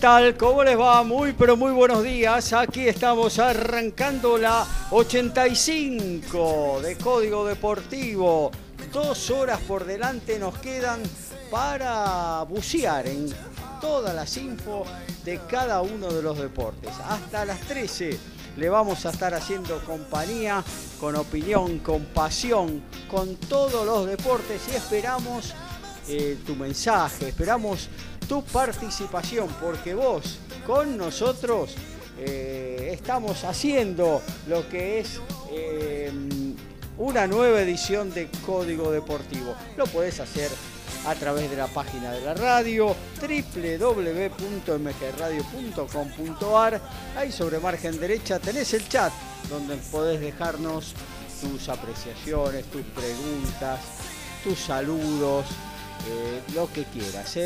Tal? ¿Cómo les va? Muy pero muy buenos días. Aquí estamos arrancando la 85 de Código Deportivo. Dos horas por delante nos quedan para bucear en todas las info de cada uno de los deportes. Hasta las 13 le vamos a estar haciendo compañía, con opinión, con pasión, con todos los deportes y esperamos eh, tu mensaje, esperamos tu participación, porque vos con nosotros eh, estamos haciendo lo que es eh, una nueva edición de Código Deportivo. Lo podés hacer a través de la página de la radio www.mgradio.com.ar. Ahí sobre margen derecha tenés el chat donde podés dejarnos tus apreciaciones, tus preguntas, tus saludos, eh, lo que quieras.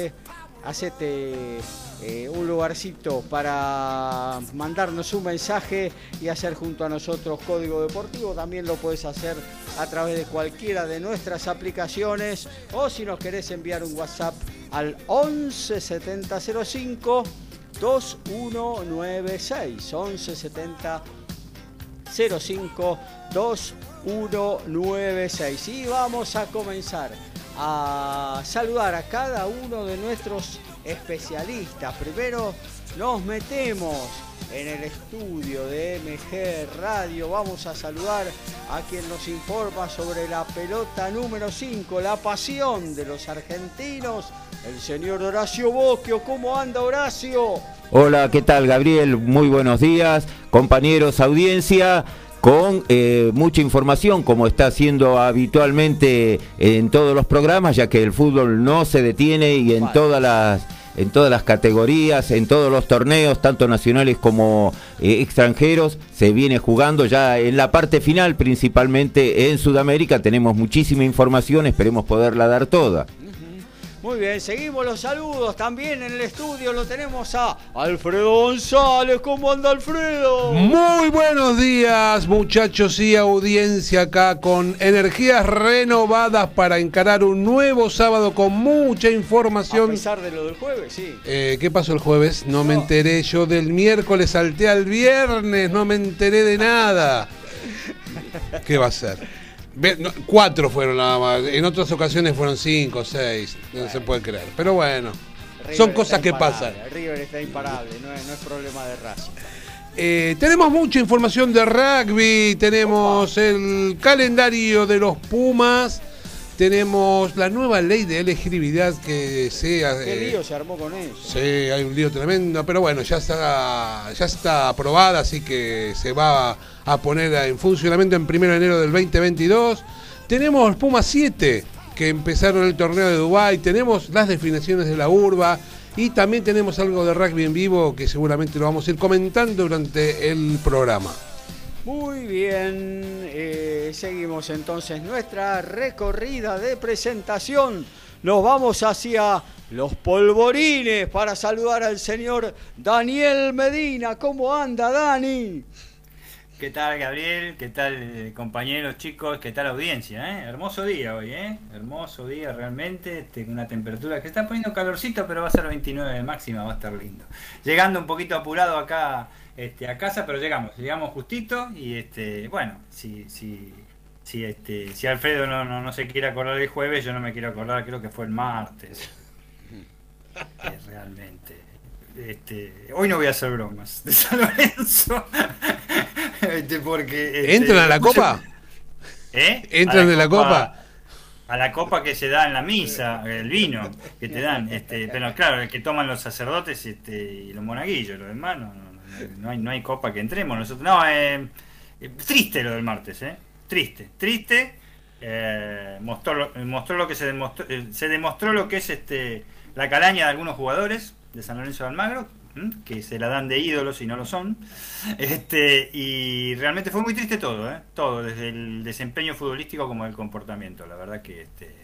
Hacete eh, un lugarcito para mandarnos un mensaje y hacer junto a nosotros Código Deportivo. También lo puedes hacer a través de cualquiera de nuestras aplicaciones. O si nos querés enviar un WhatsApp al 11 7005 2196 11 70 05 2196 y vamos a comenzar a saludar a cada uno de nuestros especialistas. Primero nos metemos en el estudio de MG Radio. Vamos a saludar a quien nos informa sobre la pelota número 5, la pasión de los argentinos, el señor Horacio Bocchio. ¿Cómo anda Horacio? Hola, ¿qué tal Gabriel? Muy buenos días, compañeros, audiencia con eh, mucha información, como está haciendo habitualmente en todos los programas, ya que el fútbol no se detiene y en todas las en todas las categorías, en todos los torneos, tanto nacionales como eh, extranjeros, se viene jugando ya en la parte final, principalmente en Sudamérica. Tenemos muchísima información, esperemos poderla dar toda. Muy bien, seguimos los saludos. También en el estudio lo tenemos a Alfredo González. ¿Cómo anda Alfredo? Muy buenos días, muchachos y audiencia acá con energías renovadas para encarar un nuevo sábado con mucha información. A pesar de lo del jueves, sí. Eh, ¿Qué pasó el jueves? No, me enteré. Yo del miércoles salté al viernes, no me enteré de nada. ¿Qué va a ser? Cuatro fueron nada más. En otras ocasiones fueron cinco, seis. No se puede creer. Pero bueno, son cosas que pasan. River está imparable, no es, problema de raza. Eh, tenemos mucha información de rugby, tenemos el calendario de los Pumas, tenemos la nueva ley de elegibilidad que sea. ¿Qué eh, lío se armó con eso? Sí, hay un lío tremendo, pero bueno, ya está, ya está aprobada, así que se va a poner en funcionamiento en 1 de enero del 2022. Tenemos Puma 7, que empezaron el torneo de Dubái. Tenemos las definiciones de la urba. Y también tenemos algo de rugby en vivo que seguramente lo vamos a ir comentando durante el programa. Muy bien, eh, seguimos entonces nuestra recorrida de presentación. Nos vamos hacia los polvorines para saludar al señor Daniel Medina. ¿Cómo anda, Dani? ¿Qué tal Gabriel? ¿Qué tal eh, compañeros, chicos? ¿Qué tal audiencia? Eh? Hermoso día hoy, ¿eh? Hermoso día realmente, este, una temperatura que está poniendo calorcito, pero va a ser 29 de máxima, va a estar lindo. Llegando un poquito apurado acá este, a casa, pero llegamos, llegamos justito y este, bueno, si, si, si, este, si Alfredo no, no, no se quiere acordar el jueves, yo no me quiero acordar, creo que fue el martes. realmente. Este, hoy no voy a hacer bromas de San Lorenzo. Este, porque, este, ¿Entran a la copa? ¿Eh? ¿Entran de la copa? a la copa que se da en la misa, el vino que te dan. Este, pero claro, el que toman los sacerdotes este, y los monaguillos, los demás, no, no, hay, no hay copa que entremos. Nosotros, no, eh, triste lo del martes, ¿eh? Triste, triste. Eh, mostró, mostró lo que se demostró, eh, se demostró lo que es este la calaña de algunos jugadores de San Lorenzo de Almagro, que se la dan de ídolos y no lo son. Este, y realmente fue muy triste todo, ¿eh? todo, desde el desempeño futbolístico como el comportamiento. La verdad que este,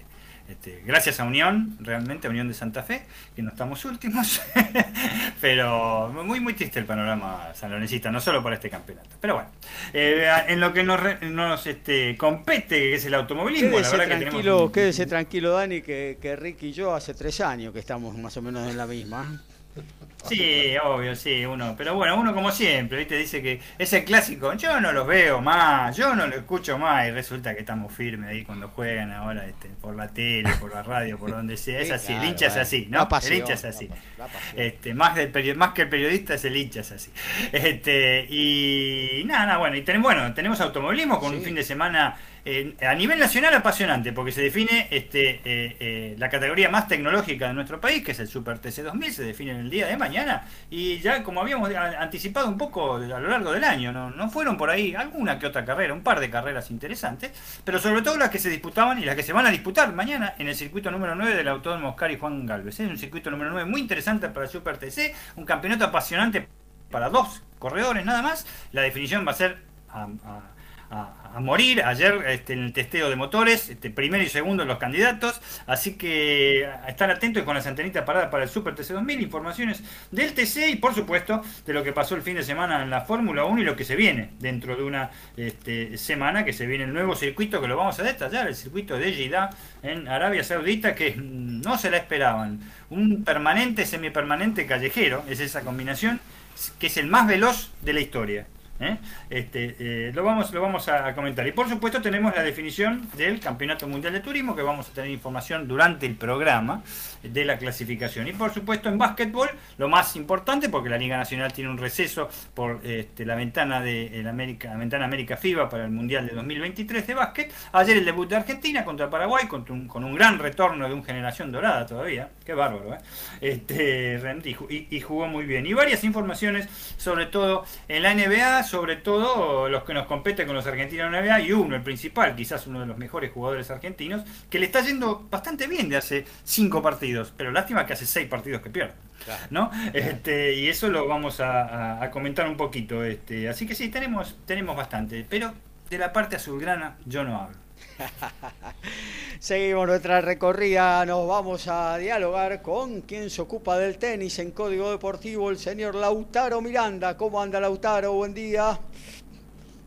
este, gracias a Unión, realmente a Unión de Santa Fe, que no estamos últimos, pero muy muy triste el panorama sanlorencista, no solo para este campeonato. Pero bueno, eh, en lo que nos, este, compete, que es el automovilismo, quédese la verdad tranquilo, que Quédese tranquilo, Dani, que, que Rick y yo hace tres años que estamos más o menos en la misma. Sí, obvio, sí, uno. Pero bueno, uno como siempre, ¿viste? Dice que ese clásico, yo no los veo más, yo no lo escucho más y resulta que estamos firmes ahí cuando juegan ahora este, por la tele, por la radio, por donde sea. Es así, el hincha es así, ¿no? el hincha es así. Este, más, del más que el periodista es el hincha es así. Este, y nada, nada, bueno, y tenemos, bueno, tenemos automovilismo con un fin de semana a nivel nacional apasionante, porque se define este, eh, eh, la categoría más tecnológica de nuestro país, que es el Super TC 2000, se define en el día de mañana, y ya como habíamos anticipado un poco a lo largo del año, no, no fueron por ahí alguna que otra carrera, un par de carreras interesantes, pero sobre todo las que se disputaban y las que se van a disputar mañana en el circuito número 9 del Autódromo Oscar y Juan Galvez. Es un circuito número 9 muy interesante para el Super TC, un campeonato apasionante para dos corredores nada más. La definición va a ser a, morir. Ayer este, en el testeo de motores, este, primero y segundo los candidatos. Así que a estar atentos con las antenitas paradas para el Super TC 2000. Informaciones del TC y por supuesto de lo que pasó el fin de semana en la Fórmula 1 y lo que se viene dentro de una este, semana que se viene el nuevo circuito que lo vamos a detallar. El circuito de Jeddah en Arabia Saudita que no se la esperaban. Un permanente, semipermanente callejero. Es esa combinación que es el más veloz de la historia. ¿Eh? Este, eh, lo, vamos, lo vamos a comentar. Y por supuesto tenemos la definición del Campeonato Mundial de Turismo, que vamos a tener información durante el programa de la clasificación. Y por supuesto en básquetbol, lo más importante, porque la Liga Nacional tiene un receso por este, la ventana de América, la ventana América FIBA para el Mundial de 2023 de básquet. Ayer el debut de Argentina contra Paraguay, con un, con un gran retorno de un generación dorada todavía. Qué bárbaro, ¿eh? Este, y, y jugó muy bien. Y varias informaciones, sobre todo en la NBA, sobre todo los que nos competen con los argentinos en la NBA y uno, el principal, quizás uno de los mejores jugadores argentinos, que le está yendo bastante bien de hace cinco partidos, pero lástima que hace seis partidos que pierde. ¿no? Este, y eso lo vamos a, comentar un poquito. Este, así que sí, tenemos, tenemos bastante, pero de la parte azulgrana yo no hablo. Seguimos nuestra recorrida, nos vamos a dialogar con quien se ocupa del tenis en Código Deportivo, el señor Lautaro Miranda. ¿Cómo anda Lautaro? Buen día.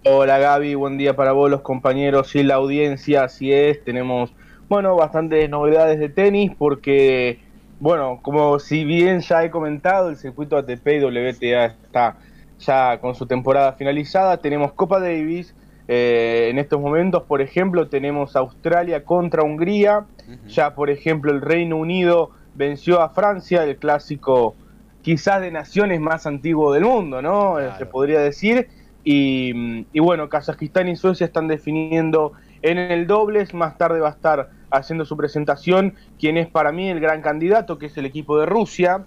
Hola Gaby, buen día para vos los compañeros y la audiencia, así es, tenemos, bueno, bastantes novedades de tenis porque, bueno, como si bien ya he comentado, el circuito ATP y WTA está ya con su temporada finalizada, tenemos Copa Davis, eh, en estos momentos, por ejemplo, tenemos Australia contra Hungría. Ya, por ejemplo, el Reino Unido venció a Francia, el clásico quizás de naciones más antiguo del mundo, ¿no? Eh, se podría decir. Y, bueno, Kazajistán y Suecia están definiendo en el dobles. Más tarde va a estar haciendo su presentación quien es para mí el gran candidato, que es el equipo de Rusia,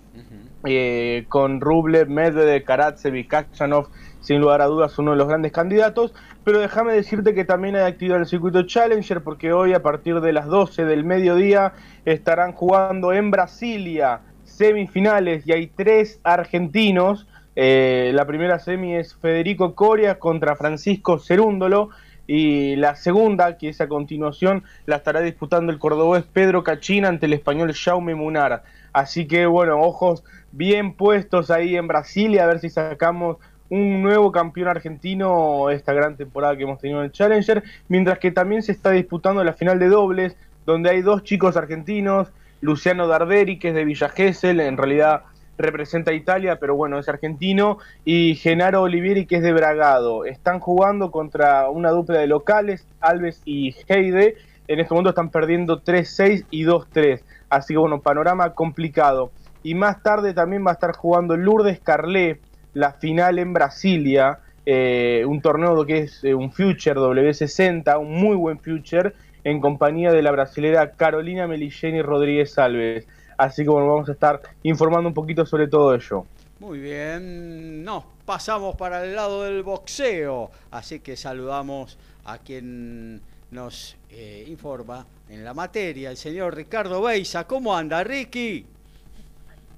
eh, con Rublev, Medvedev, Karatsev y Kachanov sin lugar a dudas uno de los grandes candidatos, pero déjame decirte que también hay actividad en el circuito Challenger porque hoy a partir de las 12 del mediodía estarán jugando en Brasilia semifinales y hay tres argentinos. Eh, la primera semi es Federico Coria contra Francisco Cerúndolo y la segunda, que es a continuación, la estará disputando el cordobés Pedro Cachina ante el español Jaume Munar. Así que bueno, ojos bien puestos ahí en Brasilia, a ver si sacamos un nuevo campeón argentino esta gran temporada que hemos tenido en el Challenger, mientras que también se está disputando la final de dobles, donde hay dos chicos argentinos, Luciano Darderi, que es de Villa Gesell, en realidad representa a Italia, pero bueno, es argentino, y Genaro Olivieri, que es de Bragado. Están jugando contra una dupla de locales, Alves y Heide. En este momento están perdiendo 3-6 y 2-3. Así que bueno, panorama complicado. Y más tarde también va a estar jugando Lourdes Carlet, la final en Brasilia, eh, un torneo que es eh, un Future W60, un muy buen Future, en compañía de la brasilera Carolina Meligeni Rodríguez Alves. Así que bueno, vamos a estar informando un poquito sobre todo ello. Muy bien, nos pasamos para el lado del boxeo, así que saludamos a quien nos eh, informa en la materia, el señor Ricardo Beisa. ¿Cómo anda, Ricky?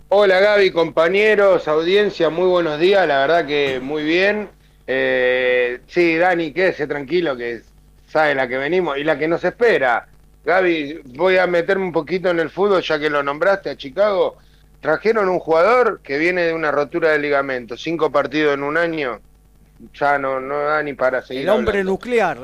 Hola Gaby, compañeros, audiencia, muy buenos días, la verdad que muy bien. Eh, sí, Dani, quédese tranquilo que sabe la que venimos y la que nos espera. Gaby, voy a meterme un poquito en el fútbol ya que lo nombraste a Chicago. Trajeron un jugador que viene de una rotura de ligamento, cinco partidos en un año, ya no, no da ni para seguir. El hombre hablando. nuclear.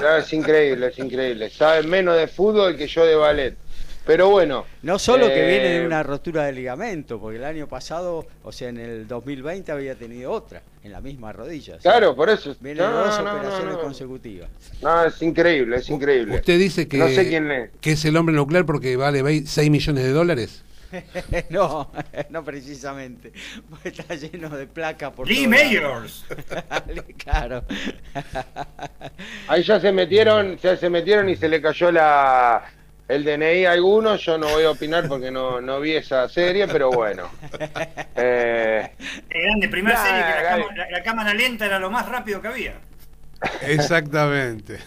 Ya, es increíble, es increíble. Sabe menos de fútbol que yo de ballet. Pero bueno. No solo que eh, viene de una rotura de ligamento, porque el año pasado, o sea, en el 2020 había tenido otra, en la misma rodilla. o sea, Claro, por eso. Viene No, de dos no, operaciones no. consecutivas. No, es increíble, es increíble. Usted dice que, No sé quién es. que es el hombre nuclear porque vale 6 millones de dólares. no, no precisamente. Está lleno de placas por Lee Mayors. claro. Ahí ya se metieron, ya se metieron y se le cayó la el DNI a algunos. Yo no voy a opinar porque no, no vi esa serie, pero bueno. Eh, grande, primera Nah, serie que la, cama- la- la cámara lenta era lo más rápido que había. Exactamente.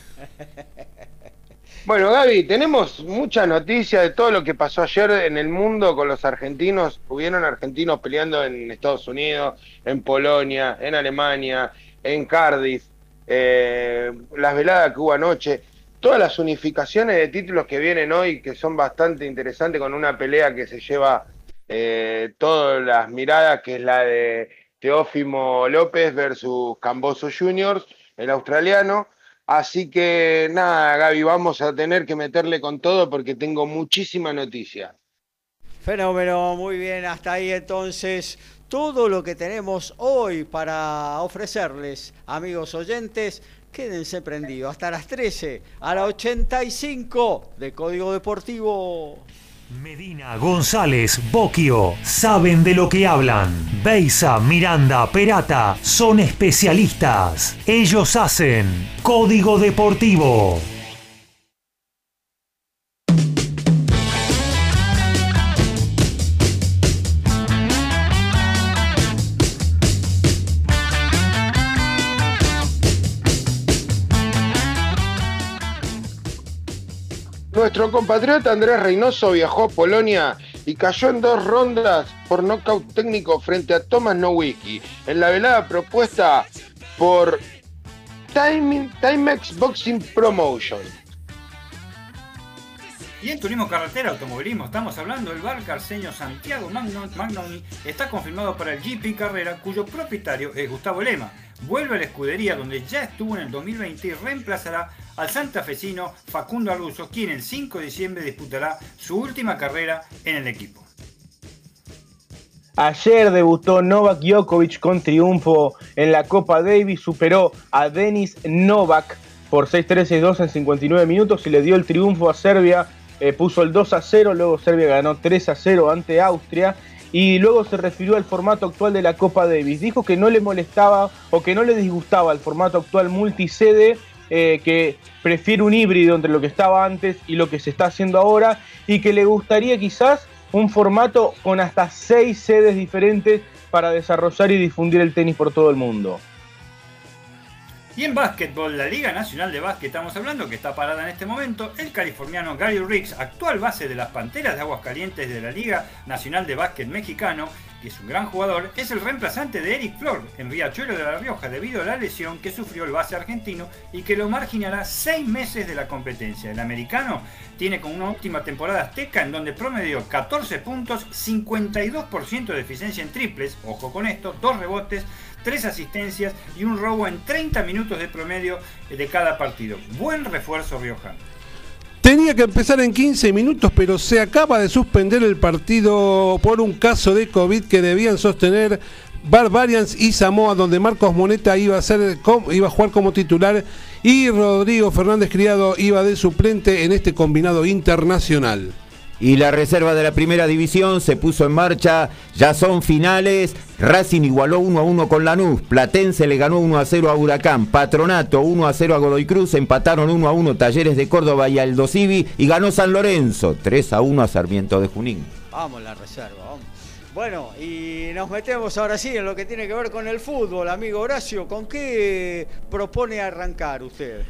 Bueno, Gaby, tenemos muchas noticias de todo lo que pasó ayer en el mundo con los argentinos. Hubieron argentinos peleando en Estados Unidos, en Polonia, en Alemania, en Cardiff, eh, las veladas que hubo anoche, todas las unificaciones de títulos que vienen hoy, que son bastante interesantes, con una pelea que se lleva eh, todas las miradas, que es la de Teófimo López versus Camboso Juniors, el australiano. Así que nada, Gaby, vamos a tener que meterle con todo porque tengo muchísima noticia. Fenómeno, muy bien, hasta ahí entonces todo lo que tenemos hoy para ofrecerles, amigos oyentes. Quédense prendidos hasta las 13, a la 85 de Código Deportivo. Medina, González, Boquio, saben de lo que hablan. Beisa, Miranda, Perata, son especialistas. Ellos hacen Código Deportivo. Nuestro compatriota Andrés Reynoso viajó a Polonia y cayó en dos rondas por nocaut técnico frente a Thomas Nowicki en la velada propuesta por Time- Timex Boxing Promotion. Y en turismo carretera, automovilismo, estamos hablando del bar carceño Santiago Magno- Magnoni está confirmado para el GP Carrera, cuyo propietario es Gustavo Lema. Vuelve a la escudería donde ya estuvo en el 2020 y reemplazará al santafesino Facundo Arruzo, quien el 5 de diciembre disputará su última carrera en el equipo. Ayer debutó Novak Djokovic con triunfo en la Copa Davis, superó a Denis Novak por 6-3, 6-2 en 59 minutos y le dio el triunfo a Serbia, eh, puso el 2 0, luego Serbia ganó 3 0 ante Austria y luego se refirió al formato actual de la Copa Davis. Dijo que no le molestaba o que no le disgustaba el formato actual multisede, eh, que prefiere un híbrido entre lo que estaba antes y lo que se está haciendo ahora y que le gustaría quizás un formato con hasta seis sedes diferentes para desarrollar y difundir el tenis por todo el mundo. Y en básquetbol, la Liga Nacional de Básquet, estamos hablando que está parada en este momento, el californiano Gary Riggs, actual base de las Panteras de Aguascalientes de la Liga Nacional de Básquet Mexicano, que es un gran jugador, es el reemplazante de Eric Flor en Riachuelo de la Rioja debido a la lesión que sufrió el base argentino y que lo marginará seis meses de la competencia. El americano tiene con una última temporada azteca en donde promedió 14 puntos, 52% de eficiencia en triples, ojo con esto, dos rebotes, tres asistencias y un robo en 30 minutos de promedio de cada partido. Buen refuerzo riojano. Tenía que empezar en 15 minutos, pero se acaba de suspender el partido por un caso de COVID que debían sostener Barbarians y Samoa, donde Marcos Moneta iba a, ser, iba a jugar como titular y Rodrigo Fernández Criado iba de suplente en este combinado internacional. Y la reserva de la primera división se puso en marcha, ya son finales. Racing igualó 1 a 1 con Lanús, Platense le ganó 1 a 0 a Huracán, Patronato 1 a 0 a Godoy Cruz, empataron 1 a 1 Talleres de Córdoba y Aldo Civi y ganó San Lorenzo 3 a 1 a Sarmiento de Junín. Vamos la reserva, vamos. Bueno, y nos metemos ahora sí en lo que tiene que ver con el fútbol, amigo Horacio. ¿Con qué propone arrancar usted?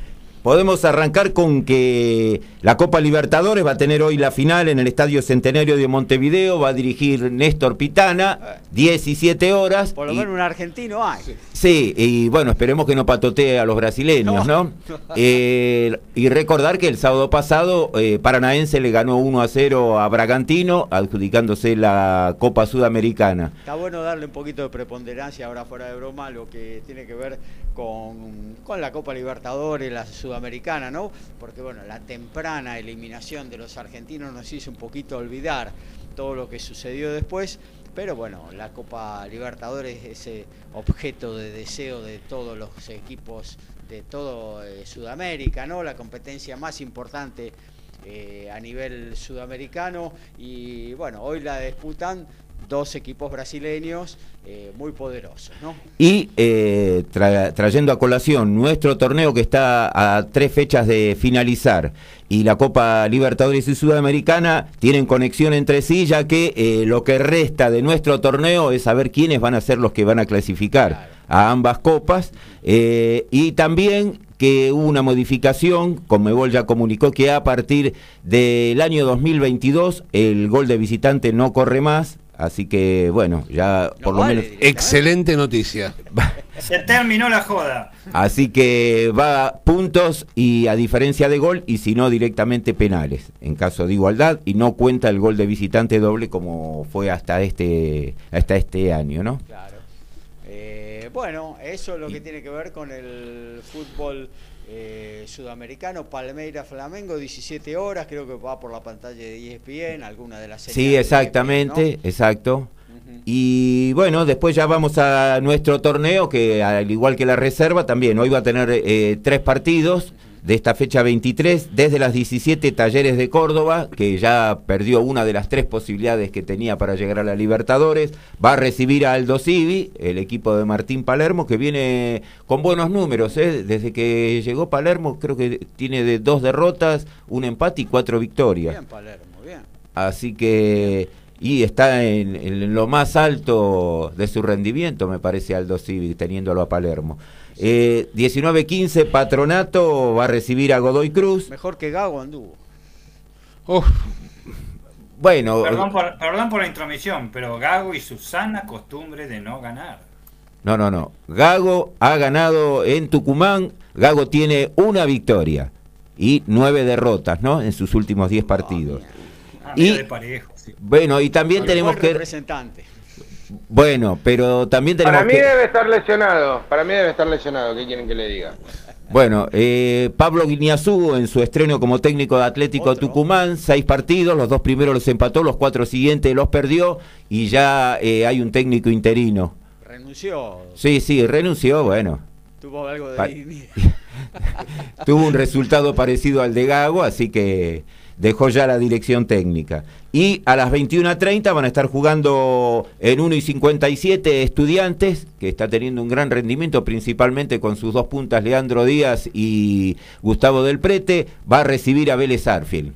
Podemos arrancar con que la Copa Libertadores va a tener hoy la final en el Estadio Centenario de Montevideo, va a dirigir Néstor Pitana, 17 horas. Por lo y- menos un argentino hay. Sí, y bueno, esperemos que no patotee a los brasileños, ¿no? No. Eh, y recordar que el sábado pasado eh, Paranaense le ganó 1 a 0 a Bragantino, adjudicándose la Copa Sudamericana. Está bueno darle un poquito de preponderancia ahora fuera de broma lo que tiene que ver con, con la Copa Libertadores, la Sudamericana, ¿no? Porque bueno, la temprana eliminación de los argentinos nos hizo un poquito olvidar todo lo que sucedió después. Pero bueno, la Copa Libertadores es objeto de deseo de todos los equipos de todo eh, Sudamérica, ¿no? La competencia más importante eh, a nivel sudamericano y bueno, hoy la disputan dos equipos brasileños eh, muy poderosos. Y eh, tra- trayendo a colación nuestro torneo que está a tres fechas de finalizar y la Copa Libertadores y Sudamericana tienen conexión entre sí, ya que eh, lo que resta de nuestro torneo es saber quiénes van a ser los que van a clasificar a ambas copas. y también que hubo una modificación, Conmebol ya comunicó que a partir del año 2022 el gol de visitante no corre más. Así que bueno, ya No por lo vale menos. Excelente noticia. Se terminó la joda. Así que va a puntos y a diferencia de gol y si no directamente penales en caso de igualdad y no cuenta el gol de visitante doble como fue hasta este hasta este año, ¿no? Claro. Eh, bueno, eso es lo que tiene que ver con el fútbol eh, sudamericano, Palmeiras Flamengo, 17 horas, creo que va por la pantalla de E ESPN, alguna de las señales Sí, de exactamente, ESPN, exacto. Y bueno, después ya vamos a nuestro torneo, que al igual que la reserva, también hoy va a tener eh, tres partidos de esta fecha 23, desde las 17 Talleres de Córdoba, que ya perdió una de las tres posibilidades que tenía para llegar a la Libertadores, va a recibir a Aldo Civi, el equipo de Martín Palermo, que viene con buenos números, ¿eh? desde que llegó Palermo creo que tiene de dos derrotas, un empate y cuatro victorias. Bien, Palermo, bien. Así que, y está en, en lo más alto de su rendimiento, me parece Aldo Civi, teniéndolo a Palermo. Eh, 19-15, Patronato va a recibir a Godoy Cruz. Mejor que Gago anduvo. Uf, Bueno, Perdón por, perdón por la intromisión, pero Gago y su sana costumbre de no ganar. no, no, no. Gago ha ganado en Tucumán. Gago tiene una victoria y nueve derrotas, ¿no? En sus últimos 10 partidos. Ah, Y- de parejo. sí. Bueno, y también tenemos que... representante. Bueno, pero también tenemos Para mí que... debe estar lesionado. Para mí debe estar lesionado. ¿Qué quieren que le diga? Bueno, eh, Pablo Guiñazú en su estreno como técnico de Atlético Otro. Tucumán, seis partidos, los dos primeros los empató, los cuatro siguientes los perdió y ya eh, hay un técnico interino. Renunció. Sí, sí, renunció, bueno, Tuvo algo de tuvo un resultado parecido al de Gago, así que dejó ya la dirección técnica. Y a las 21.30 van a estar jugando en 1 y 57 estudiantes, que está teniendo un gran rendimiento, principalmente con sus dos puntas, Leandro Díaz y Gustavo Del Prete, va a recibir a Vélez Arfield.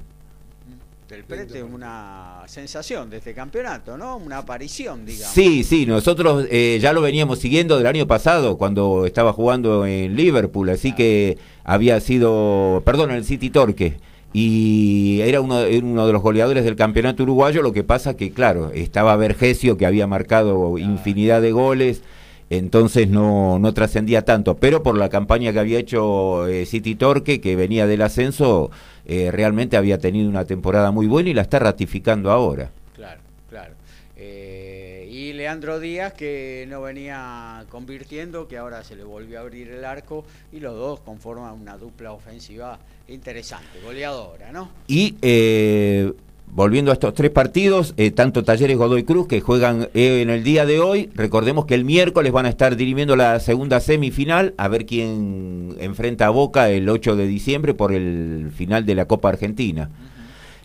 Del Prete, una sensación de este campeonato, ¿no? Una aparición, digamos. Sí, sí, nosotros eh, ya lo veníamos siguiendo del año pasado, cuando estaba jugando en Liverpool, así que había sido, perdón, el City Torque. Y era uno, era uno de los goleadores del campeonato uruguayo, lo que pasa que, claro, estaba Vergesio, que había marcado infinidad de goles, entonces no, no trascendía tanto. Pero por la campaña que había hecho eh, City Torque, que venía del ascenso, eh, realmente había tenido una temporada muy buena y la está ratificando ahora. Claro, claro. Eh, y Leandro Díaz, que no venía convirtiendo, que ahora se le volvió a abrir el arco, y los dos conforman una dupla ofensiva interesante, goleadora, ¿no? Y eh, volviendo a estos tres partidos, eh, tanto Talleres Godoy Cruz que juegan eh, en el día de hoy, recordemos que el miércoles van a estar dirimiendo la segunda semifinal, a ver quién enfrenta a Boca el 8 de diciembre por el final de la Copa Argentina.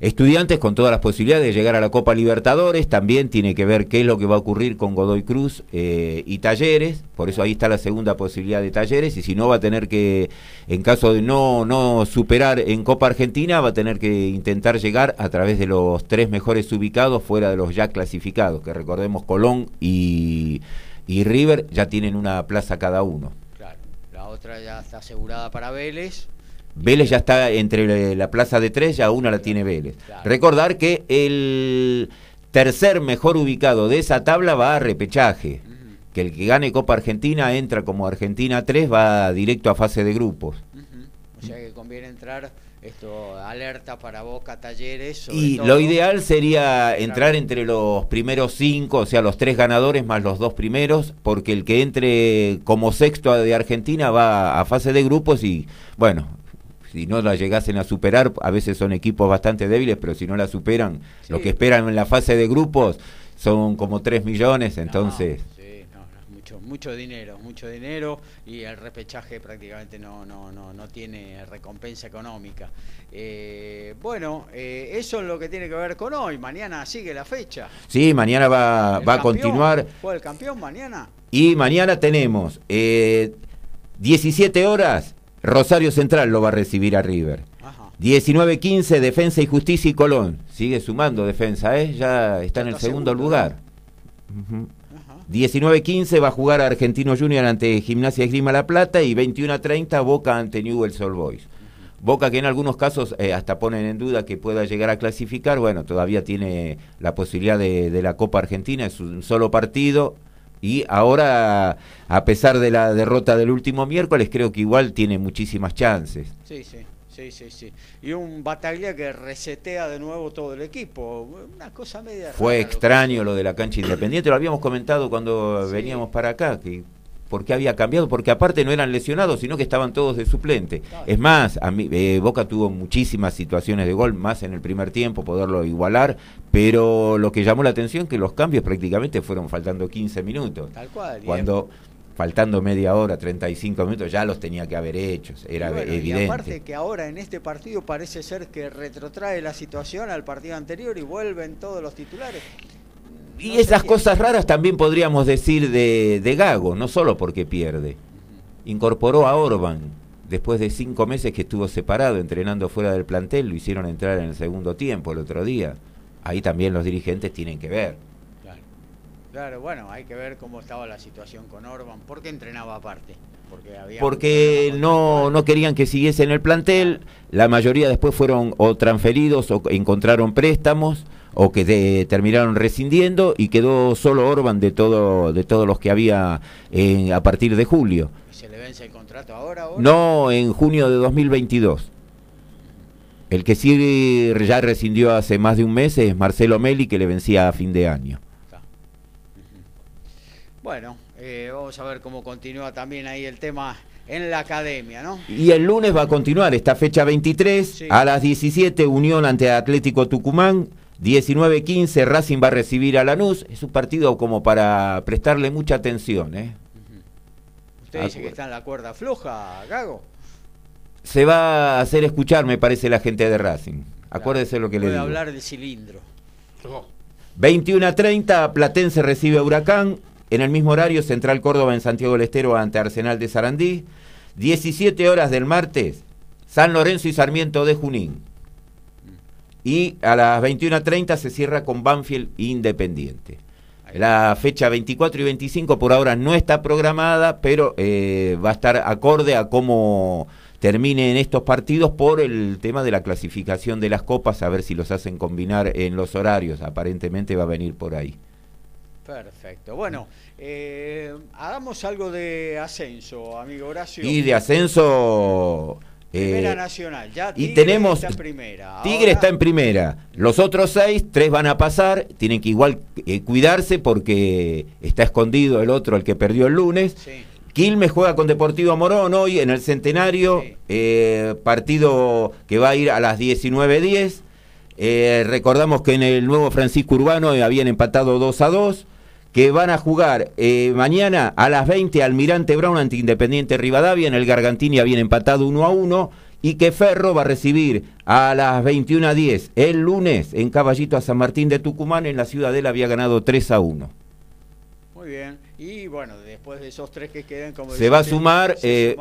Estudiantes con todas las posibilidades de llegar a la Copa Libertadores, también tiene que ver qué es lo que va a ocurrir con Godoy Cruz eh, y Talleres, por eso ahí está la segunda posibilidad de Talleres, y si no va a tener que, en caso de no, no superar en Copa Argentina, va a tener que intentar llegar a través de los tres mejores ubicados fuera de los ya clasificados, que recordemos Colón y, y River ya tienen una plaza cada uno. Claro, la otra ya está asegurada para Vélez. Vélez ya está entre la plaza de tres, ya una la tiene Vélez. Recordar que el tercer mejor ubicado de esa tabla va a repechaje. Que el que gane Copa Argentina entra como Argentina 3, va directo a fase de grupos. O sea que conviene entrar esto alerta para Boca, Talleres. y lo ideal sería entrar entre los primeros cinco, o sea, los tres ganadores más los dos primeros, porque el que entre como sexto de Argentina va a fase de grupos y, bueno, si no la llegasen a superar, a veces son equipos bastante débiles, pero si no la superan, lo que esperan en la fase de grupos son como 3 millones, entonces... sí, no, mucho, mucho dinero, mucho dinero y el repechaje prácticamente no, no, no, no tiene recompensa económica. Eh, bueno, eh, eso es lo que tiene que ver con hoy. Mañana sigue la fecha. Sí, mañana va, va a continuar. ¿Fue el campeón mañana? Y mañana tenemos eh, 17 horas Rosario Central lo va a recibir a River. 19-15, Defensa y Justicia y Colón. Sigue sumando defensa, ¿eh? ya está en el segundo, lugar. 19-15 va a jugar a Argentino Junior ante Gimnasia Esgrima La Plata y 21-30 Boca ante Newell's Old Boys. Boca que en algunos casos eh, hasta ponen en duda que pueda llegar a clasificar, bueno, todavía tiene la posibilidad de, de la Copa Argentina, es un solo partido, y ahora, a pesar de la derrota del último miércoles, creo que igual tiene muchísimas chances. Sí, sí. Sí, sí, sí. Y un batalla que resetea de nuevo todo el equipo. Una cosa media. Fue extraño lo, de la cancha independiente. Lo habíamos comentado cuando veníamos para acá, que por qué había cambiado, porque aparte no eran lesionados, sino que estaban todos de suplente. Es más, a mí, eh, Boca tuvo muchísimas situaciones de gol, más en el primer tiempo, poderlo igualar, pero lo que llamó la atención que los cambios prácticamente fueron faltando 15 minutos. Tal cual. Cuando faltando media hora, 35 minutos, ya los tenía que haber hecho, era evidente. Y aparte que ahora en este partido parece ser que retrotrae la situación al partido anterior y vuelven todos los titulares. Y esas cosas raras también podríamos decir de, de, Gago, no solo porque pierde. Incorporó a Orban después de cinco meses que estuvo separado, entrenando fuera del plantel, lo hicieron entrar en el segundo tiempo el otro día. Ahí también los dirigentes tienen que ver. Claro, claro bueno, hay que ver cómo estaba la situación con Orban. ¿Por qué entrenaba aparte? Porque, había porque no, no querían que siguiese en el plantel, la mayoría después fueron o transferidos o encontraron préstamos o que terminaron rescindiendo y quedó solo Orban de todo de todos los que había eh, a partir de julio. ¿Se le vence el contrato ahora? No, en junio de 2022. El que sí ya rescindió hace más de un mes es Marcelo Meli, que le vencía a fin de año. Bueno, eh, vamos a ver cómo continúa también ahí el tema en la academia, ¿no? Y el lunes va a continuar esta fecha 23, a las 17, Unión ante Atlético Tucumán. 19-15 Racing va a recibir a Lanús. Es un partido como para prestarle mucha atención. ¿eh? ¿Usted dice que está en la cuerda floja, Gago? Se va a hacer escuchar, me parece, la gente de Racing. Acuérdese lo que le digo. hablar del cilindro. 21 a 30, Platense recibe a Huracán. En el mismo horario, Central Córdoba en Santiago del Estero ante Arsenal de Sarandí. 17 horas del martes, San Lorenzo y Sarmiento de Junín. Y a las 21.30 se cierra con Banfield Independiente. La fecha 24 y 25 por ahora no está programada, pero eh, va a estar acorde a cómo terminen estos partidos por el tema de la clasificación de las copas, a ver si los hacen combinar en los horarios. Aparentemente va a venir por ahí. Perfecto. Bueno, eh, hagamos algo de ascenso, amigo Horacio. Y de ascenso Primera eh, Nacional, ya Tigre y tenemos, está en primera. Tigre está en primera. Los otros seis, tres van a pasar, tienen que igual eh, cuidarse porque está escondido el otro, el que perdió el lunes. Quilmes juega con Deportivo Morón hoy en el centenario, eh, partido que va a ir a las 19.10. recordamos que en el nuevo Francisco Urbano habían empatado 2 a 2 que van a jugar eh, mañana a las 20 Almirante Brown ante Independiente Rivadavia, en el Gargantini habían empatado 1 a 1, y que Ferro va a recibir a las 21.10 el lunes en Caballito a San Martín de Tucumán, en la Ciudadela había ganado 3 a 1. Muy bien. Y bueno, después de esos tres que quedan, como Se va a sumar eh.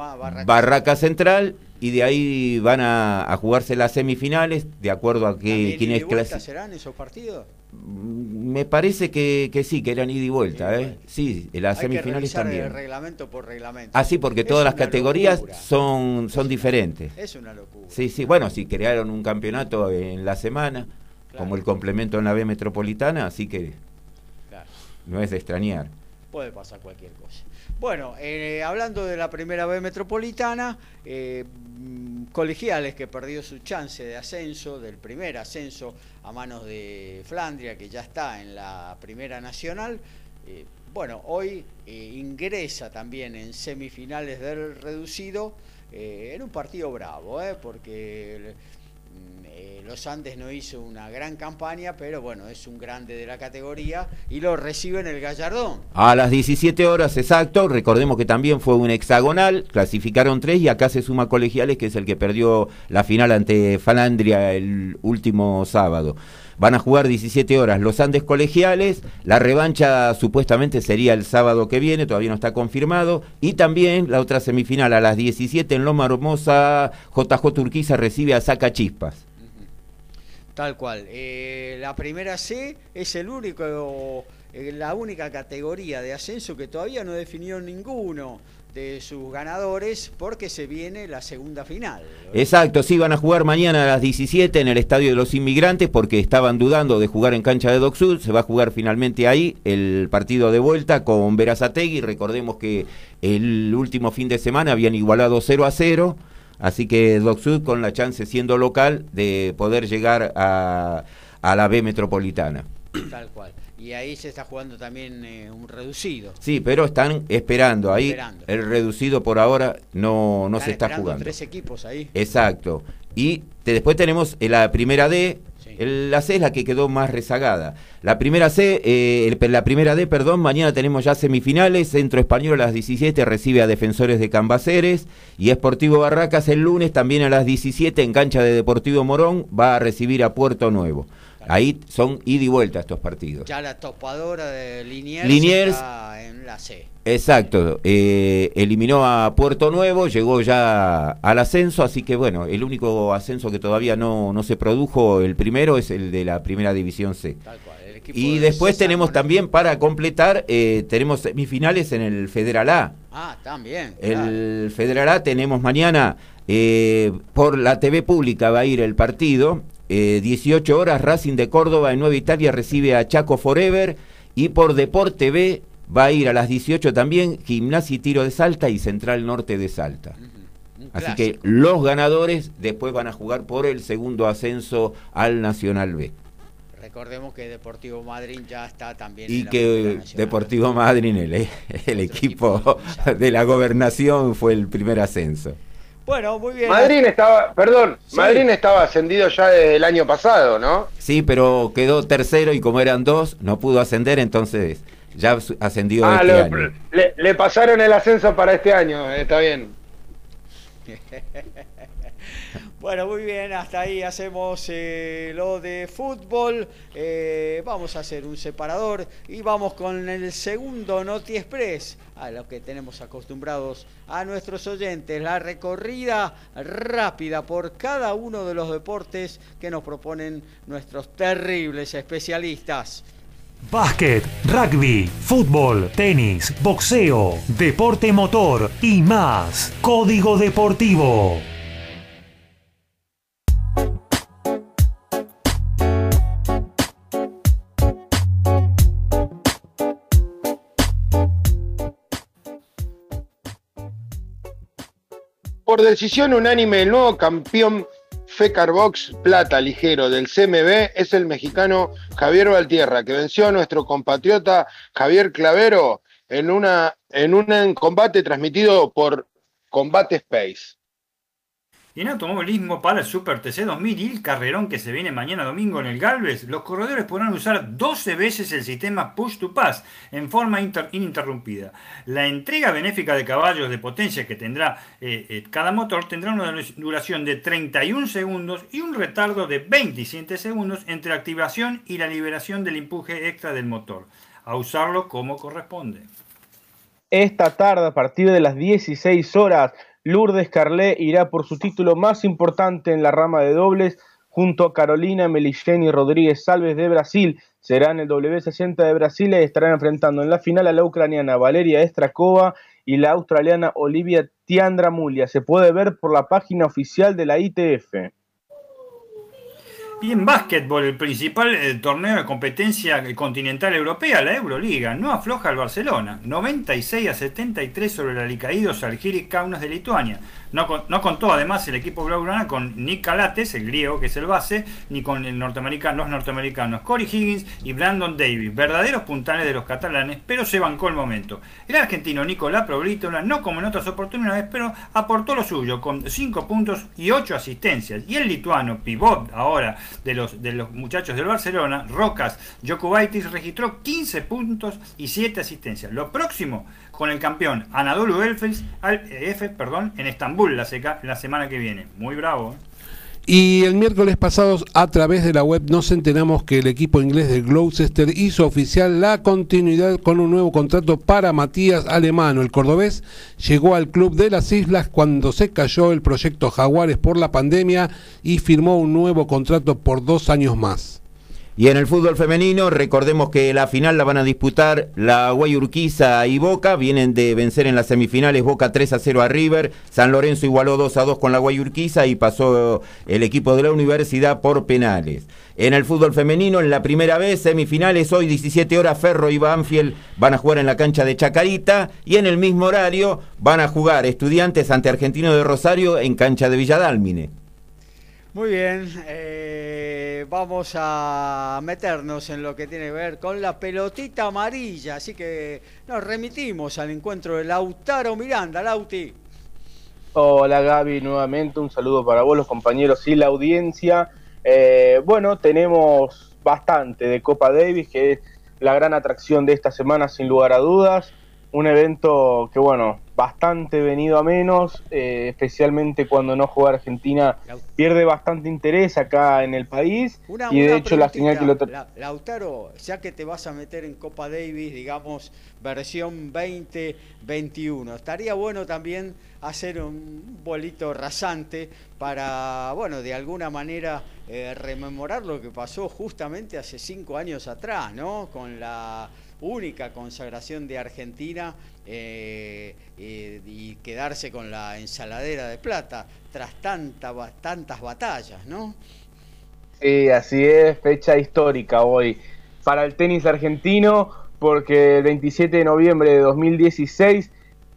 Barraca Central y de ahí van a, a jugarse las semifinales, de acuerdo a que, ¿También quién es clasi- serán esos partidos? Me parece que, que sí, que eran ida y vuelta, y ¿eh? Sí, las Hay semifinales también. el reglamento por reglamento. Ah, sí, porque Es todas las categorías locura. son, son diferentes. Es una locura. Sí, sí, bueno, si crearon un campeonato en la semana, Claro. como el complemento en la B metropolitana, así que Claro. no es de extrañar. Puede pasar cualquier cosa. Bueno, eh, hablando de la primera B metropolitana, eh, Colegiales que perdió su chance de ascenso, del primer ascenso a manos de Flandria, que ya está en la primera nacional. eh, bueno, hoy ingresa también en semifinales del reducido en un partido bravo, porque eh, los Andes no hizo una gran campaña, pero bueno, es un grande de la categoría y lo recibe en el Gallardón. A las 17 horas exacto, recordemos que también fue un hexagonal, clasificaron tres y acá se suma Colegiales, que es el que perdió la final ante Falandria el último sábado. Van a jugar 17 horas los Andes Colegiales, la revancha supuestamente sería el sábado que viene, todavía no está confirmado, y también la otra semifinal a las 17 en Loma Hermosa, JJ Turquiza recibe a Saca Chispas. Tal cual. Eh, la primera C es el único, eh, la única categoría de ascenso que todavía no definió ninguno de sus ganadores porque se viene la segunda final. Exacto, sí, van a jugar mañana a las 17 en el Estadio de los Inmigrantes porque estaban dudando de jugar en cancha de Doc Sud. Se va a jugar finalmente ahí el partido de vuelta con Verazategui. Recordemos que el último fin de semana habían igualado 0 a 0. Así que Doc Sud con la chance siendo local de poder llegar a, a la B metropolitana. Tal cual. Y ahí se está jugando también eh, un reducido. Sí, pero están esperando ahí. Esperando. El reducido por ahora no, no Están se está jugando. tres equipos ahí. Exacto. Y te- después tenemos eh, la primera D. La C es la que quedó más rezagada. La primera C, eh, el- la primera D, perdón, mañana tenemos ya semifinales. Centro Español a las 17 recibe a Defensores de Cambaceres. Y Esportivo Barracas el lunes también a las 17 en cancha de Deportivo Morón va a recibir a Puerto Nuevo. Ahí son ida y vuelta estos partidos. Ya la topadora de Liniers, Liniers. está en la C. Exacto, eh, eliminó a Puerto Nuevo, llegó ya al ascenso, así que bueno, el único ascenso que todavía no, no se produjo, el primero, es el de la primera división C. Tal cual. el equipo Y de después César tenemos también para completar, eh, tenemos semifinales en el Federal A. Ah, también. claro. El Federal A tenemos mañana, eh, por la TV pública va a ir el partido, eh, 18 horas Racing de Córdoba en Nueva Italia recibe a Chaco Forever y por Deporte B va a ir a las 18 también Gimnasia y Tiro de Salta y Central Norte de Salta. Así que los ganadores después van a jugar por el segundo ascenso al Nacional B. Recordemos que Deportivo Madrid ya está también Y en la que. Deportivo Madryn, el, el equipo de la gobernación, fue el primer ascenso. Bueno, muy bien. Madrid estaba, perdón, Sí. Madrid estaba ascendido ya desde el año pasado, ¿no? Sí, pero quedó tercero y como eran dos, no pudo ascender, entonces ya ascendió Ah, este lo- año. le, le pasaron el ascenso para este año, eh, está bien. Bueno, muy bien, hasta ahí hacemos eh, lo de fútbol. Eh, vamos a hacer un separador y vamos con el segundo Noti Express, a lo que tenemos acostumbrados a nuestros oyentes, la recorrida rápida por cada uno de los deportes que nos proponen nuestros terribles especialistas. Básquet, rugby, fútbol, tenis, boxeo, deporte motor y más. Código Deportivo. Por decisión unánime, el nuevo campeón Fecar Box Plata Ligero del CMB es el mexicano Javier Valtierra, que venció a nuestro compatriota Javier Clavero en, una, en un combate transmitido por Combate Space. Y en automovilismo para el Super TC 2000 y el carrerón que se viene mañana domingo en el Galvez, los corredores podrán usar 12 veces el sistema Push to Pass en forma ininterrumpida. La entrega benéfica de caballos de potencia que tendrá eh, eh, cada motor tendrá una duración de 31 segundos y un retardo de 27 segundos entre la activación y la liberación del empuje extra del motor. A usarlo como corresponde. Esta tarde, a partir de las 16 horas, Lourdes Carlet irá por su título más importante en la rama de dobles junto a Carolina y Rodríguez Salves de Brasil. Será en el W60 de Brasil y estarán enfrentando en la final a la ucraniana Valeria Estrakova y la australiana Olivia Tiandramulia. Se puede ver por la página oficial de la ITF. Y en básquetbol, el principal eh, torneo de competencia continental europea, la Euroliga, no afloja al Barcelona. 96 a 73 sobre el alicaído Salgiris Kaunas de Lituania. No, contó además el equipo blaugrana con Nick Calates, el griego que es el base, ni con el norteamericano, los norteamericanos Corey Higgins y Brandon Davis, verdaderos puntales de los catalanes, pero se bancó el momento. El argentino Nicolás Probritola, no como en otras oportunidades, pero aportó lo suyo con 5 puntos y 8 asistencias. Y el lituano, pivot ahora de los, de los muchachos del Barcelona, Rocas Jokubaitis, registró 15 puntos y 7 asistencias. Lo próximo con el campeón Anadolu Efes, perdón, en Estambul la, la semana que viene. Muy bravo. ¿eh? Y el miércoles pasado, a través de la web, nos enteramos que el equipo inglés de Gloucester hizo oficial la continuidad con un nuevo contrato para Matías Alemano. El cordobés llegó al club de las islas cuando se cayó el proyecto Jaguares por la pandemia y firmó un nuevo contrato por dos años más. Y en el fútbol femenino, recordemos que la final la van a disputar la Guayurquiza y Boca. Vienen de vencer en las semifinales Boca 3 a 0 a River. San Lorenzo igualó 2 a 2 con la Guayurquiza y pasó el equipo de la universidad por penales. En el fútbol femenino, en la primera vez, semifinales, hoy 17 horas, Ferro y Banfield van a jugar en la cancha de Chacarita. Y en el mismo horario van a jugar Estudiantes ante Argentino de Rosario en cancha de Villadálmine. Muy bien, eh, vamos a meternos en lo que tiene que ver con la pelotita amarilla, así que nos remitimos al encuentro de Lautaro Miranda, Lauti. Hola Gaby, nuevamente un saludo para vos, los compañeros y la audiencia. Eh, bueno, tenemos bastante de Copa Davis, que es la gran atracción de esta semana sin lugar a dudas un evento que, bueno, bastante venido a menos, eh, especialmente cuando no juega Argentina, pierde bastante interés acá en el país. y de hecho la señal que lo... Lautaro, ya que te vas a meter en Copa Davis, digamos, versión 2021, estaría bueno también hacer un bolito rasante para, bueno, de alguna manera eh, rememorar lo que pasó justamente hace cinco años atrás, ¿no? Con la única consagración de Argentina eh, y quedarse con la ensaladera de plata tras tanta, tantas batallas, ¿no? Sí, así es, fecha histórica hoy para el tenis argentino, porque el 27 de noviembre de 2016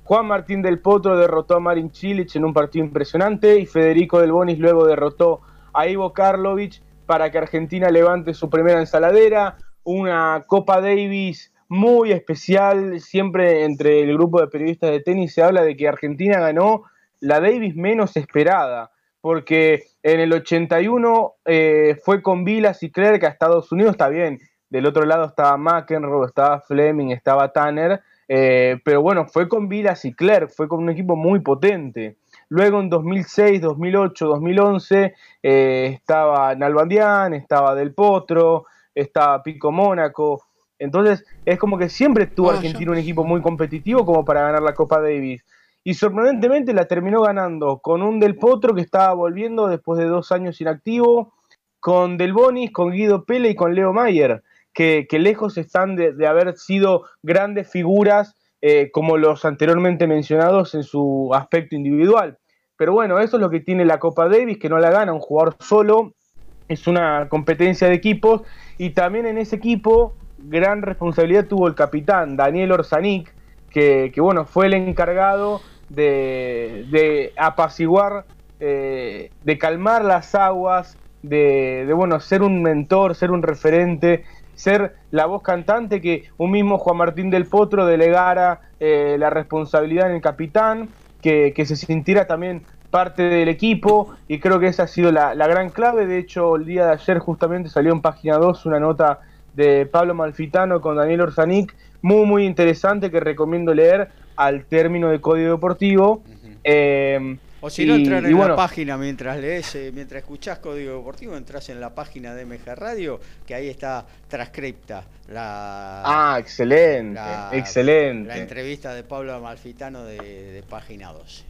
Juan Martín del Potro derrotó a Marin Cilic en un partido impresionante y Federico del Bonis luego derrotó a Ivo Karlovic para que Argentina levante su primera ensaladera, una Copa Davis muy especial. Siempre entre el grupo de periodistas de tenis se habla de que Argentina ganó la Davis menos esperada, porque en el 81 eh, fue con Vilas y Clerc a Estados Unidos, está bien. Del otro lado estaba McEnroe, estaba Fleming, estaba Tanner, eh, pero bueno, fue con Vilas y Clerc, fue con un equipo muy potente. Luego en 2006, 2008, 2011 estaba Nalbandián, estaba Del Potro, estaba Pico Mónaco, entonces, es como que siempre tuvo Argentina un equipo muy competitivo como para ganar la Copa Davis. Y sorprendentemente la terminó ganando con un Del Potro que estaba volviendo después de dos años inactivo, con Del Bonis, con Guido Pele y con Leo Mayer, que, lejos están de, haber sido grandes figuras eh, como los anteriormente mencionados en su aspecto individual. Pero bueno, eso es lo que tiene la Copa Davis, que no la gana un jugador solo, es una competencia de equipos y también en ese equipo gran responsabilidad tuvo el capitán Daniel Orsanic, que, bueno, fue el encargado de, apaciguar, eh, de calmar las aguas, de, bueno, ser un mentor, ser un referente, ser la voz cantante que un mismo Juan Martín del Potro delegara eh, la responsabilidad en el capitán, que, se sintiera también parte del equipo y creo que esa ha sido la, la gran clave. De hecho, el día de ayer justamente salió en página 2 una nota de Pablo Malfitano con Daniel Orzanic, muy muy interesante que recomiendo leer al término de Código Deportivo. Eh, O si no, entrar en la página mientras lees, eh, mientras escuchás Código Deportivo, entras en la página de MG Radio, que ahí está transcripta la, Ah, excelente, la- excelente. la entrevista de Pablo Amalfitano de, de página 12.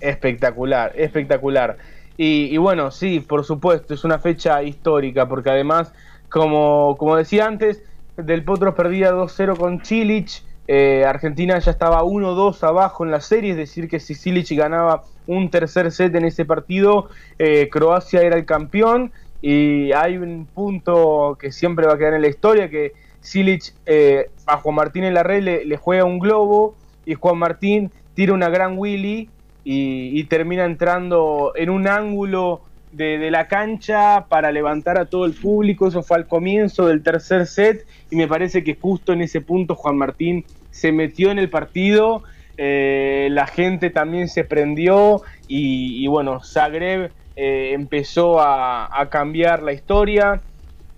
Espectacular, espectacular. Y, y bueno, sí, por supuesto, es una fecha histórica, porque además, como, como decía antes, Del Potro perdía 2-0 con Chilich, eh, Argentina ya estaba 1-2 abajo en la serie, es decir, que si Chilich ganaba un tercer set en ese partido, eh, Croacia era el campeón, y hay un punto que siempre va a quedar en la historia, que Silic eh, a Juan Martín en la red le, juega un globo, y Juan Martín tira una gran Willy, y termina entrando en un ángulo de, la cancha para levantar a todo el público. Eso fue al comienzo del tercer set y me parece que justo en ese punto Juan Martín se metió en el partido. eh, la gente también se prendió y, bueno, Zagreb eh, empezó a, cambiar la historia.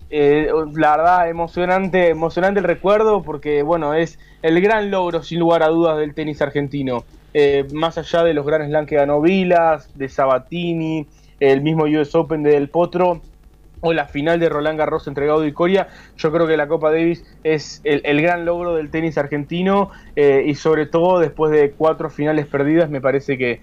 Eh, la verdad, emocionante, emocionante el recuerdo porque, bueno, es el gran logro, sin lugar a dudas, del tenis argentino. Más allá de los Grand Slam que ganó Vilas, de Sabatini, el mismo US Open de Del Potro o la final de Roland Garros entre Gaudio y Coria, yo creo que la Copa Davis es el, el gran logro del tenis argentino eh, y sobre todo después de cuatro finales perdidas, me parece que,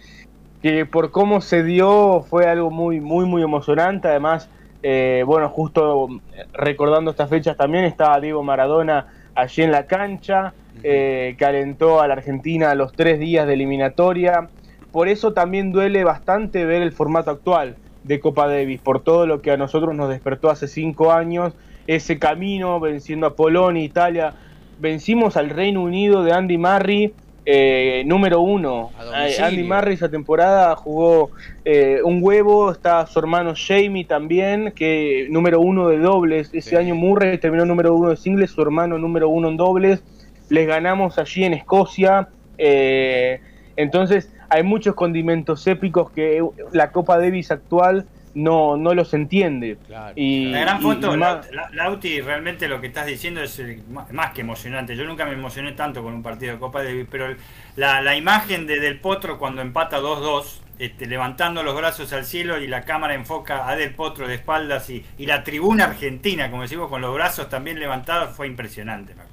que por cómo se dio fue algo muy, muy, muy emocionante. Además, eh, bueno, justo recordando estas fechas también estaba Diego Maradona allí en la cancha, eh, que alentó a la Argentina los tres días de eliminatoria. Por eso también duele bastante ver el formato actual de Copa Davis, por todo lo que a nosotros nos despertó hace cinco años, ese camino venciendo a Polonia, Italia, vencimos al Reino Unido de Andy Murray, eh, número uno. Domicilio. Andy Murray esa temporada jugó eh, un huevo, está su hermano Jamie también, que número uno de dobles. Ese Sí. año Murray terminó número uno de singles, su hermano número uno en dobles. Les ganamos allí en Escocia. eh, entonces hay muchos condimentos épicos que la Copa Davis actual no, no los entiende. Claro. Y, La gran foto, y más- Lauti, realmente lo que estás diciendo es eh, más que emocionante. Yo nunca me emocioné tanto con un partido de Copa Davis, pero la, la imagen de Del Potro cuando empata 2-2, este, levantando los brazos al cielo y la cámara enfoca a Del Potro de espaldas y, y la tribuna argentina, como decimos, con los brazos también levantados, fue impresionante, me acuerdo.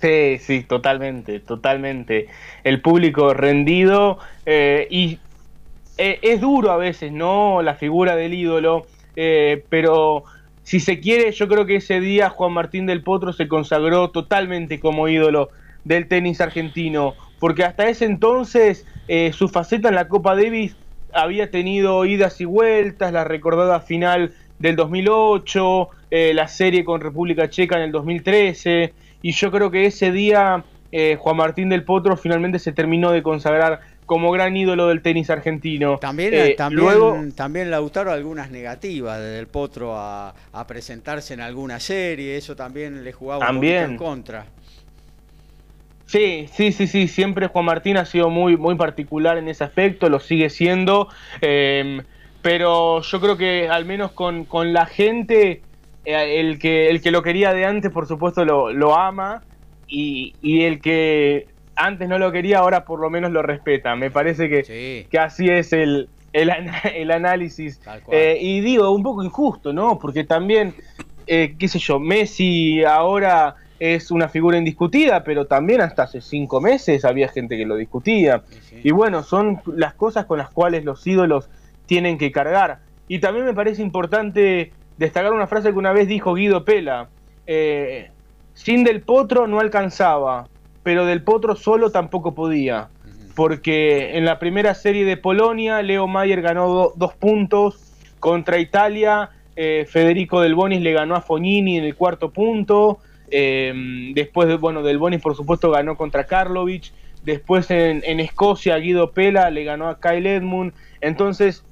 Sí, sí, totalmente, totalmente. El público rendido eh, y eh, es duro a veces, ¿no? La figura del ídolo, eh, pero si se quiere, yo creo que ese día Juan Martín del Potro se consagró totalmente como ídolo del tenis argentino, porque hasta ese entonces eh, su faceta en la Copa Davis había tenido idas y vueltas, la recordada final del 2008, eh, la serie con República Checa en el 2013, y yo creo que ese día eh, Juan Martín del Potro finalmente se terminó de consagrar como gran ídolo del tenis argentino. También, Eh, también, luego, también Lautaro algunas negativas desde el Potro a, a presentarse en alguna serie, eso también le jugaba un También. poquito en contra. Sí, sí, sí, sí, siempre Juan Martín ha sido muy, muy particular en ese aspecto, lo sigue siendo, eh, pero yo creo que al menos con, con la gente, el, que, el que lo quería de antes, por supuesto, lo, lo ama, y, y el que antes no lo quería, ahora por lo menos lo respeta. Me parece que, Sí, que así es el, el, ana- el análisis. Eh, y digo, un poco injusto, ¿no? Porque también, eh, qué sé yo, Messi ahora es una figura indiscutida, pero también hasta hace cinco meses había gente que lo discutía. Sí, sí. Y bueno, son las cosas con las cuales los ídolos tienen que cargar. Y también me parece importante destacar una frase que una vez dijo Guido Pela. eh, sin Del Potro no alcanzaba, pero Del Potro solo tampoco podía. Porque en la primera serie de Polonia, Leo Mayer ganó do- dos puntos. Contra Italia, eh, Federico Del Bonis le ganó a Fognini en el cuarto punto. Eh, después, de- bueno, Del Bonis, por supuesto, ganó contra Karlovic. Después en, en Escocia, Guido Pela le ganó a Kyle Edmund. Entonces,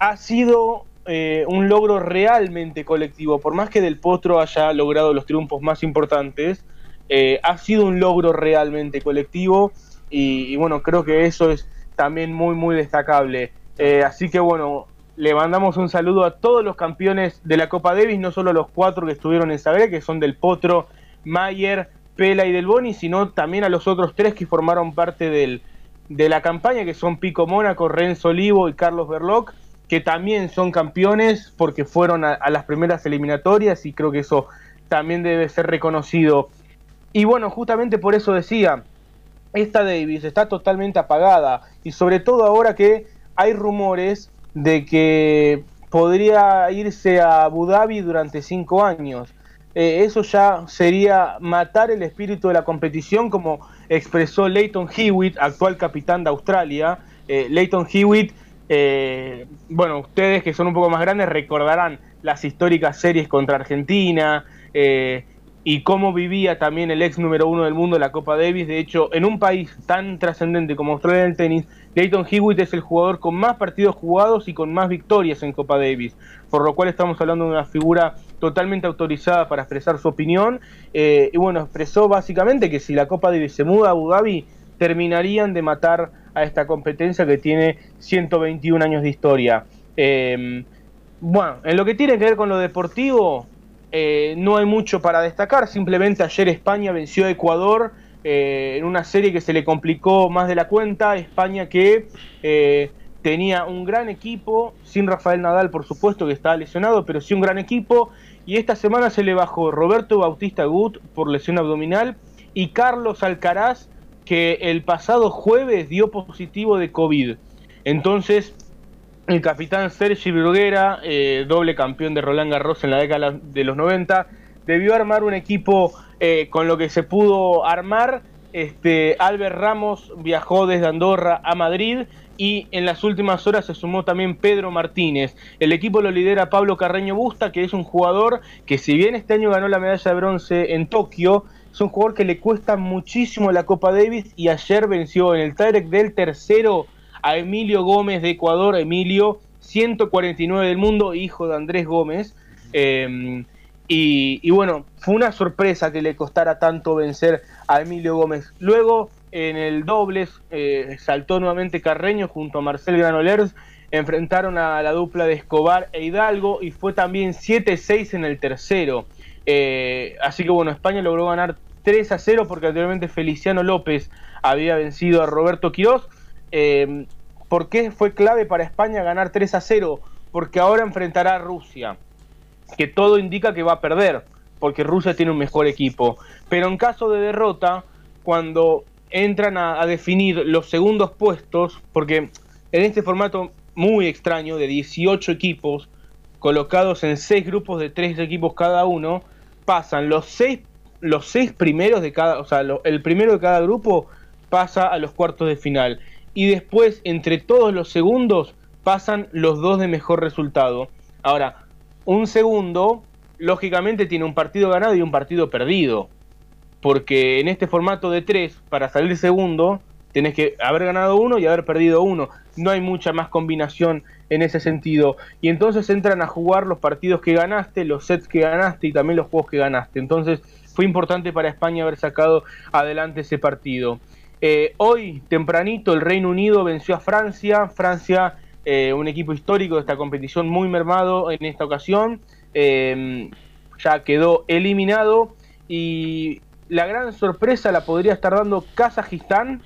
ha sido eh, un logro realmente colectivo. Por más que Del Potro haya logrado los triunfos más importantes, eh, ha sido un logro realmente colectivo. Y, bueno, creo que eso es también muy, muy destacable. Eh, así que bueno, le mandamos un saludo a todos los campeones de la Copa Davis, no solo los cuatro que estuvieron en Zagreb, que son del Potro, Mayer, Pela y del Boni, sino también a los otros tres que formaron parte del, de la campaña, que son Pico Mónaco, Renzo Olivo y Carlos Berloc, que también son campeones porque fueron a, las primeras eliminatorias y creo que eso también debe ser reconocido. Y bueno, justamente por eso decía, esta Davis está totalmente apagada y sobre todo ahora que hay rumores de que podría irse a Abu Dhabi durante cinco años. Eh, eso ya sería matar el espíritu de la competición, como expresó Leighton Hewitt, actual capitán de Australia. Eh, Leighton Hewitt, eh, bueno, ustedes que son un poco más grandes recordarán las históricas series contra Argentina y cómo vivía también el ex número uno del mundo la Copa Davis. De hecho, en un país tan trascendente como Australia en el tenis, Leighton Hewitt es el jugador con más partidos jugados y con más victorias en Copa Davis, por lo cual estamos hablando de una figura totalmente autorizada para expresar su opinión. Eh, y bueno, expresó básicamente que si la Copa Davis se muda a Abu Dhabi, terminarían de matar a esta competencia que tiene 121 años de historia. Eh, bueno, en lo que tiene que ver con lo deportivo, eh, no hay mucho para destacar, simplemente ayer España venció a Ecuador eh, en una serie que se le complicó más de la cuenta, España que eh, tenía un gran equipo, sin Rafael Nadal por supuesto que estaba lesionado, pero sí un gran equipo, y esta semana se le bajó Roberto Bautista Gut por lesión abdominal y Carlos Alcaraz que el pasado jueves dio positivo de COVID. Entonces, el capitán Sergi Bruguera, eh, doble campeón de Roland Garros en la década de los 90, debió armar un equipo eh, con lo que se pudo armar. Este, Albert Ramos viajó desde Andorra a Madrid y en las últimas horas se sumó también Pedro Martínez. El equipo lo lidera Pablo Carreño Busta, que es un jugador que si bien este año ganó la medalla de bronce en Tokio, es un jugador que le cuesta muchísimo la Copa Davis y ayer venció en el Tarek del tercero a Emilio Gómez de Ecuador, Emilio 149 del mundo, hijo de Andrés Gómez. Em, y, bueno, fue una sorpresa que le costara tanto vencer a Emilio Gómez. Luego, en el dobles, eh, saltó nuevamente Carreño junto a Marcel Granolers. Enfrentaron a la dupla de Escobar e Hidalgo y fue también 7-6 en el tercero. Eh, así que bueno, España logró ganar 3 a 0 porque anteriormente Feliciano López había vencido a Roberto Quirós. Eh, ¿Por qué fue clave para España ganar 3 a 0? Porque ahora enfrentará a Rusia, que todo indica que va a perder, porque Rusia tiene un mejor equipo. Pero en caso de derrota, cuando entran a, definir los segundos puestos, porque en este formato muy extraño de 18 equipos, colocados en 6 grupos de 3 equipos cada uno, pasan los 6 los seis primeros de cada, o sea, el primero de cada grupo pasa a los cuartos de final y después entre todos los segundos pasan los dos de mejor resultado. Ahora, un segundo, lógicamente, tiene un partido ganado y un partido perdido. Porque en este formato de tres, para salir segundo, tenés que haber ganado uno y haber perdido uno. No hay mucha más combinación en ese sentido. Y entonces entran a jugar los partidos que ganaste, los sets que ganaste y también los juegos que ganaste. Entonces fue importante para España haber sacado adelante ese partido. Eh, hoy, tempranito, el Reino Unido venció a Francia. Francia, eh, un equipo histórico de esta competición muy mermado en esta ocasión. Eh, ya quedó eliminado. Y la gran sorpresa la podría estar dando Kazajistán,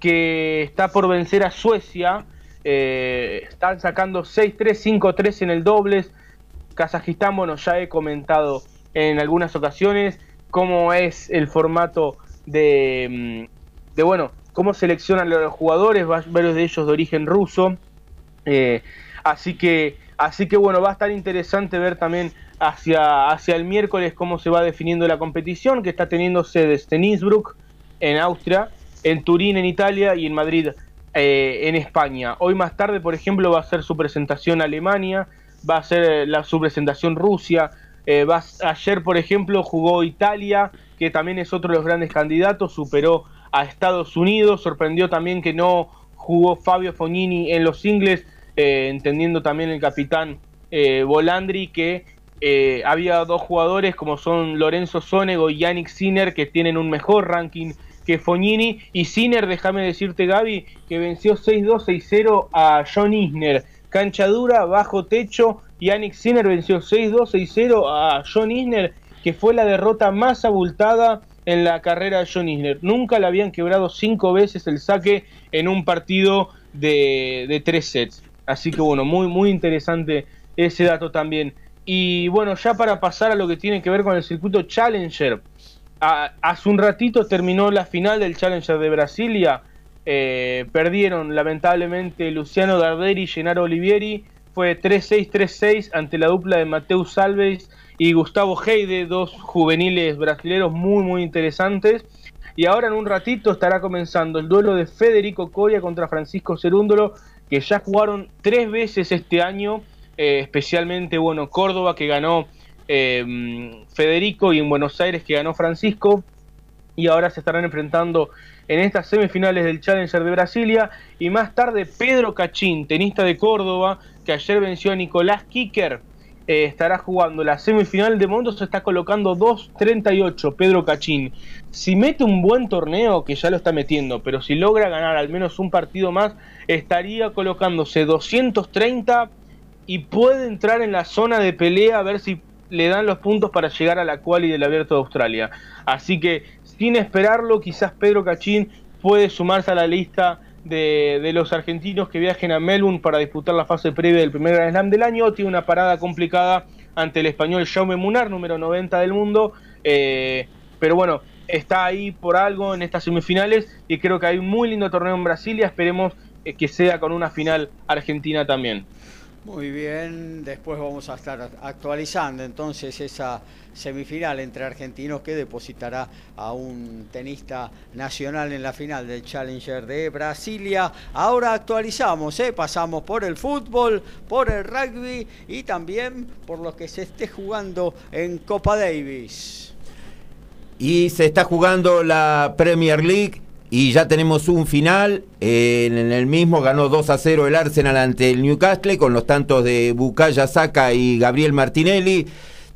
que está por vencer a Suecia. Están sacando 6-3, 5-3 en el dobles. Kazajistán, bueno, ya he comentado en algunas ocasiones cómo es el formato de, mm, bueno, cómo seleccionan los jugadores, varios de ellos de origen ruso. Eh, así que, así que bueno, va a estar interesante ver también hacia, hacia el miércoles cómo se va definiendo la competición, que está teniendo sedes en Innsbruck, en Austria, en Turín, en Italia y en Madrid, eh, en España. Hoy más tarde, por ejemplo, va a ser su presentación Alemania, va a ser eh, la, su presentación Rusia. va, ayer, por ejemplo, jugó Italia, que también es otro de los grandes candidatos, superó a Estados Unidos. Sorprendió también que no jugó Fabio Fognini en los singles, eh, entendiendo también el capitán eh, Volandri que eh, había dos jugadores como son Lorenzo Sonego y Yannick Sinner que tienen un mejor ranking que Fognini y Sinner, déjame decirte Gaby, que venció 6-2, 6-0 a John Isner. Cancha dura, bajo techo, Yannick Sinner venció 6-2, 6-0 a John Isner, que fue la derrota más abultada en la carrera de John Isner. Nunca le habían quebrado cinco veces el saque en un partido de, de tres sets. Así que bueno, muy, muy interesante ese dato también. Y bueno, ya para pasar a lo que tiene que ver con el circuito Challenger. Hace un ratito terminó la final del Challenger de Brasilia. Eh, perdieron lamentablemente Luciano Darderi y Gennaro Olivieri. Fue 3-6, 3-6 ante la dupla de Mateus Salves y Gustavo Heide, dos juveniles brasileños muy, muy interesantes. Y ahora en un ratito estará comenzando el duelo de Federico Coria contra Francisco Cerúndolo, que ya jugaron tres veces este año, eh, especialmente, bueno, Córdoba que ganó eh, Federico y en Buenos Aires que ganó Francisco, y ahora se estarán enfrentando en estas semifinales del Challenger de Brasilia, y más tarde Pedro Cachín, tenista de Córdoba, que ayer venció a Nicolás Kicker, eh, estará jugando. La semifinal de momento se está colocando 2.38 Pedro Cachín. Si mete un buen torneo que ya lo está metiendo pero si logra ganar al menos un partido más estaría colocándose 230 y puede entrar en la zona de pelea a ver si le dan los puntos para llegar a la quali del Abierto de Australia así que sin esperarlo quizás Pedro Cachín puede sumarse a la lista de, los argentinos que viajen a Melbourne para disputar la fase previa del primer Grand Slam del año. Tiene una parada complicada ante el español Jaume Munar, número 90 del mundo. Eh, pero bueno, está ahí por algo en estas semifinales y creo que hay un muy lindo torneo en Brasilia. Esperemos eh, que sea con una final argentina también. Muy bien, después vamos a estar actualizando entonces esa semifinal entre argentinos que depositará a un tenista nacional en la final del Challenger de Brasilia. Ahora actualizamos, ¿eh? pasamos por el fútbol, por el rugby y también por lo que se esté jugando en Copa Davis. Y se está jugando la Premier League y ya tenemos un final. en el mismo ganó 2 a 0 el Arsenal ante el Newcastle con los tantos de Bucaya Saca y Gabriel Martinelli.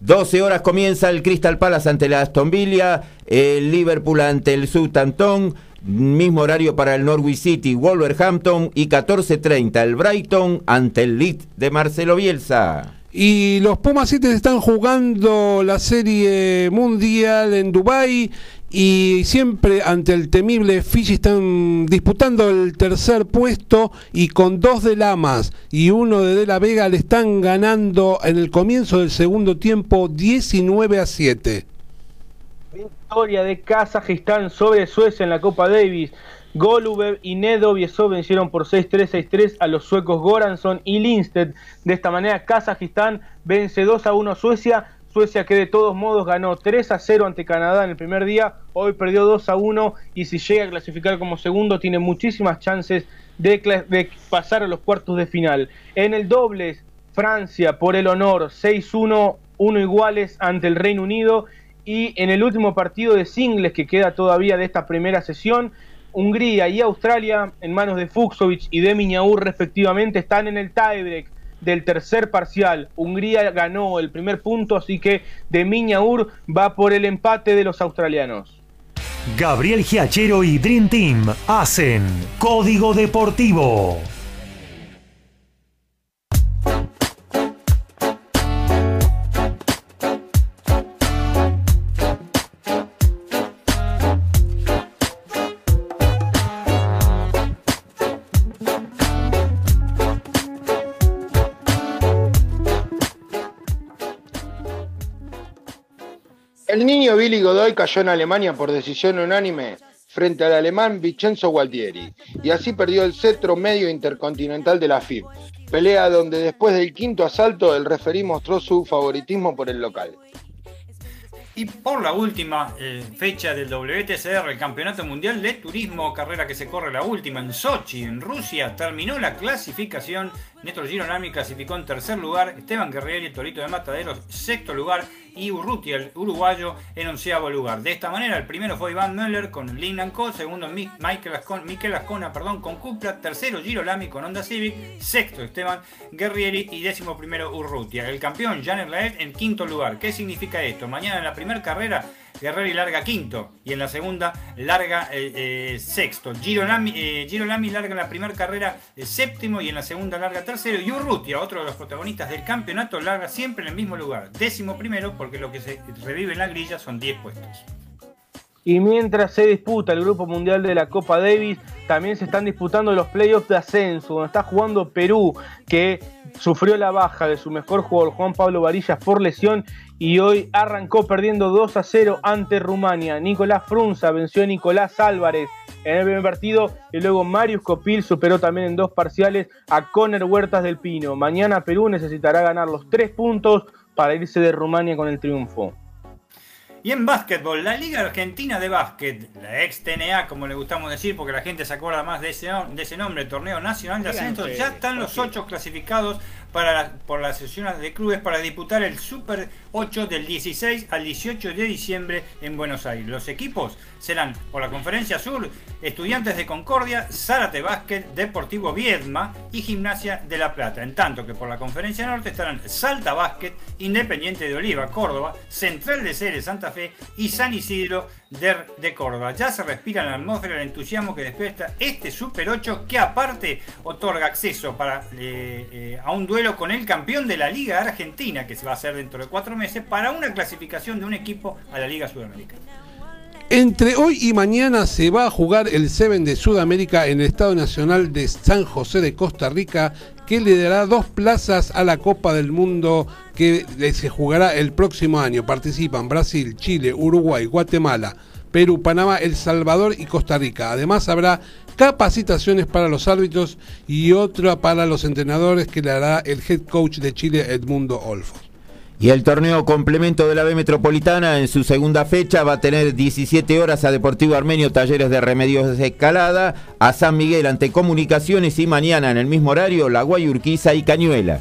12 horas comienza el Crystal Palace ante la Aston Villa, el Liverpool ante el Southampton, mismo horario para el Norwich City, Wolverhampton y 14.30 el Brighton ante el Leeds de Marcelo Bielsa. Y los Pumas 7 están jugando la serie mundial en Dubai y siempre ante el temible Fiji están disputando el tercer puesto y con dos de Lamas y uno de De La Vega le están ganando en el comienzo del segundo tiempo 19 a 7. Victoria de Kazajistán sobre Suecia en la Copa Davis. Golubev y Nedoviesov vencieron por 6-3, 6-3 a los suecos Goranson y Lindstedt. De esta manera, Kazajistán vence 2 a 1 a Suecia. Suecia que de todos modos ganó 3 a 0 ante Canadá en el primer día, hoy perdió 2 a 1 y si llega a clasificar como segundo tiene muchísimas chances de, pasar a los cuartos de final. En el dobles, Francia por el honor 6-1, 1 iguales ante el Reino Unido y en el último partido de singles que queda todavía de esta primera sesión, Hungría y Australia en manos de Fuxovic y de Miñaur respectivamente están en el tiebreak del tercer parcial. Hungría ganó el primer punto, así que de Miñaur va por el empate de los australianos. Gabriel Giachero y Dream Team hacen Código Deportivo. Billy Godoy cayó en Alemania por decisión unánime frente al alemán Vincenzo Gualtieri y así perdió el cetro medio intercontinental de la FIB, pelea donde después del quinto asalto el referí mostró su favoritismo por el local. Y por la última eh, fecha del WTCR, el Campeonato Mundial de Turismo, carrera que se corre la última en Sochi, en Rusia, terminó la clasificación. Néstor Gironami clasificó en tercer lugar, Esteban Guerrieri, Torito de Mataderos, sexto lugar y Urruti, el uruguayo, en onceavo lugar. De esta manera, el primero fue Iván Möller con Lindon Co, segundo Michael Ascona, Miquel Ascona perdón, con Cupra, tercero Giro Lami con Honda Civic, sexto Esteban Guerrieri y décimo primero Urrutia. El campeón Janet Laet en quinto lugar. ¿Qué significa esto? Mañana en la primera carrera Guerrero larga quinto y en la segunda larga eh, eh, sexto. Girolami, eh, Girolami larga en la primera carrera séptimo y en la segunda larga tercero. Y Urrutia, otro de los protagonistas del campeonato, larga siempre en el mismo lugar, décimo primero, porque lo que se revive en la grilla son 10 puestos. Y mientras se disputa el Grupo Mundial de la Copa Davis, también se están disputando los playoffs de ascenso, donde está jugando Perú, que sufrió la baja de su mejor jugador Juan Pablo Varillas por lesión y hoy arrancó perdiendo 2 a 0 ante Rumania. Nicolás Frunza venció a Nicolás Álvarez en el primer partido y luego Marius Copil superó también en dos parciales a Conner Huertas del Pino. Mañana Perú necesitará ganar los tres puntos para irse de Rumania con el triunfo. Y en básquetbol, la Liga Argentina de Básquet, la ex TNA, como le gustamos decir, porque la gente se acuerda más de ese, de ese nombre, Torneo Nacional de Ascenso, ya están los ocho clasificados para por las sesiones de clubes para disputar el Super 8 del 16 al 18 de diciembre en Buenos Aires. Los equipos serán por la Conferencia Sur, Estudiantes de Concordia, Zárate Básquet, Deportivo Viedma y Gimnasia de La Plata. En tanto que por la Conferencia Norte estarán Salta Básquet, Independiente de Oliva, Córdoba, Central de Ceres, Santa Fe y San Isidro de, Córdoba. Ya se respira la atmósfera el entusiasmo que despierta este Super 8 que aparte otorga acceso para, eh, eh, a un duelo con el campeón de la Liga Argentina que se va a hacer dentro de cuatro meses para una clasificación de un equipo a la Liga Sudamericana. Entre hoy y mañana se va a jugar el Seven de Sudamérica en el Estado Nacional de San José de Costa Rica, que le dará dos plazas a la Copa del Mundo que se jugará el próximo año. Participan Brasil, Chile, Uruguay, Guatemala, Perú, Panamá, El Salvador y Costa Rica. Además habrá capacitaciones para los árbitros y otra para los entrenadores que le hará el head coach de Chile, Edmundo Olfo. Y el torneo complemento de la B Metropolitana en su segunda fecha va a tener 17 horas a Deportivo Armenio Talleres de Remedios de Escalada, a San Miguel ante Comunicaciones y mañana en el mismo horario La Guayurquiza y Cañuela.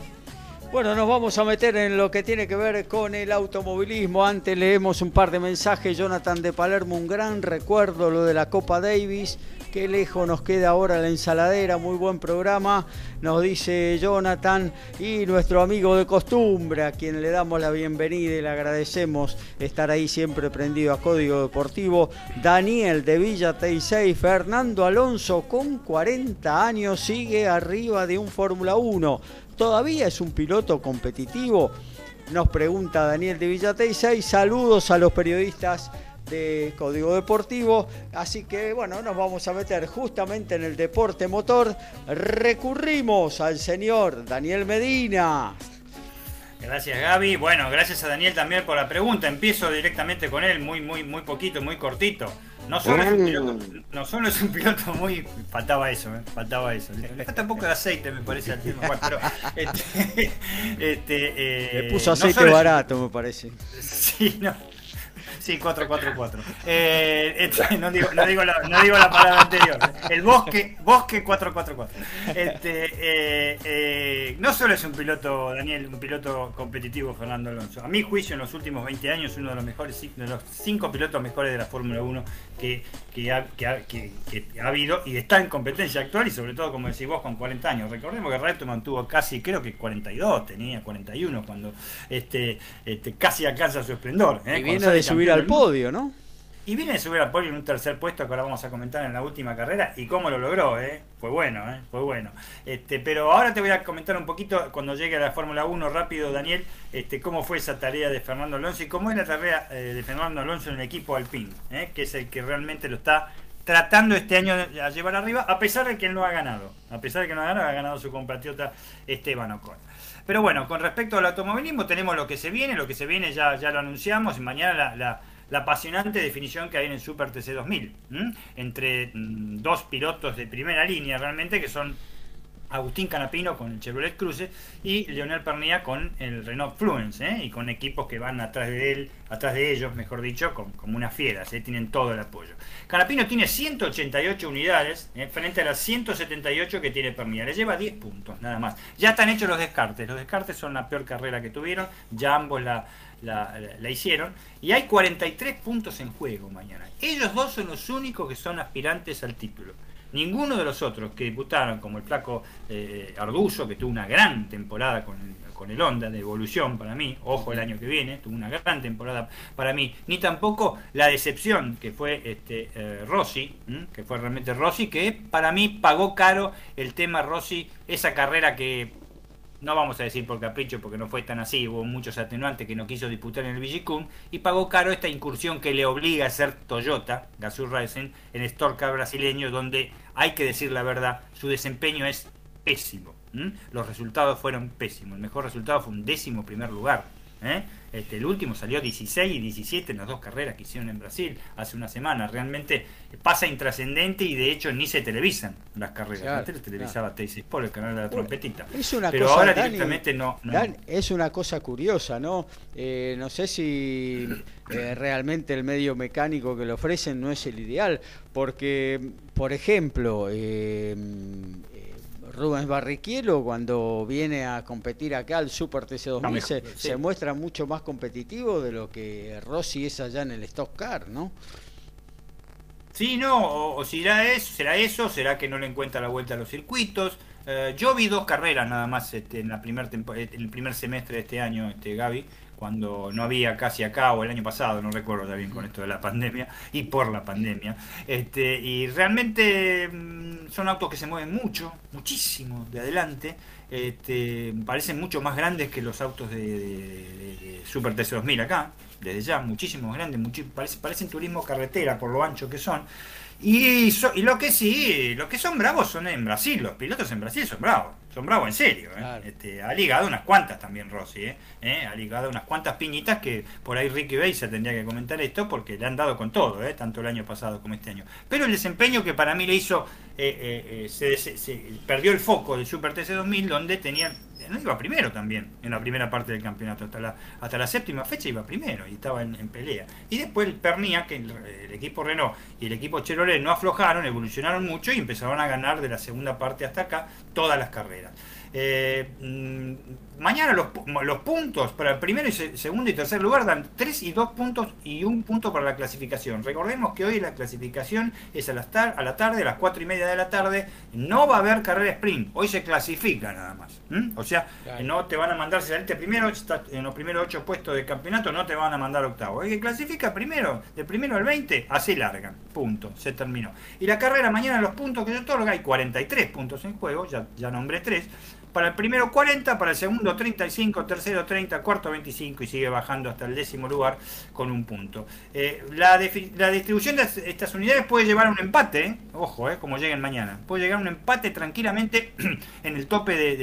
Bueno, nos vamos a meter en lo que tiene que ver con el automovilismo. Antes leemos un par de mensajes. Jonathan de Palermo, un gran recuerdo lo de la Copa Davis. Qué lejos nos queda ahora la ensaladera, muy buen programa, nos dice Jonathan y nuestro amigo de costumbre, a quien le damos la bienvenida y le agradecemos estar ahí siempre prendido a Código Deportivo, Daniel de Villa Teisei, Fernando Alonso con 40 años sigue arriba de un Fórmula 1, todavía es un piloto competitivo. Nos pregunta Daniel de Villa Teisei, saludos a los periodistas de Código Deportivo. Así que bueno, nos vamos a meter justamente en el deporte motor. Recurrimos al señor Daniel Medina. Gracias Gaby. Bueno, gracias a Daniel también por la pregunta. Empiezo directamente con él, muy, muy, muy poquito, muy cortito. No solo, es un piloto, no solo es un piloto muy. Faltaba eso, ¿eh? faltaba eso. Le falta un poco de aceite, me parece, al pero. Este, este, eh, Le puso aceite barato, me parece. Sí, no. Sí, 444. Eh, este, no, digo, no, digo la, no, digo la, palabra anterior. El bosque, bosque 444. Este, eh, eh, no solo es un piloto, Daniel, un piloto competitivo, Fernando Alonso. A mi juicio, en los últimos 20 años, uno de los mejores, de los cinco pilotos mejores de la Fórmula 1 que, que, ha, que, ha, habido y está en competencia actual y sobre todo, como decís vos, con 40 años. Recordemos que Reutemann tuvo casi, creo que 42, tenía 41 cuando este, este casi alcanza su esplendor. Y viene de subir al podio, ¿no? Y viene de subir al podio en un tercer puesto que ahora vamos a comentar en la última carrera y cómo lo logró, ¿eh? Fue bueno, ¿eh? Fue bueno. Este, pero ahora te voy a comentar un poquito cuando llegue a la Fórmula 1 rápido, Daniel, este, cómo fue esa tarea de Fernando Alonso y cómo es la tarea eh, de Fernando Alonso en el equipo Alpine, ¿eh? que es el que realmente lo está tratando este año a llevar arriba, a pesar de que él no ha ganado. A pesar de que no ha ganado, ha ganado su compatriota Esteban Ocon. Pero bueno, con respecto al automovilismo tenemos lo que se viene, lo que se viene ya, ya lo anunciamos, y mañana la, apasionante definición que hay en el Super TC 2000, entre mm, dos pilotos de primera línea realmente, que son Agustín Canapino con el Chevrolet Cruze y Leonel Pernilla con el Renault Fluence ¿eh? y con equipos que van atrás de él, atrás de ellos, mejor dicho, como unas fieras, ¿eh? tienen todo el apoyo. Canapino tiene 188 unidades ¿eh? frente a las 178 que tiene Pernilla, le lleva 10 puntos nada más. Ya están hechos los descartes, los descartes son la peor carrera que tuvieron, ya ambos la, la, hicieron y hay 43 puntos en juego mañana. Ellos dos son los únicos que son aspirantes al título. Ninguno de los otros que disputaron, como el flaco eh, Arduzo, que tuvo una gran temporada con el, con el Honda de evolución para mí, ojo el año que viene, tuvo una gran temporada para mí, ni tampoco la decepción que fue este eh, Rossi, que fue realmente Rossi, que para mí pagó caro el tema Rossi, esa carrera que no vamos a decir por capricho porque no fue tan así, hubo muchos atenuantes que no quiso disputar en el Vigicum y pagó caro esta incursión que le obliga a ser Toyota, Gazoo Racing, en Storca brasileño, donde hay que decir la verdad, su desempeño es pésimo. Los resultados fueron pésimos, el mejor resultado fue un décimo primer lugar. ¿Eh? Este, el último salió 16 y 17 en las dos carreras que hicieron en Brasil hace una semana. Realmente pasa intrascendente y de hecho ni se televisan las carreras. Antes televisaba claro. por el canal de la trompetita. Es una Pero cosa, ahora Dani, directamente no. no. Dan, es una cosa curiosa, ¿no? Eh, no sé si eh, realmente el medio mecánico que le ofrecen no es el ideal, porque, por ejemplo, eh, Rubens Barrichello cuando viene a competir acá al Super TC2000 se, sí. se, muestra mucho más competitivo de lo que Rossi es allá en el Stock Car, ¿no? Sí, no, o, o será, eso, será eso, será que no le encuentra la vuelta a los circuitos. Eh, yo vi dos carreras nada más este, en la primer el primer semestre de este año, este Gaby, cuando no había casi acá o el año pasado, no recuerdo ya bien con esto de la pandemia y por la pandemia. Este, y realmente mmm, son autos que se mueven mucho, muchísimo de adelante. Este, parecen mucho más grandes que los autos de, de, de, Super TC2000 acá, desde ya, muchísimo más grandes, muchi parece, parecen turismo carretera por lo ancho que son. Y, so, y, lo que sí, lo que son bravos son en Brasil, los pilotos en Brasil son bravos, son bravos en serio. ¿eh? Claro. Este, ha ligado unas cuantas también Rossi, ¿eh? ¿Eh? ha ligado unas cuantas piñitas que por ahí Ricky Beiser tendría que comentar esto porque le han dado con todo, tanto el año pasado como este año. Pero el desempeño que para mí le hizo, eh, se, se, se, perdió el foco del Super TC 2000 donde tenían iba primero también en la primera parte del campeonato. Hasta la, hasta la séptima fecha iba primero y estaba en, pelea. Y después el Pernia, que el, equipo Renault y el equipo Chevrolet no aflojaron, evolucionaron mucho y empezaron a ganar de la segunda parte hasta acá todas las carreras. Eh, mañana los, los, puntos para el primero y segundo y tercer lugar dan 3 y 2 puntos y un punto para la clasificación. Recordemos que hoy la clasificación es a la, a la tarde, a las 4 y media de la tarde. No va a haber carrera sprint. Hoy se clasifica nada más. ¿Mm? O sea, claro. no te van a mandar, si saliste primero, en los primeros 8 puestos del campeonato, no te van a mandar octavo. El que clasifica primero, del primero al 20, así largan. Punto. Se terminó. Y la carrera mañana, los puntos que se otorga, hay 43 puntos en juego, ya, ya nombré 3 para el primero 40, para el segundo 35, tercero 30, cuarto 25 y sigue bajando hasta el décimo lugar con un punto. Eh, la, la, distribución de estas unidades puede llevar a un empate, ¿eh? ojo, eh, como lleguen mañana, puede llegar a un empate tranquilamente en el tope de,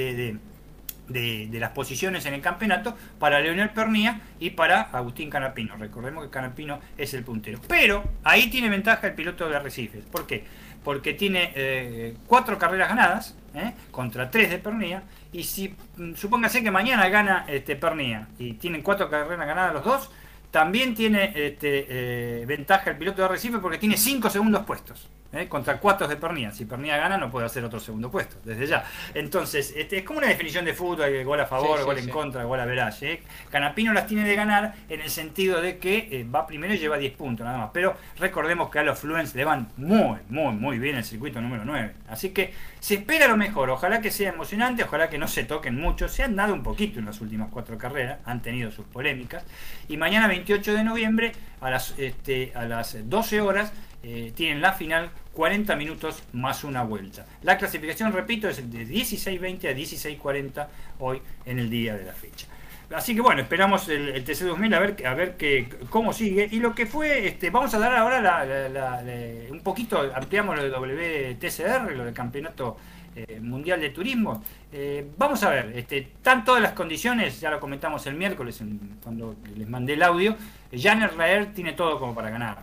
de, de las posiciones en el campeonato para Leonel Pernía y para Agustín Canapino. Recordemos que Canapino es el puntero. Pero ahí tiene ventaja el piloto de Arrecifes. ¿Por qué? Porque tiene eh, cuatro carreras ganadas ¿eh? contra tres de Pernía. Y si mm, supóngase que mañana gana este, Pernía y tienen cuatro carreras ganadas los dos, también tiene este, eh, ventaja el piloto de Arrecife porque tiene cinco segundos puestos. ¿Eh? contra cuatro de Pernía. Si Pernía gana, no puede hacer otro segundo puesto, desde ya. Entonces, este, es como una definición de fútbol: gol a favor, sí, sí, gol en sí. contra, gol a veraje. ¿eh? Canapino las tiene de ganar en el sentido de que eh, va primero y lleva 10 puntos, nada más. Pero recordemos que a los Fluence le van muy, muy, muy bien el circuito número 9. Así que se espera lo mejor. Ojalá que sea emocionante, ojalá que no se toquen mucho. Se han dado un poquito en las últimas cuatro carreras, han tenido sus polémicas. Y mañana, 28 de noviembre, a las, este, a las 12 horas, eh, tienen la final 40 minutos más una vuelta. La clasificación, repito, es de 16.20 a 16.40 hoy en el día de la fecha. Así que bueno, esperamos el, el TC2000 a ver, a ver que, cómo sigue. Y lo que fue, este, vamos a dar ahora la, un poquito, ampliamos lo de WTCR, lo del campeonato eh, mundial de turismo. Eh, vamos a ver, este, están todas las condiciones, ya lo comentamos el miércoles en, cuando les mandé el audio. Jan Raer tiene todo como para ganar.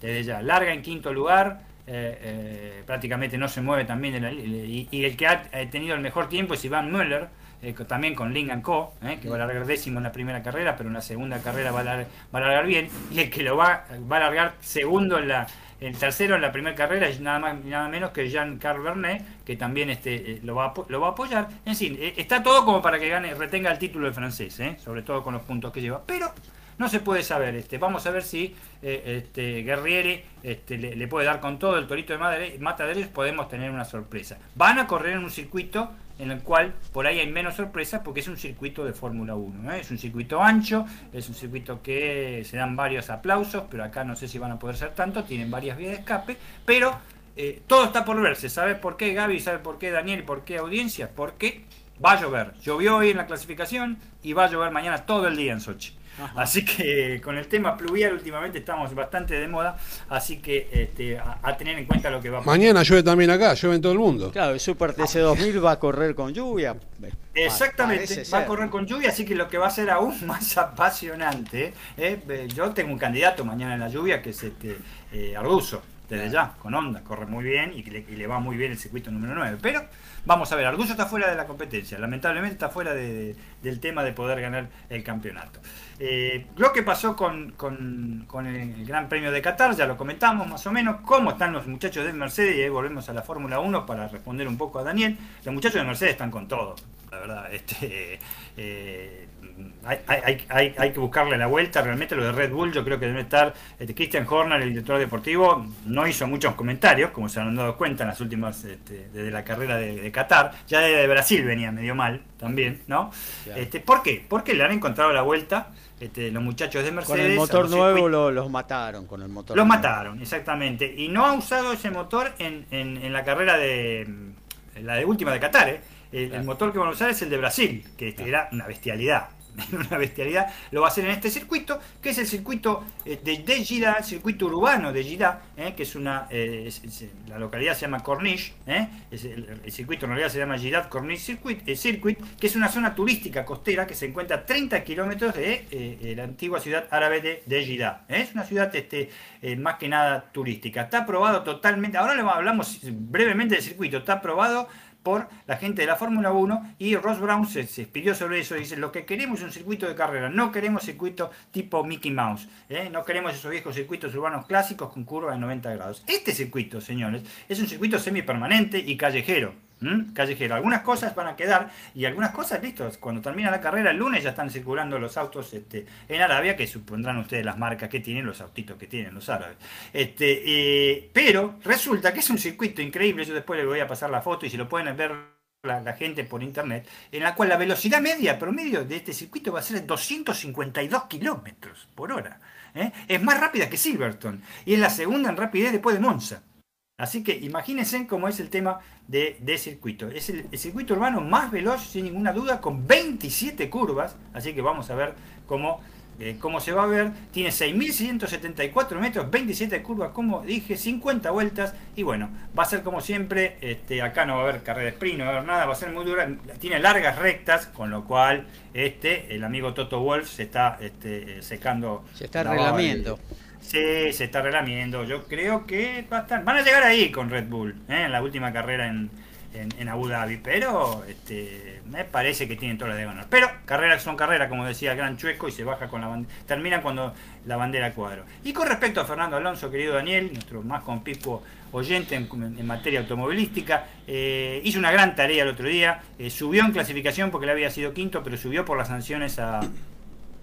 Desde ya, larga en quinto lugar, eh, eh, prácticamente no se mueve también. Y, el que ha tenido el mejor tiempo es Iván Müller, eh, también con Ling Co, que va a largar décimo en la primera carrera, pero en la segunda carrera va a, largar, va a largar bien. Y el que lo va, a largar segundo en la, el tercero en la primera carrera es nada más nada menos que Jean-Carl Vernet, que también este, lo, va a, lo va apoyar. En fin, está todo como para que gane, retenga el título de francés, ¿eh? sobre todo con los puntos que lleva. Pero no se puede saber. Este, vamos a ver si eh, este, Guerrieri este, le, puede dar con todo el torito de Mataderos, podemos tener una sorpresa. Van a correr en un circuito en el cual por ahí hay menos sorpresas porque es un circuito de Fórmula 1. ¿eh? Es un circuito ancho, es un circuito que se dan varios aplausos, pero acá no sé si van a poder ser tanto, tienen varias vías de escape, pero eh, todo está por verse. ¿Sabes por qué Gaby? ¿Sabe por qué Daniel? ¿Y por qué audiencia? Porque va a llover. Llovió hoy en la clasificación y va a llover mañana todo el día en Sochi. Así que con el tema pluvial últimamente estamos bastante de moda, así que este, a, tener en cuenta lo que va a pasar. Mañana llueve también acá, llueve en todo el mundo. Claro, el Super TC2000 va a correr con lluvia. Exactamente, va a correr con lluvia, así que lo que va a ser aún más apasionante, ¿eh? yo tengo un candidato mañana en la lluvia que es este, eh, Arduzo desde ya, con onda, corre muy bien y le, va muy bien el circuito número 9. Pero vamos a ver, Arguso está fuera de la competencia, lamentablemente está fuera del tema de poder ganar el campeonato. Eh, lo que pasó con, el Gran Premio de Qatar, ya lo comentamos más o menos, cómo están los muchachos de Mercedes, y ahí volvemos a la Fórmula 1 para responder un poco a Daniel. Los muchachos de Mercedes están con todo, la verdad. Este, eh, hay, que buscarle la vuelta. Realmente lo de Red Bull, yo creo que debe estar. Este, Christian Horner, el director deportivo, no hizo muchos comentarios, como se han dado cuenta en las últimas, este, desde la carrera de, Qatar. Ya de Brasil venía medio mal también, ¿no? Este, ¿Por qué? Porque le han encontrado la vuelta. Este, los muchachos de Mercedes. Con el motor nuevo los mataron, con el motor. Los mataron, exactamente. Y no ha usado ese motor en, en, la carrera de. la de última de Qatar, ¿eh? El, motor que van a usar es el de Brasil, que era una bestialidad. Una bestialidad, lo va a hacer en este circuito, que es el circuito eh, de, de el circuito urbano de Gida, eh, que es una, eh, la localidad se llama Corniche, el, circuito en realidad se llama Girard Corniche Circuit, Circuit, que es una zona turística costera que se encuentra a 30 kilómetros de la antigua ciudad árabe de, de Es una ciudad este, más que nada turística. Está aprobado totalmente, ahora le hablamos brevemente del circuito, está aprobado por la gente de la Fórmula 1 y Ross Brown se, se, expidió sobre eso. Dice, lo que queremos es un circuito de carrera, no queremos circuito tipo Mickey Mouse, ¿eh? no queremos esos viejos circuitos urbanos clásicos con curvas de 90 grados. Este circuito, señores, es un circuito semipermanente y callejero. ¿Mm? callejero. Algunas cosas van a quedar y algunas cosas, listos. Cuando termina la carrera el lunes ya están circulando los autos este, en Arabia, que supondrán ustedes las marcas que tienen, los autitos que tienen los árabes. Este, eh, pero resulta que es un circuito increíble. Yo después les voy a pasar la foto y si lo pueden ver la, gente por internet, en la cual la velocidad media promedio de este circuito va a ser de 252 kilómetros por hora. ¿eh? Es más rápida que Silverstone y es la segunda en rapidez después de Monza. Así que imagínense cómo es el tema de, circuito. Es el, circuito urbano más veloz, sin ninguna duda, con 27 curvas. Así que vamos a ver cómo, eh, cómo se va a ver. Tiene 6.174 metros, 27 curvas, como dije, 50 vueltas. Y bueno, va a ser como siempre. Este, acá no va a haber carrera de sprint, no va a haber nada, va a ser muy dura. Tiene largas rectas, con lo cual este, el amigo Toto Wolf se está este, secando. Se está relamiendo. Se está relamiendo. Yo creo que va a van a llegar ahí con Red Bull, ¿eh? en la última carrera en, en, Abu Dhabi, pero este, me parece que tienen todas las de ganar. Pero carreras son carreras, como decía el gran Chueco, y se baja con la bandera, termina cuando la bandera cuadro. Y con respecto a Fernando Alonso, querido Daniel, nuestro más conspicuo oyente en, materia automovilística, eh, hizo una gran tarea el otro día, eh, subió en clasificación porque le había sido quinto, pero subió por las sanciones a,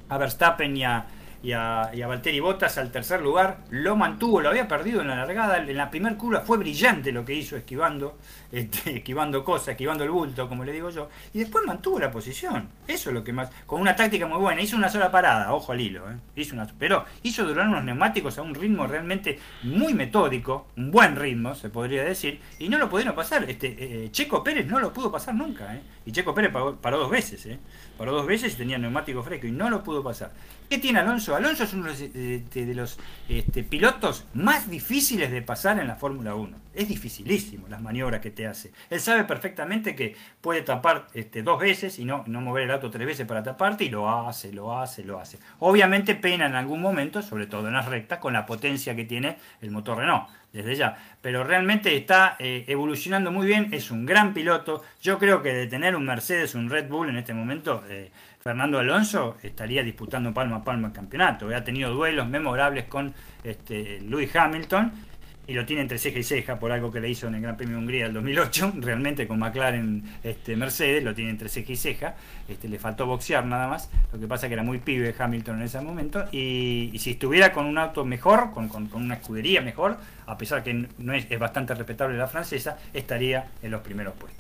a Verstappen y a y a, y a Valtteri Bottas al tercer lugar. Lo mantuvo, lo había perdido en la largada. En la primera curva fue brillante lo que hizo esquivando, este, esquivando cosas, esquivando el bulto, como le digo yo. Y después mantuvo la posición. Eso es lo que más. Con una táctica muy buena. Hizo una sola parada, ojo al hilo. ¿eh? Hizo una, pero hizo durar unos neumáticos a un ritmo realmente muy metódico, un buen ritmo, se podría decir. Y no lo pudieron pasar. Este, eh, Checo Pérez no lo pudo pasar nunca. ¿eh? Y Checo Pérez paró, dos veces. ¿eh? Paró dos veces y tenía neumático fresco y no lo pudo pasar. ¿Qué tiene Alonso? Alonso es uno de, los este, pilotos más difíciles de pasar en la Fórmula 1. Es dificilísimo las maniobras que te hace. Él sabe perfectamente que puede tapar este, dos veces y no, no mover el auto tres veces para taparte y lo hace, lo hace, lo hace. Obviamente pena en algún momento, sobre todo en las rectas, con la potencia que tiene el motor Renault desde ya. Pero realmente está eh, evolucionando muy bien, es un gran piloto. Yo creo que de tener un Mercedes, un Red Bull en este momento, eh, Fernando Alonso estaría disputando palma a palma el campeonato. Ha tenido duelos memorables con este, Lewis Hamilton. Y lo tiene entre ceja y ceja por algo que le hizo en el Gran Premio de Hungría del 2008, realmente con McLaren este, Mercedes, lo tiene entre ceja y ceja, este, le faltó boxear nada más, lo que pasa que era muy pibe Hamilton en ese momento, y, si estuviera con un auto mejor, con, una escudería mejor, a pesar que no es, es bastante respetable la francesa, estaría en los primeros puestos.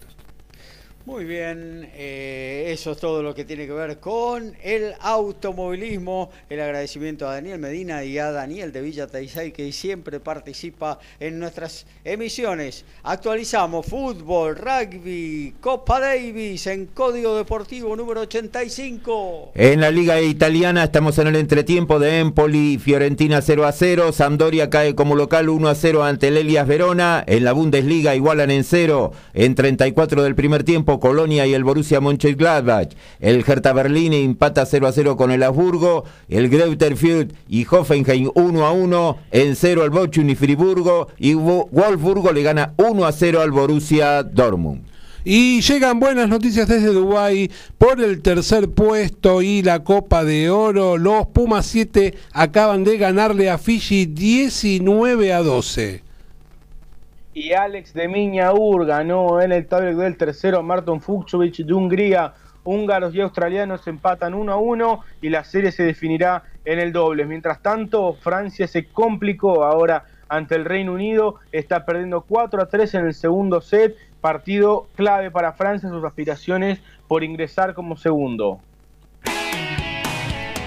Muy bien, eh, eso es todo lo que tiene que ver con el automovilismo. El agradecimiento a Daniel Medina y a Daniel de Villa Taisay que siempre participa en nuestras emisiones. Actualizamos fútbol, rugby, Copa Davis en Código Deportivo número 85. En la Liga Italiana estamos en el entretiempo de Empoli, Fiorentina 0 a 0, Sampdoria cae como local 1 a 0 ante el Elias Verona. En la Bundesliga igualan en 0 en 34 del primer tiempo Colonia y el Borussia Mönchengladbach. El Hertha Berlín empata 0 a 0 con el Habsburgo. El Greuther Fürth y Hoffenheim 1 a 1. En 0 al Bochum y Friburgo. Y Wolfsburgo le gana 1 a 0 al Borussia Dortmund. Y llegan buenas noticias desde Dubái por el tercer puesto y la Copa de Oro. Los Pumas 7 acaban de ganarle a Fiji 19 a 12 y Alex de Miñaur ganó en el tablet del tercero Marton Fukchovic de Hungría. Húngaros y australianos empatan 1 a 1 y la serie se definirá en el doble. Mientras tanto, Francia se complicó ahora ante el Reino Unido, está perdiendo 4 a 3 en el segundo set, partido clave para Francia sus aspiraciones por ingresar como segundo.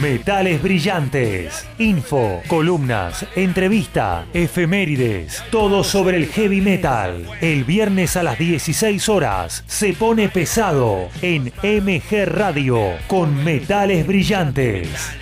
Metales brillantes, info, columnas, entrevista, efemérides, todo sobre el heavy metal. El viernes a las 16 horas se pone pesado en MG Radio con Metales brillantes.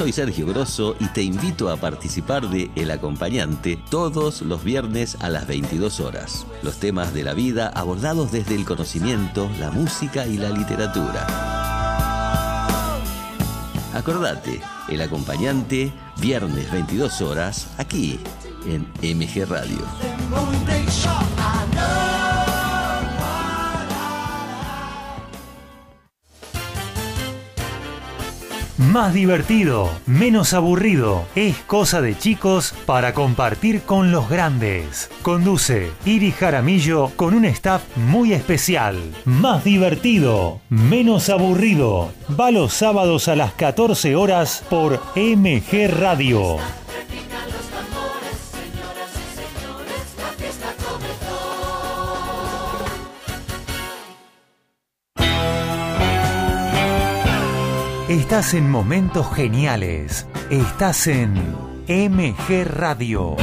Soy Sergio Grosso y te invito a participar de El Acompañante todos los viernes a las 22 horas. Los temas de la vida abordados desde el conocimiento, la música y la literatura. Acordate, El Acompañante, viernes 22 horas, aquí en MG Radio. Más divertido, menos aburrido. Es cosa de chicos para compartir con los grandes. Conduce Iri Jaramillo con un staff muy especial. Más divertido, menos aburrido. Va los sábados a las 14 horas por MG Radio. Estás en momentos geniales. Estás en MG Radio.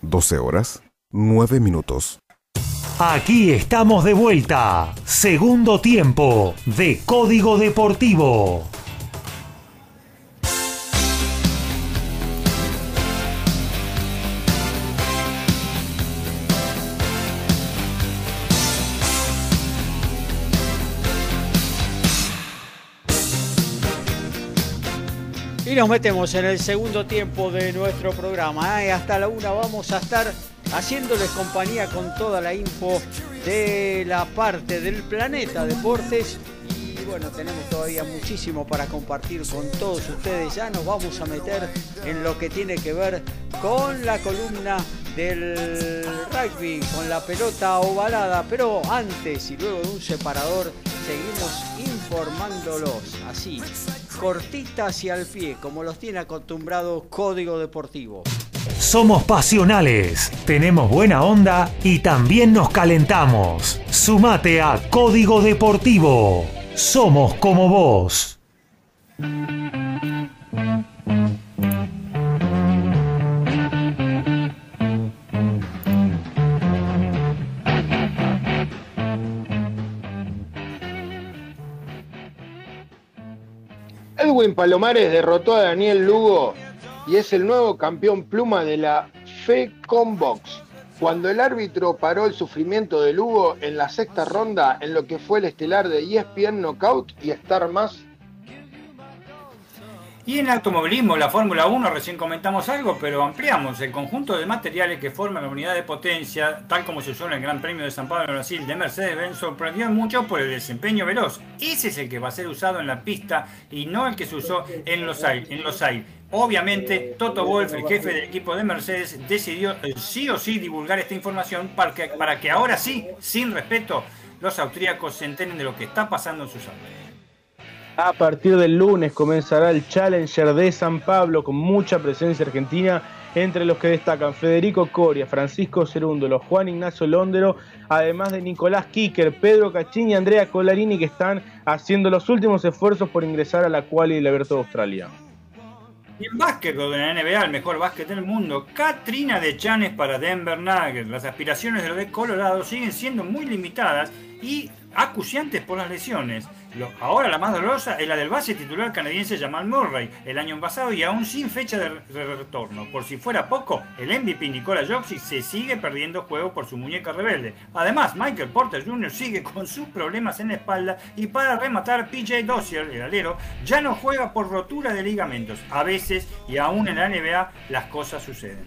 Doce horas, nueve minutos. Aquí estamos de vuelta. Segundo tiempo de Código Deportivo. Y nos metemos en el segundo tiempo de nuestro programa. ¿eh? Hasta la una vamos a estar haciéndoles compañía con toda la info de la parte del planeta deportes. Y bueno, tenemos todavía muchísimo para compartir con todos ustedes. Ya nos vamos a meter en lo que tiene que ver con la columna del rugby, con la pelota ovalada. Pero antes y luego de un separador, seguimos informándolos así cortitas y al pie, como los tiene acostumbrado Código Deportivo. Somos pasionales, tenemos buena onda y también nos calentamos. Sumate a Código Deportivo. Somos como vos. Edwin Palomares derrotó a Daniel Lugo y es el nuevo campeón pluma de la FECOMBOX. Cuando el árbitro paró el sufrimiento de Lugo en la sexta ronda en lo que fue el estelar de ESPN Knockout y Star Más y en automovilismo, la Fórmula 1, recién comentamos algo, pero ampliamos el conjunto de materiales que forman la unidad de potencia, tal como se usó en el Gran Premio de San Pablo en Brasil de Mercedes-Benz, sorprendió mucho por el desempeño veloz. Ese es el que va a ser usado en la pista y no el que se usó en los aires. En los Obviamente, Toto Wolf, el jefe del equipo de Mercedes, decidió sí o sí divulgar esta información para que, para que ahora sí, sin respeto, los austríacos se enteren de lo que está pasando en sus autos. A partir del lunes comenzará el Challenger de San Pablo con mucha presencia argentina entre los que destacan Federico Coria, Francisco Cerúndolo, Juan Ignacio Londero, además de Nicolás Kicker, Pedro Cachín y Andrea Colarini que están haciendo los últimos esfuerzos por ingresar a la quali del Abierto de Australia. Y en básquet de la NBA, el mejor básquet del mundo, Katrina de Chanes para Denver Nuggets. Las aspiraciones de los de Colorado siguen siendo muy limitadas y acuciantes por las lesiones ahora la más dolorosa es la del base titular canadiense Jamal Murray, el año pasado y aún sin fecha de, retorno. Por si fuera poco, el MVP Nicola Jokic se sigue perdiendo juego por su muñeca rebelde. Además, Michael Porter Jr. sigue con sus problemas en la espalda y para rematar, PJ Dozier, el alero, ya no juega por rotura de ligamentos. A veces, y aún en la NBA, las cosas suceden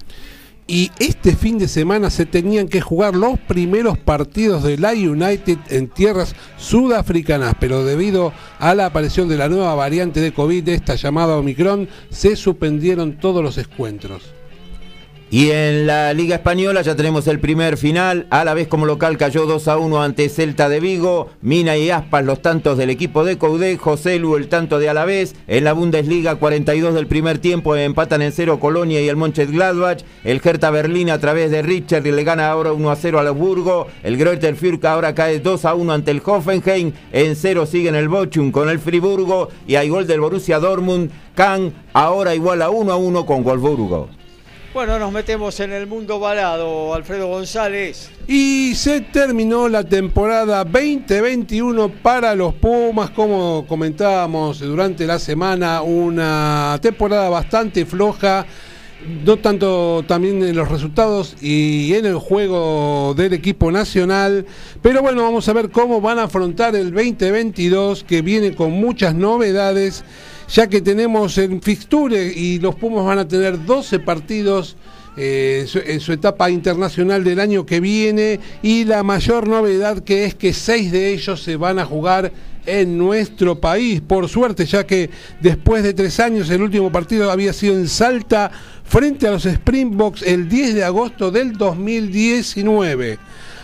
y este fin de semana se tenían que jugar los primeros partidos de la United en tierras sudafricanas, pero debido a la aparición de la nueva variante de COVID, esta llamada Omicron, se suspendieron todos los encuentros. Y en la Liga Española ya tenemos el primer final. A la vez como local cayó 2 a 1 ante Celta de Vigo. Mina y Aspas los tantos del equipo de Coudé. José Lu el tanto de Alavés. En la Bundesliga 42 del primer tiempo empatan en cero Colonia y el Gladbach. El Hertha Berlín a través de Richard le gana ahora 1 a 0 al Hamburgo. El Greuther Fürth ahora cae 2 a 1 ante el Hoffenheim. En cero siguen el Bochum con el Friburgo. Y hay gol del Borussia Dortmund. Kahn ahora igual a 1 a 1 con Wolfsburgo. Bueno, nos metemos en el mundo balado, Alfredo González. Y se terminó la temporada 2021 para los Pumas, como comentábamos durante la semana, una temporada bastante floja, no tanto también en los resultados y en el juego del equipo nacional, pero bueno, vamos a ver cómo van a afrontar el 2022 que viene con muchas novedades ya que tenemos en fixture y los Pumas van a tener 12 partidos eh, en, su, etapa internacional del año que viene y la mayor novedad que es que seis de ellos se van a jugar en nuestro país, por suerte, ya que después de tres años el último partido había sido en Salta frente a los Springboks el 10 de agosto del 2019.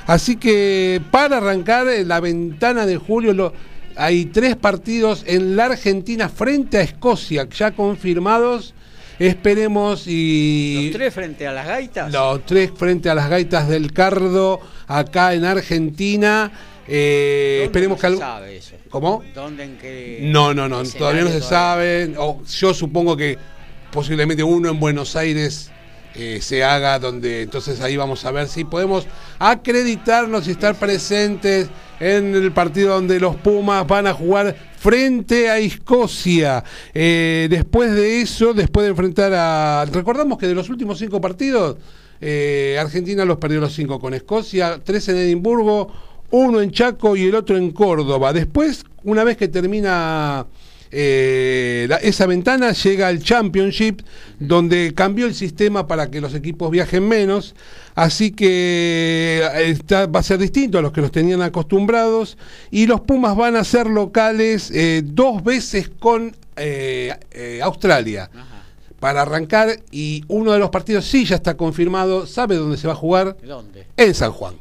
Así que para arrancar en la ventana de julio lo- hay tres partidos en la Argentina frente a Escocia ya confirmados. Esperemos y... Los tres frente a las gaitas. Los tres frente a las gaitas del Cardo, acá en Argentina. Eh, ¿Dónde esperemos que algo- sabe eso? ¿Cómo? ¿Dónde en qué No, no, no, todavía no se sabe. O yo supongo que posiblemente uno en Buenos Aires eh, se haga, donde entonces ahí vamos a ver si podemos acreditarnos y estar presentes en el partido donde los Pumas van a jugar frente a Escocia. Eh, después de eso, después de enfrentar a... Recordamos que de los últimos cinco partidos, eh, Argentina los perdió los cinco con Escocia, tres en Edimburgo, uno en Chaco y el otro en Córdoba. Después, una vez que termina eh, la- esa ventana, llega el Championship, donde cambió el sistema para que los equipos viajen menos. Así que eh, está- va a ser distinto a los que los tenían acostumbrados. Y los Pumas van a ser locales eh, dos veces con eh, Australia. Para arrancar, y uno de los partidos sí ya está confirmado. ¿Sabe dónde se va a jugar? ¿Dónde? En San Juan.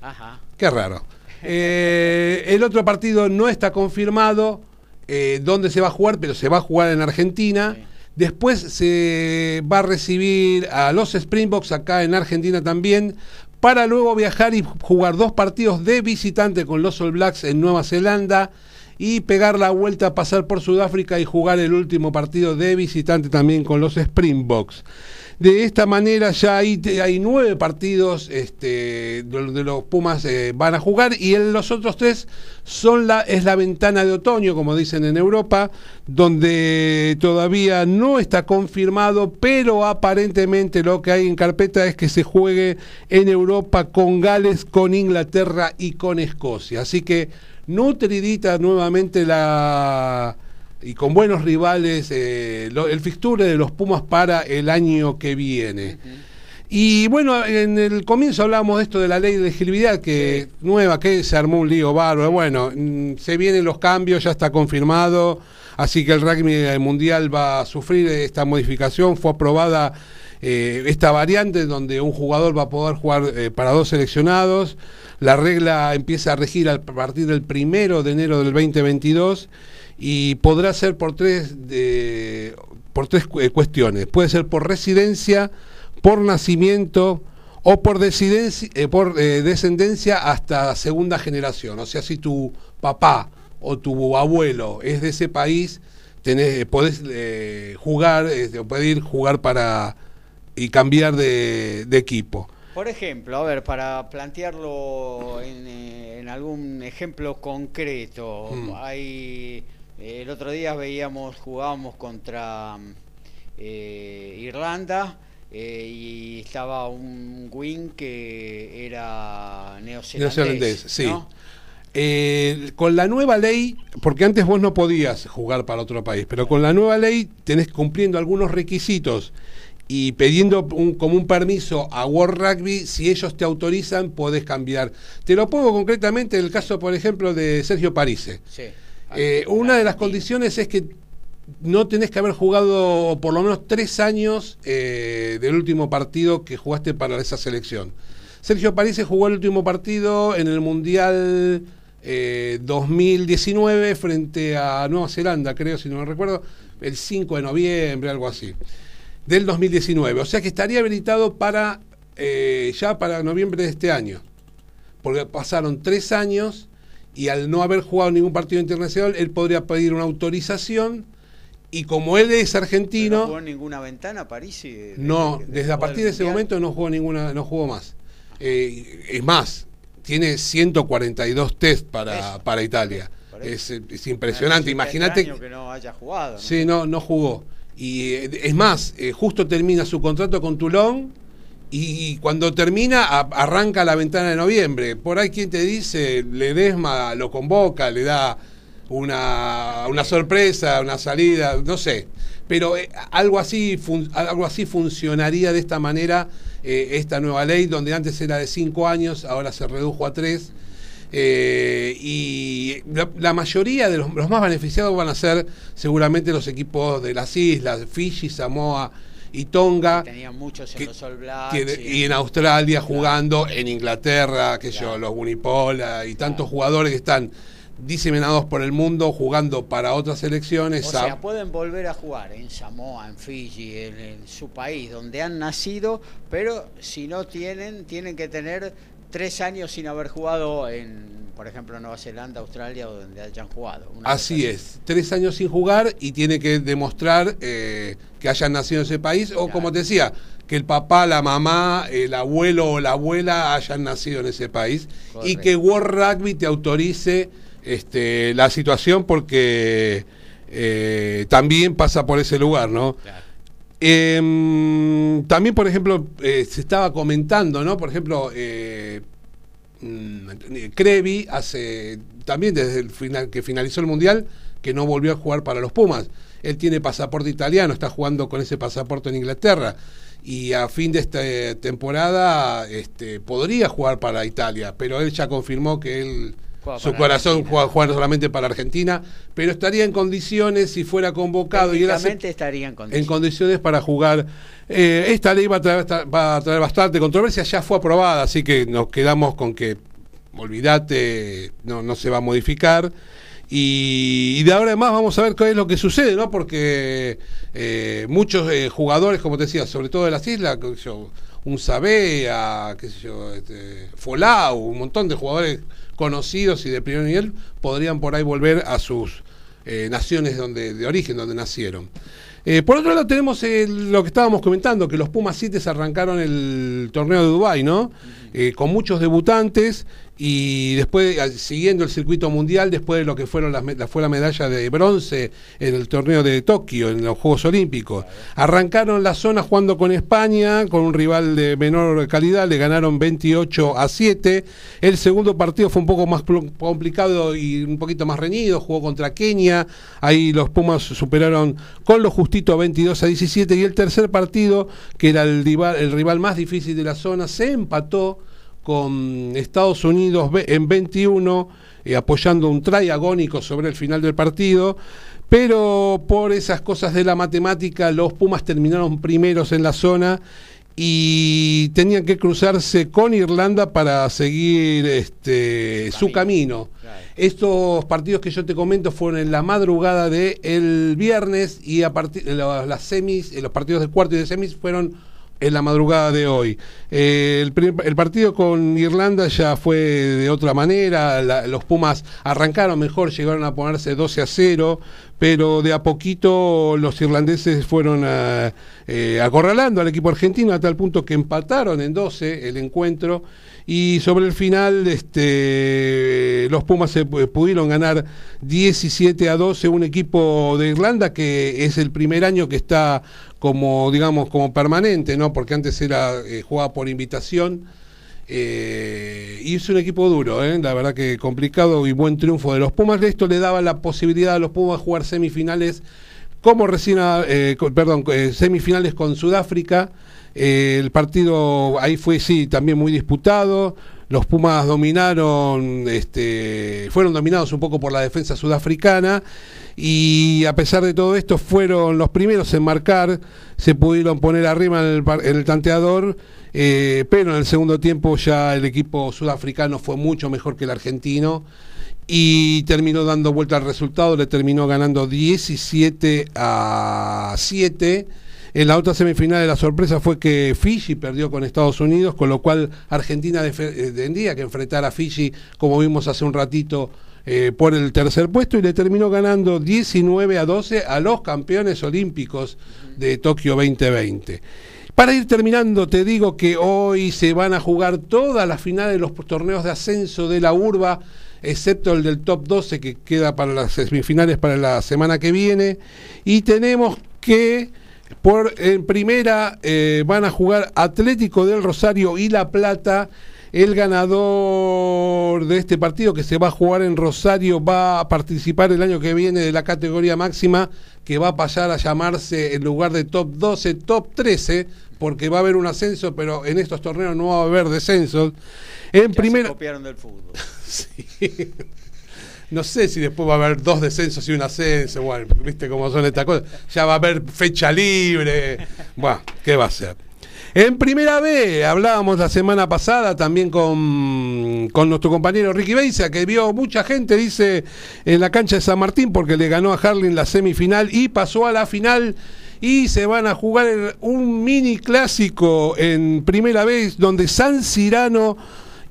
Ajá. Qué raro. Eh, el otro partido no está confirmado eh, dónde se va a jugar, pero se va a jugar en Argentina. Después se va a recibir a los Springboks acá en Argentina también, para luego viajar y jugar dos partidos de visitante con los All Blacks en Nueva Zelanda y pegar la vuelta, pasar por Sudáfrica y jugar el último partido de visitante también con los Springboks. De esta manera ya hay, nueve partidos este, donde los Pumas eh, van a jugar y los otros tres son la, es la ventana de otoño, como dicen en Europa, donde todavía no está confirmado, pero aparentemente lo que hay en carpeta es que se juegue en Europa con Gales, con Inglaterra y con Escocia. Así que nutridita nuevamente la y con buenos rivales eh, lo- el fixture de los Pumas para el año que viene. Y bueno, en el comienzo hablábamos de esto de la ley de elegibilidad que nueva, que se armó un lío bárbaro. Bueno, mm, se vienen los cambios, ya está confirmado, así que el rugby mundial va a sufrir esta modificación. Fue aprobada eh, esta variante donde un jugador va a poder jugar eh, para dos seleccionados. La regla empieza a regir a partir del primero de enero del 2022 y podrá ser por tres de, por tres eh, cuestiones. Puede ser por residencia, por nacimiento o por, eh, por eh, descendencia hasta segunda generación. O sea, si tu papá o tu abuelo es de ese país, tenés, podés eh, jugar, eh, podés ir jugar para y cambiar de, de equipo. Por ejemplo, a ver, para plantearlo en, en algún ejemplo concreto, Mm. hay el otro día veíamos, jugábamos contra eh, Irlanda eh, y estaba un wing que era neozelandés. Neozelandés, sí. ¿no? Eh, con la nueva ley, porque antes vos no podías jugar para otro país, pero con la nueva ley tenés cumpliendo algunos requisitos y pidiendo un, como un permiso a World Rugby, si ellos te autorizan, podés cambiar. Te lo pongo concretamente en el caso, por ejemplo, de Sergio Parise. Sí. Eh, una de las condiciones es que no tenés que haber jugado por lo menos tres años eh, del último partido que jugaste para esa selección. Sergio París jugó el último partido en el Mundial eh, 2019 frente a Nueva Zelanda, creo, si no me recuerdo, el 5 de noviembre, algo así, del 2019. O sea que estaría habilitado para eh, ya para noviembre de este año. Porque pasaron tres años y al no haber jugado ningún partido internacional, él podría pedir una autorización y como él es ¿No argentino, jugó en ninguna ventana París? y no, de- de desde a partir de ese Mundial? momento no jugó ninguna, no jugó más. Eh, es más, tiene 142 test para, Eso. para Italia. Es, es impresionante. Imagínate. que no haya jugado. ¿no? Sí, no, no jugó. Y eh, es más, eh, justo termina su contrato con Toulon y, cuando termina arranca la ventana de noviembre. Por ahí quien te dice, Ledesma lo convoca, le da una, una sorpresa, una salida, no sé. Pero eh, algo, así algo así funcionaría de esta manera eh, esta nueva ley, donde antes era de cinco años, ahora se redujo a tres. Eh, y la, la mayoría de los, los más beneficiados van a ser seguramente los equipos de las islas, Fiji, Samoa y Tonga. Tenían muchos en que los All Blacks. tiene- y- y en Australia jugando, en Inglaterra, que yo, los Unipola y tantos jugadores que están diseminados por el mundo jugando para otras selecciones. O sea, pueden volver a jugar en Samoa, en Fiji, en, en su país, donde han nacido, pero si no tienen, tienen que tener tres años sin haber jugado en, por ejemplo, Nueva Zelanda, Australia o donde hayan jugado. Así es, tres años sin jugar y tiene que demostrar eh, que hayan nacido en ese país o como te decía, que el papá, la mamá, el abuelo o la abuela hayan nacido en ese país y que World Rugby te autorice este, la situación porque eh, también pasa por ese lugar, ¿no? Em, también, por ejemplo, eh, se estaba comentando, ¿no? Por ejemplo, eh, mm, Crevi hace también desde el final que finalizó el mundial que no volvió a jugar para los Pumas. Él tiene pasaporte italiano, está jugando con ese pasaporte en Inglaterra y a fin de esta eh, temporada este, podría jugar para Italia, pero él ya confirmó que él su corazón Argentina. juega, juega solamente para Argentina, pero estaría en condiciones si fuera convocado y Técnicamente estaría en condiciones. en condiciones para jugar. Eh, esta ley va a, traer, va a traer bastante controversia, ya fue aprobada, así que nos quedamos con que, olvídate, no, no se va a modificar. Y, y de ahora en más vamos a ver qué es lo que sucede, ¿no? Porque eh, muchos eh, jugadores, como te decía, sobre todo de las islas, yo, un Sabea, qué sé yo, este, Folau, un montón de jugadores conocidos y de primer nivel podrían por ahí volver a sus eh, naciones donde, de origen, donde nacieron. Eh, por otro lado tenemos el- lo que estábamos comentando, que los Pumas 7 arrancaron el torneo de Dubái, ¿no? Eh, con muchos debutantes y después siguiendo el circuito mundial, después de lo que fueron las, la, fue la medalla de bronce en el torneo de Tokio, en los Juegos Olímpicos. Arrancaron la zona jugando con España, con un rival de menor calidad, le ganaron 28 a 7. El segundo partido fue un poco más pl- complicado y un poquito más reñido, jugó contra Kenia, ahí los Pumas superaron con lo justito a 22 a 17 y el tercer partido, que era el rival, el rival más difícil de la zona, se empató con Estados Unidos en 21, eh, apoyando un try agónico sobre el final del partido. Pero por esas cosas de la matemática, los Pumas terminaron primeros en la zona y tenían que cruzarse con Irlanda para seguir este, su camino. Estos partidos que yo te comento fueron en la madrugada del el viernes y a partir la- las semis, eh, los partidos de cuarto y de semis fueron en la madrugada de hoy. Eh, el, partido con Irlanda ya fue de otra manera, la- los Pumas arrancaron mejor, llegaron a ponerse 12 a 0, pero de a poquito los irlandeses fueron a- eh, acorralando al equipo argentino a tal punto que empataron en 12 el encuentro y sobre el final este, los Pumas se pu- pudieron ganar 17 a 12, un equipo de Irlanda que es el primer año que está como digamos como permanente, ¿no? Porque antes era eh, jugaba por invitación. eh, y es un equipo duro, ¿eh? la verdad que complicado y buen triunfo de los Pumas. Esto le daba la posibilidad a los Pumas jugar semifinales como recién, eh, perdón, eh, semifinales con Sudáfrica. Eh, el partido ahí fue, sí, también muy disputado. Los Pumas dominaron, este, fueron dominados un poco por la defensa sudafricana y a pesar de todo esto fueron los primeros en marcar, se pudieron poner arriba en el, tanteador, eh, pero en el segundo tiempo ya el equipo sudafricano fue mucho mejor que el argentino y terminó dando vuelta al resultado, le terminó ganando 17 a 7. En la otra semifinal la sorpresa fue que Fiji perdió con Estados Unidos, con lo cual Argentina eh, tendría que enfrentar a Fiji, como vimos hace un ratito, eh, por el tercer puesto y le terminó ganando 19 a 12 a los campeones olímpicos de Tokio 2020. Para ir terminando, te digo que hoy se van a jugar todas las finales de los torneos de ascenso de la urba, excepto el del top 12 que queda para las semifinales para la semana que viene. Y tenemos que por en primera eh, van a jugar Atlético del Rosario y La Plata. El ganador de este partido que se va a jugar en Rosario va a participar el año que viene de la categoría máxima que va a pasar a llamarse en lugar de top 12, top 13, porque va a haber un ascenso, pero en estos torneos no va a haber descensos. En Ya primera... se copiaron del fútbol. Sí. No sé si después va a haber dos descensos y un ascenso. Bueno, viste cómo son estas cosas. Ya va a haber fecha libre. Bueno, ¿qué va a ser? En primera B, hablábamos la semana pasada también con, con nuestro compañero Ricky Beisa, que vio mucha gente, dice, en la cancha de San Martín, porque le ganó a Harling la semifinal y pasó a la final. Y se van a jugar un mini clásico en primera vez, donde San Cirano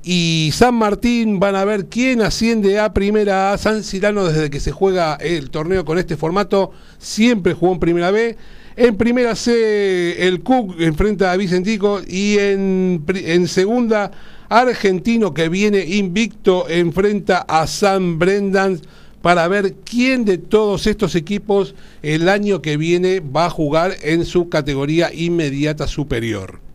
y San Martín van a ver quién asciende a primera A. San Cirano desde que se juega el torneo con este formato siempre jugó en primera B. En primera C el Cook enfrenta a Vicentico y en, en segunda Argentino que viene invicto enfrenta a San Brendan para ver quién de todos estos equipos el año que viene va a jugar en su categoría inmediata superior.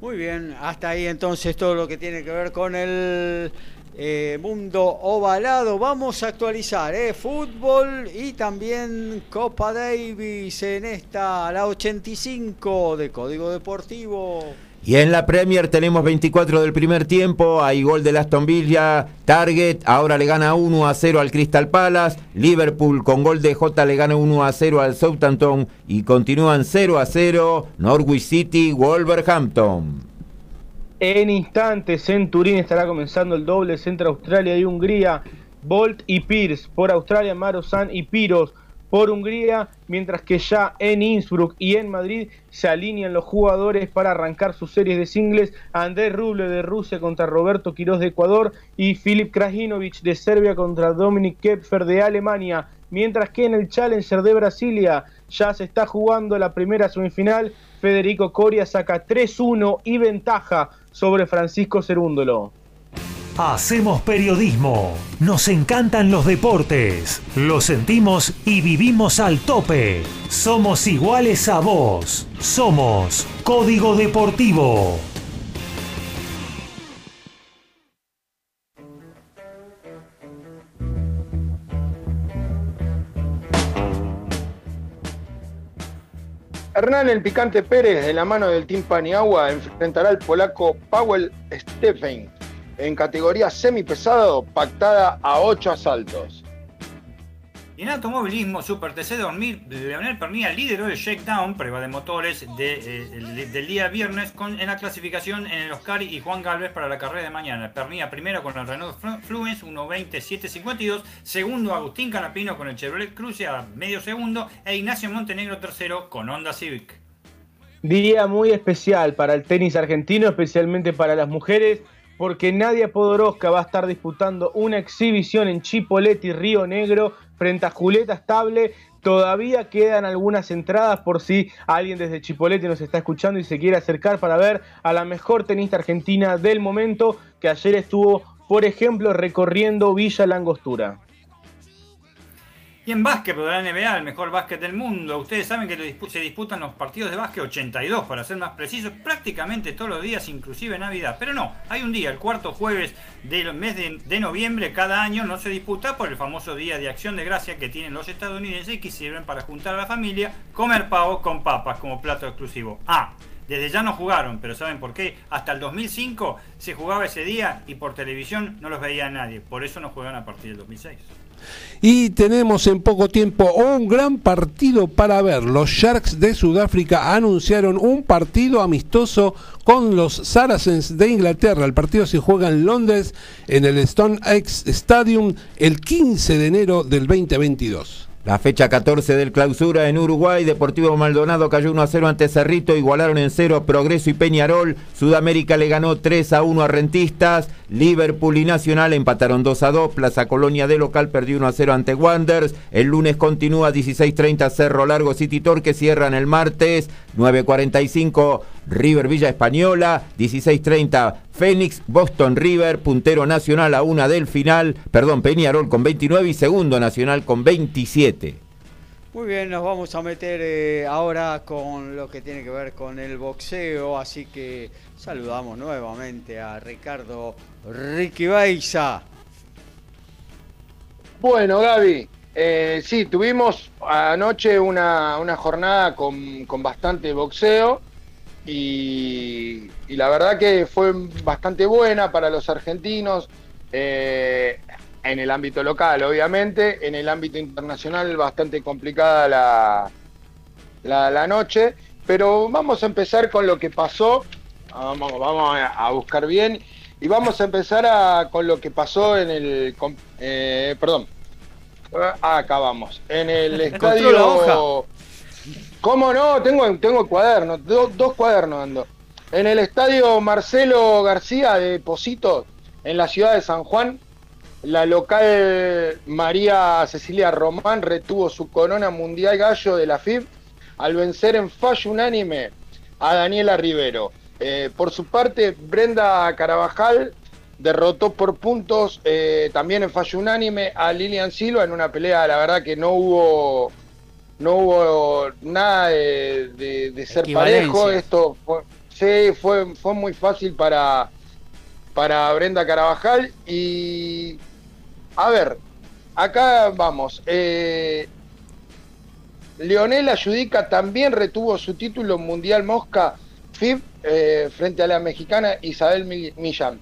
Muy bien, hasta ahí entonces todo lo que tiene que ver con el eh, mundo ovalado. Vamos a actualizar eh, fútbol y también Copa Davis en esta, la 85 de Código Deportivo. Y en la Premier tenemos 24 del primer tiempo, hay gol de Aston Villa, Target, ahora le gana 1 a 0 al Crystal Palace, Liverpool con gol de J le gana 1 a 0 al Southampton y continúan 0 a 0 Norwich City, Wolverhampton. En instantes en Turín estará comenzando el doble entre Australia y Hungría. Bolt y Pierce por Australia, Marosan y Piros por Hungría, mientras que ya en Innsbruck y en Madrid se alinean los jugadores para arrancar sus series de singles. Andrés Ruble de Rusia contra Roberto Quirós de Ecuador y Filip Krajinovic de Serbia contra Dominic Kepfer de Alemania. Mientras que en el Challenger de Brasilia ya se está jugando la primera semifinal. Federico Coria saca 3-1 y ventaja sobre Francisco Cerúndolo. Hacemos periodismo. Nos encantan los deportes. Lo sentimos y vivimos al tope. Somos iguales a vos. Somos Código Deportivo. Hernán El Picante Pérez, de la mano del Team Paniagua, enfrentará al polaco Paweł Stefan en categoría semipesado, pactada a 8 asaltos. Y en automovilismo, Super TC 2000, Leonel Pernilla lideró el shakedown, prueba de motores de, eh, el- del día viernes con, en la clasificación en el Oscar y Juan Galvez para la carrera de mañana. Pernilla primero con el Renault Flu- Fluence 1.27.52, segundo Agustín Canapino con el Chevrolet Cruze a medio segundo e Ignacio Montenegro tercero con Honda Civic. Día muy especial para el tenis argentino, especialmente para las mujeres, porque Nadia Podoroska va a estar disputando una exhibición en Chipoleti, Río Negro, frente a Julieta Estable. Todavía quedan algunas entradas por si alguien desde Chipoleti nos está escuchando y se quiere acercar para ver a la mejor tenista argentina del momento, que ayer estuvo, por ejemplo, recorriendo Villa Langostura. Y en básquet de la NBA, el mejor básquet del mundo. Ustedes saben que se disputan los partidos de básquet 82, para ser más precisos, prácticamente todos los días, inclusive Navidad. Pero no, hay un día, el cuarto jueves del mes de, de noviembre, cada año no se disputa por el famoso Día de Acción de Gracia que tienen los estadounidenses y que sirven para juntar a la familia, comer pavo con papas como plato exclusivo. Ah, desde ya no jugaron, pero ¿saben por qué? Hasta el 2005 se jugaba ese día y por televisión no los veía nadie. Por eso no juegan a partir del 2006. Y tenemos en poco tiempo un gran partido para ver. Los Sharks de Sudáfrica anunciaron un partido amistoso con los Saracens de Inglaterra. El partido se juega en Londres en el Stone X Stadium el 15 de enero del 2022. La fecha 14 del clausura en Uruguay, Deportivo Maldonado cayó 1 a 0 ante Cerrito, igualaron en 0 Progreso y Peñarol, Sudamérica le ganó 3 a 1 a Rentistas, Liverpool y Nacional empataron 2 a 2, Plaza Colonia de local perdió 1 a 0 ante Wanderers, el lunes continúa 16.30 Cerro Largo City Torque, cierran el martes. 9.45 River Villa Española, 16.30 Fénix, Boston River, puntero Nacional a una del final, perdón, Peñarol con 29 y segundo Nacional con 27. Muy bien, nos vamos a meter eh, ahora con lo que tiene que ver con el boxeo, así que saludamos nuevamente a Ricardo Ricky Baiza. Bueno, Gaby, eh, sí, tuvimos anoche una, una jornada con, con bastante boxeo y, la verdad que fue bastante buena para los argentinos. eh, en el ámbito local, obviamente, en el ámbito internacional bastante complicada la, la noche, pero vamos a empezar con lo que pasó, vamos, vamos a, buscar bien, y vamos a empezar a- con lo que pasó en el, eh, perdón, Ah, acá vamos, en el Encontró la hoja. estadio... ¿Cómo no? Tengo, tengo cuadernos, do- dos cuadernos ando. En el estadio Marcelo García de Positos, en la ciudad de San Juan, la local María Cecilia Román retuvo su corona mundial gallo de la FIB al vencer en fallo unánime a Daniela Rivero. Eh, por su parte, Brenda Carabajal derrotó por puntos eh, también en fallo unánime a Lilian Silva en una pelea, la verdad que no hubo no hubo nada de, de- de ser parejo. Esto fue, sí, fue, fue muy fácil para, para Brenda Carabajal. Y a ver, acá vamos. Eh, Leonel Ayudica también retuvo su título mundial Mosca FIB eh, frente a la mexicana Isabel Mi- Millán.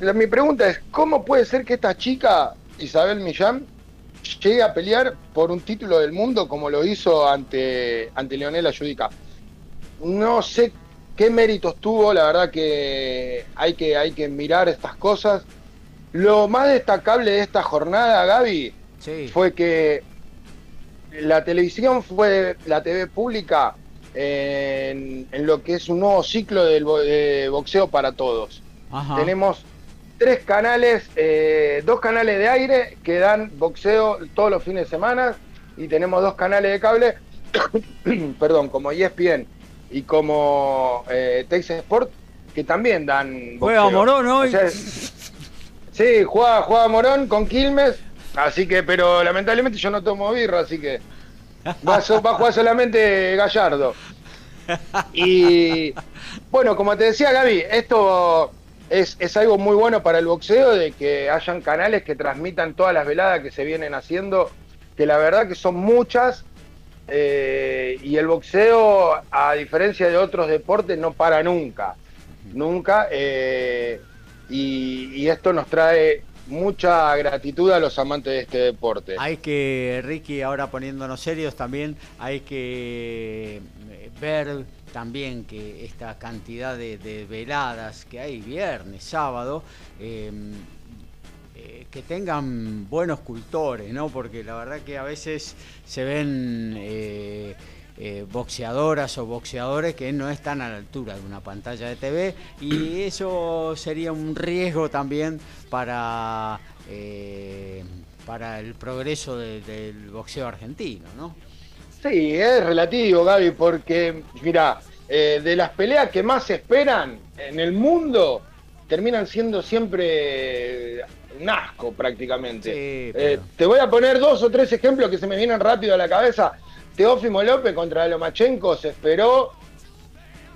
La- mi pregunta es, ¿cómo puede ser que esta chica, Isabel Millán, llegue a pelear por un título del mundo como lo hizo ante, ante Leonel Ayudica? No sé qué méritos tuvo, la verdad que hay que, hay que mirar estas cosas. Lo más destacable de esta jornada, Gaby, Sí. fue que la televisión fue la TV pública en, en lo que es un nuevo ciclo del bo- de boxeo para todos. Ajá. Tenemos tres canales, eh, dos canales de aire que dan boxeo todos los fines de semana y tenemos dos canales de cable, perdón, como ESPN y como eh, Texas Sport que también dan Juega boxeo. Morón hoy. O sea, sí, juega, juega Morón con Quilmes, así que, pero lamentablemente yo no tomo birra, así que va a, jugar solamente Gallardo. Y bueno, como te decía Gaby, esto es, es algo muy bueno para el boxeo, de que hayan canales que transmitan todas las veladas que se vienen haciendo, que la verdad que son muchas, eh, y el boxeo, a diferencia de otros deportes, no para nunca, nunca, eh, y esto nos trae mucha gratitud a los amantes de este deporte. Hay que, Ricky, ahora poniéndonos serios también, hay que eh, ver también que esta cantidad de, veladas que hay viernes, sábado, eh, eh, que tengan buenos cultores, ¿no? Porque la verdad que a veces se ven eh, eh, boxeadoras o boxeadores que no están a la altura de una pantalla de TV y eso sería un riesgo también para, eh, para el progreso de- del boxeo argentino, ¿no? Sí, es relativo, Gaby, porque, mira, eh, de las peleas que más se esperan en el mundo, terminan siendo siempre un asco prácticamente. Sí, pero- te voy a poner dos o tres ejemplos que se me vienen rápido a la cabeza. Teófimo López contra Lomachenko se esperó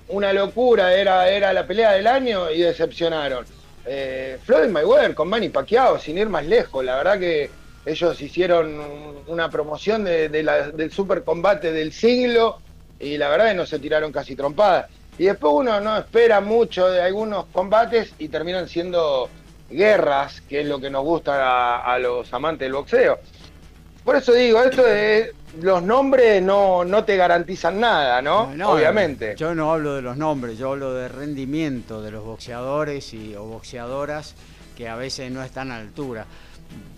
una locura, era, era la pelea del año y decepcionaron. Eh, Floyd Mayweather con Manny Pacquiao, sin ir más lejos, la verdad que ellos hicieron un- una promoción de, de la- del super combate del siglo y la verdad que no se tiraron casi trompadas. Y después uno no espera mucho de algunos combates y terminan siendo guerras, que es lo que nos gusta a, a los amantes del boxeo. Por eso digo, esto de los nombres no, no te garantizan nada, ¿no? No, Obviamente. Yo no hablo de los nombres, yo hablo de rendimiento de los boxeadores y, o boxeadoras que a veces no están a altura.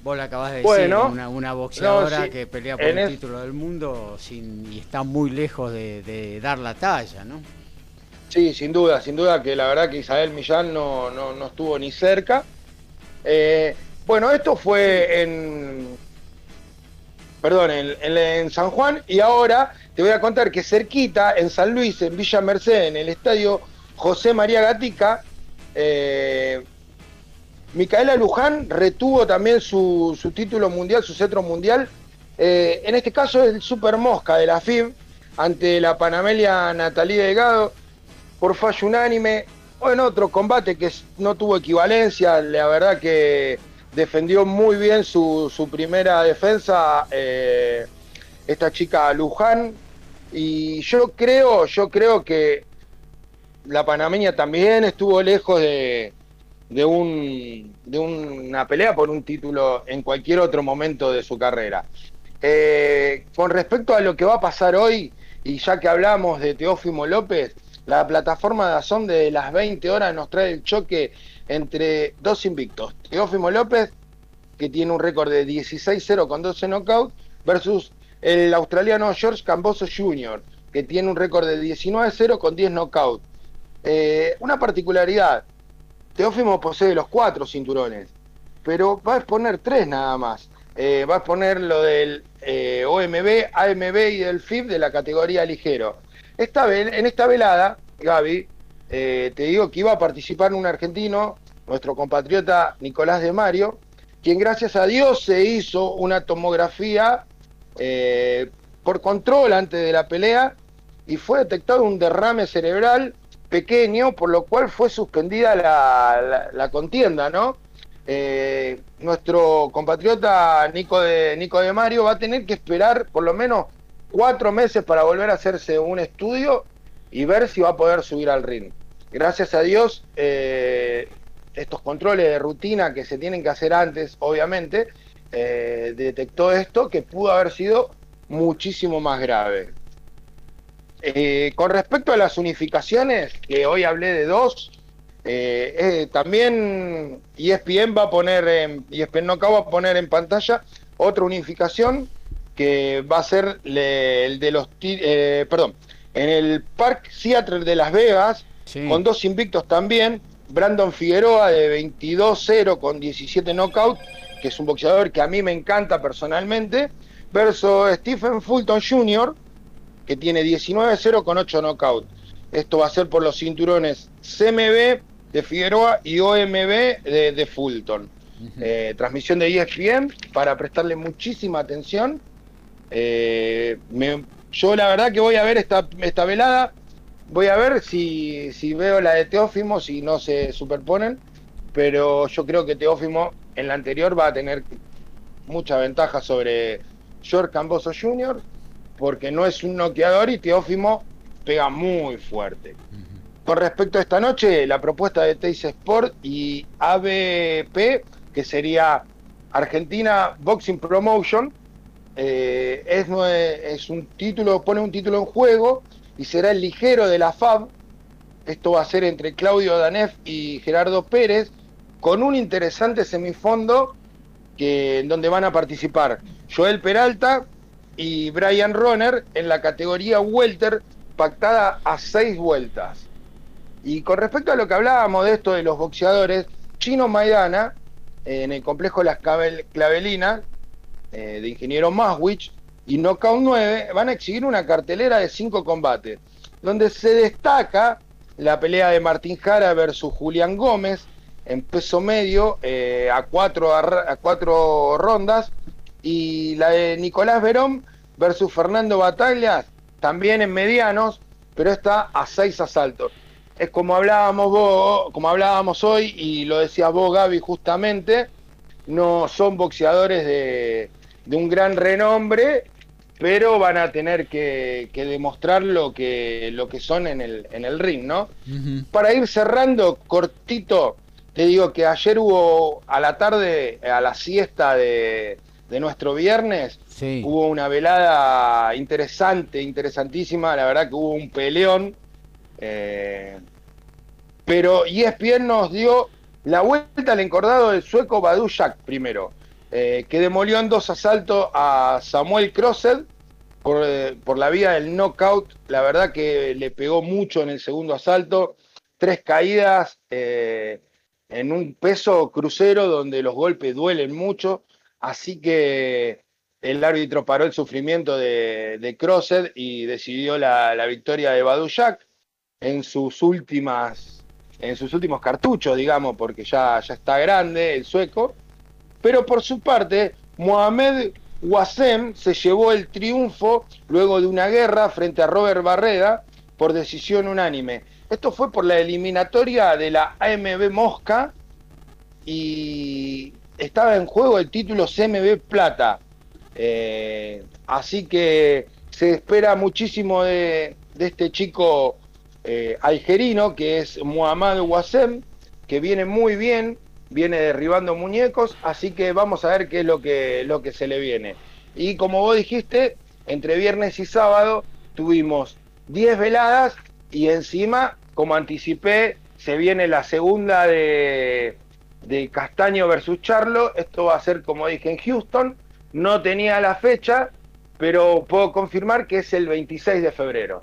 Vos le acabas de decir, una, una boxeadora no, sí, que pelea por el es- título del mundo sin, y está muy lejos de, de dar la talla, ¿no? Sí, sin duda, sin duda que la verdad que Isabel Millán no, no, no estuvo ni cerca. Eh, bueno, esto fue en. Perdón, en, San Juan. Y ahora te voy a contar que cerquita, en San Luis, en Villa Merced, en el estadio José María Gatica, eh, Micaela Luján retuvo también su, su título mundial, su cetro mundial, Eh, en este caso el Super Mosca de la FIB ante la panamelia Natalie Delgado por fallo unánime o en otro combate que no tuvo equivalencia, la verdad que defendió muy bien su, su primera defensa eh, esta chica Luján y yo creo, yo creo que la panameña también estuvo lejos de, de, un, de una pelea por un título en cualquier otro momento de su carrera. Eh, con respecto a lo que va a pasar hoy, y ya que hablamos de Teófimo López, la plataforma de Azón de las 20 horas nos trae el choque entre dos invictos. Teófimo López, que tiene un récord de 16-0 con 12 knockouts, versus el australiano George Camboso Jr., que tiene un récord de 19-0 con 10 knockouts. Eh, una particularidad, Teófimo posee los cuatro cinturones, pero va a exponer tres nada más. Eh, va a exponer lo del eh, OMB, AMB y del FIB de la categoría ligero. Esta en esta velada, Gaby, te digo que iba a participar un argentino, nuestro compatriota Nicolás de Mario, quien gracias a Dios se hizo una tomografía eh, por control antes de la pelea y fue detectado un derrame cerebral pequeño, por lo cual fue suspendida la, contienda, ¿no? Eh, nuestro compatriota Nico de, Mario va a tener que esperar por lo menos cuatro meses para volver a hacerse un estudio y ver si va a poder subir al ring. Gracias a Dios, eh, estos controles de rutina que se tienen que hacer antes, obviamente, eh, detectó esto que pudo haber sido muchísimo más grave. Eh, con respecto a las unificaciones, que hoy hablé de dos, eh, también ESPN va a poner, en, ESPN no va a poner en pantalla otra unificación que va a ser el de los, perdón, en el Park Theater de Las Vegas, con dos invictos también, Brandon Figueroa de 22-0 con 17 knockouts que es un boxeador que a mí me encanta personalmente, versus Stephen Fulton Jr., que tiene 19-0 con 8 knockouts. Esto va a ser por los cinturones CMB de Figueroa y OMB de, Fulton. Eh, transmisión de ESPN para prestarle muchísima atención. Eh, yo la verdad que voy a ver esta, esta velada. Voy a ver si, si veo la de Teófimo, si no se superponen. Pero yo creo que Teófimo en la anterior va a tener mucha ventaja sobre George Camboso Jr., porque no es un noqueador y Teófimo pega muy fuerte. Con respecto a esta noche, la propuesta de Teis Sport y ABP, que sería Argentina Boxing Promotion, eh, es, es un título, pone un título en juego y será el ligero de la FAB. Esto va a ser entre Claudio Danef y Gerardo Pérez con un interesante semifondo que, en donde van a participar Joel Peralta y Brian Roner en la categoría Welter, pactada a seis vueltas. Y con respecto a lo que hablábamos de esto de los boxeadores, Chino Maidana, en el complejo Las Clavelinas, eh, de Ingeniero Maswich, y Knockout 9 van a exhibir una cartelera de cinco combates, donde se destaca la pelea de Martín Jara versus Julián Gómez, en peso medio eh, a, cuatro, a cuatro rondas y la de Nicolás Verón versus Fernando Bataglia también en medianos, pero está a seis asaltos. Es como hablábamos vos, como hablábamos hoy y lo decías vos Gaby justamente, no son boxeadores de, un gran renombre, pero van a tener que, demostrar lo que, lo que son en el, en el ring, ¿no? Para ir cerrando cortito, te digo que ayer hubo a la tarde, a la siesta de, nuestro viernes, hubo una velada interesante, interesantísima. La verdad que hubo un peleón. Eh, pero ESPN nos dio la vuelta al encordado del sueco Badu Jack primero, eh, que demolió en dos asaltos a Samuel Crossed por, eh, por la vía del knockout. La verdad que le pegó mucho en el segundo asalto. Tres caídas. Eh, en un peso crucero donde los golpes duelen mucho, así que el árbitro paró el sufrimiento de, de y decidió la, victoria de Baduyak en sus últimas en sus últimos cartuchos, digamos, porque ya, ya está grande el sueco. Pero por su parte, Mohamed Wasem se llevó el triunfo luego de una guerra frente a Robert Barreda por decisión unánime. Esto fue por la eliminatoria de la AMB Mosca y estaba en juego el título CMB Plata. Eh, así que se espera muchísimo de, este chico eh, algerino que es Muhammad Wasem, que viene muy bien, viene derribando muñecos, así que vamos a ver qué es lo que, lo que se le viene. Y como vos dijiste, entre viernes y sábado tuvimos 10 veladas y encima, como anticipé, se viene la segunda de, de Castaño versus Charlo. Esto va a ser, como dije, en Houston. No tenía la fecha, pero puedo confirmar que es el 26 de febrero.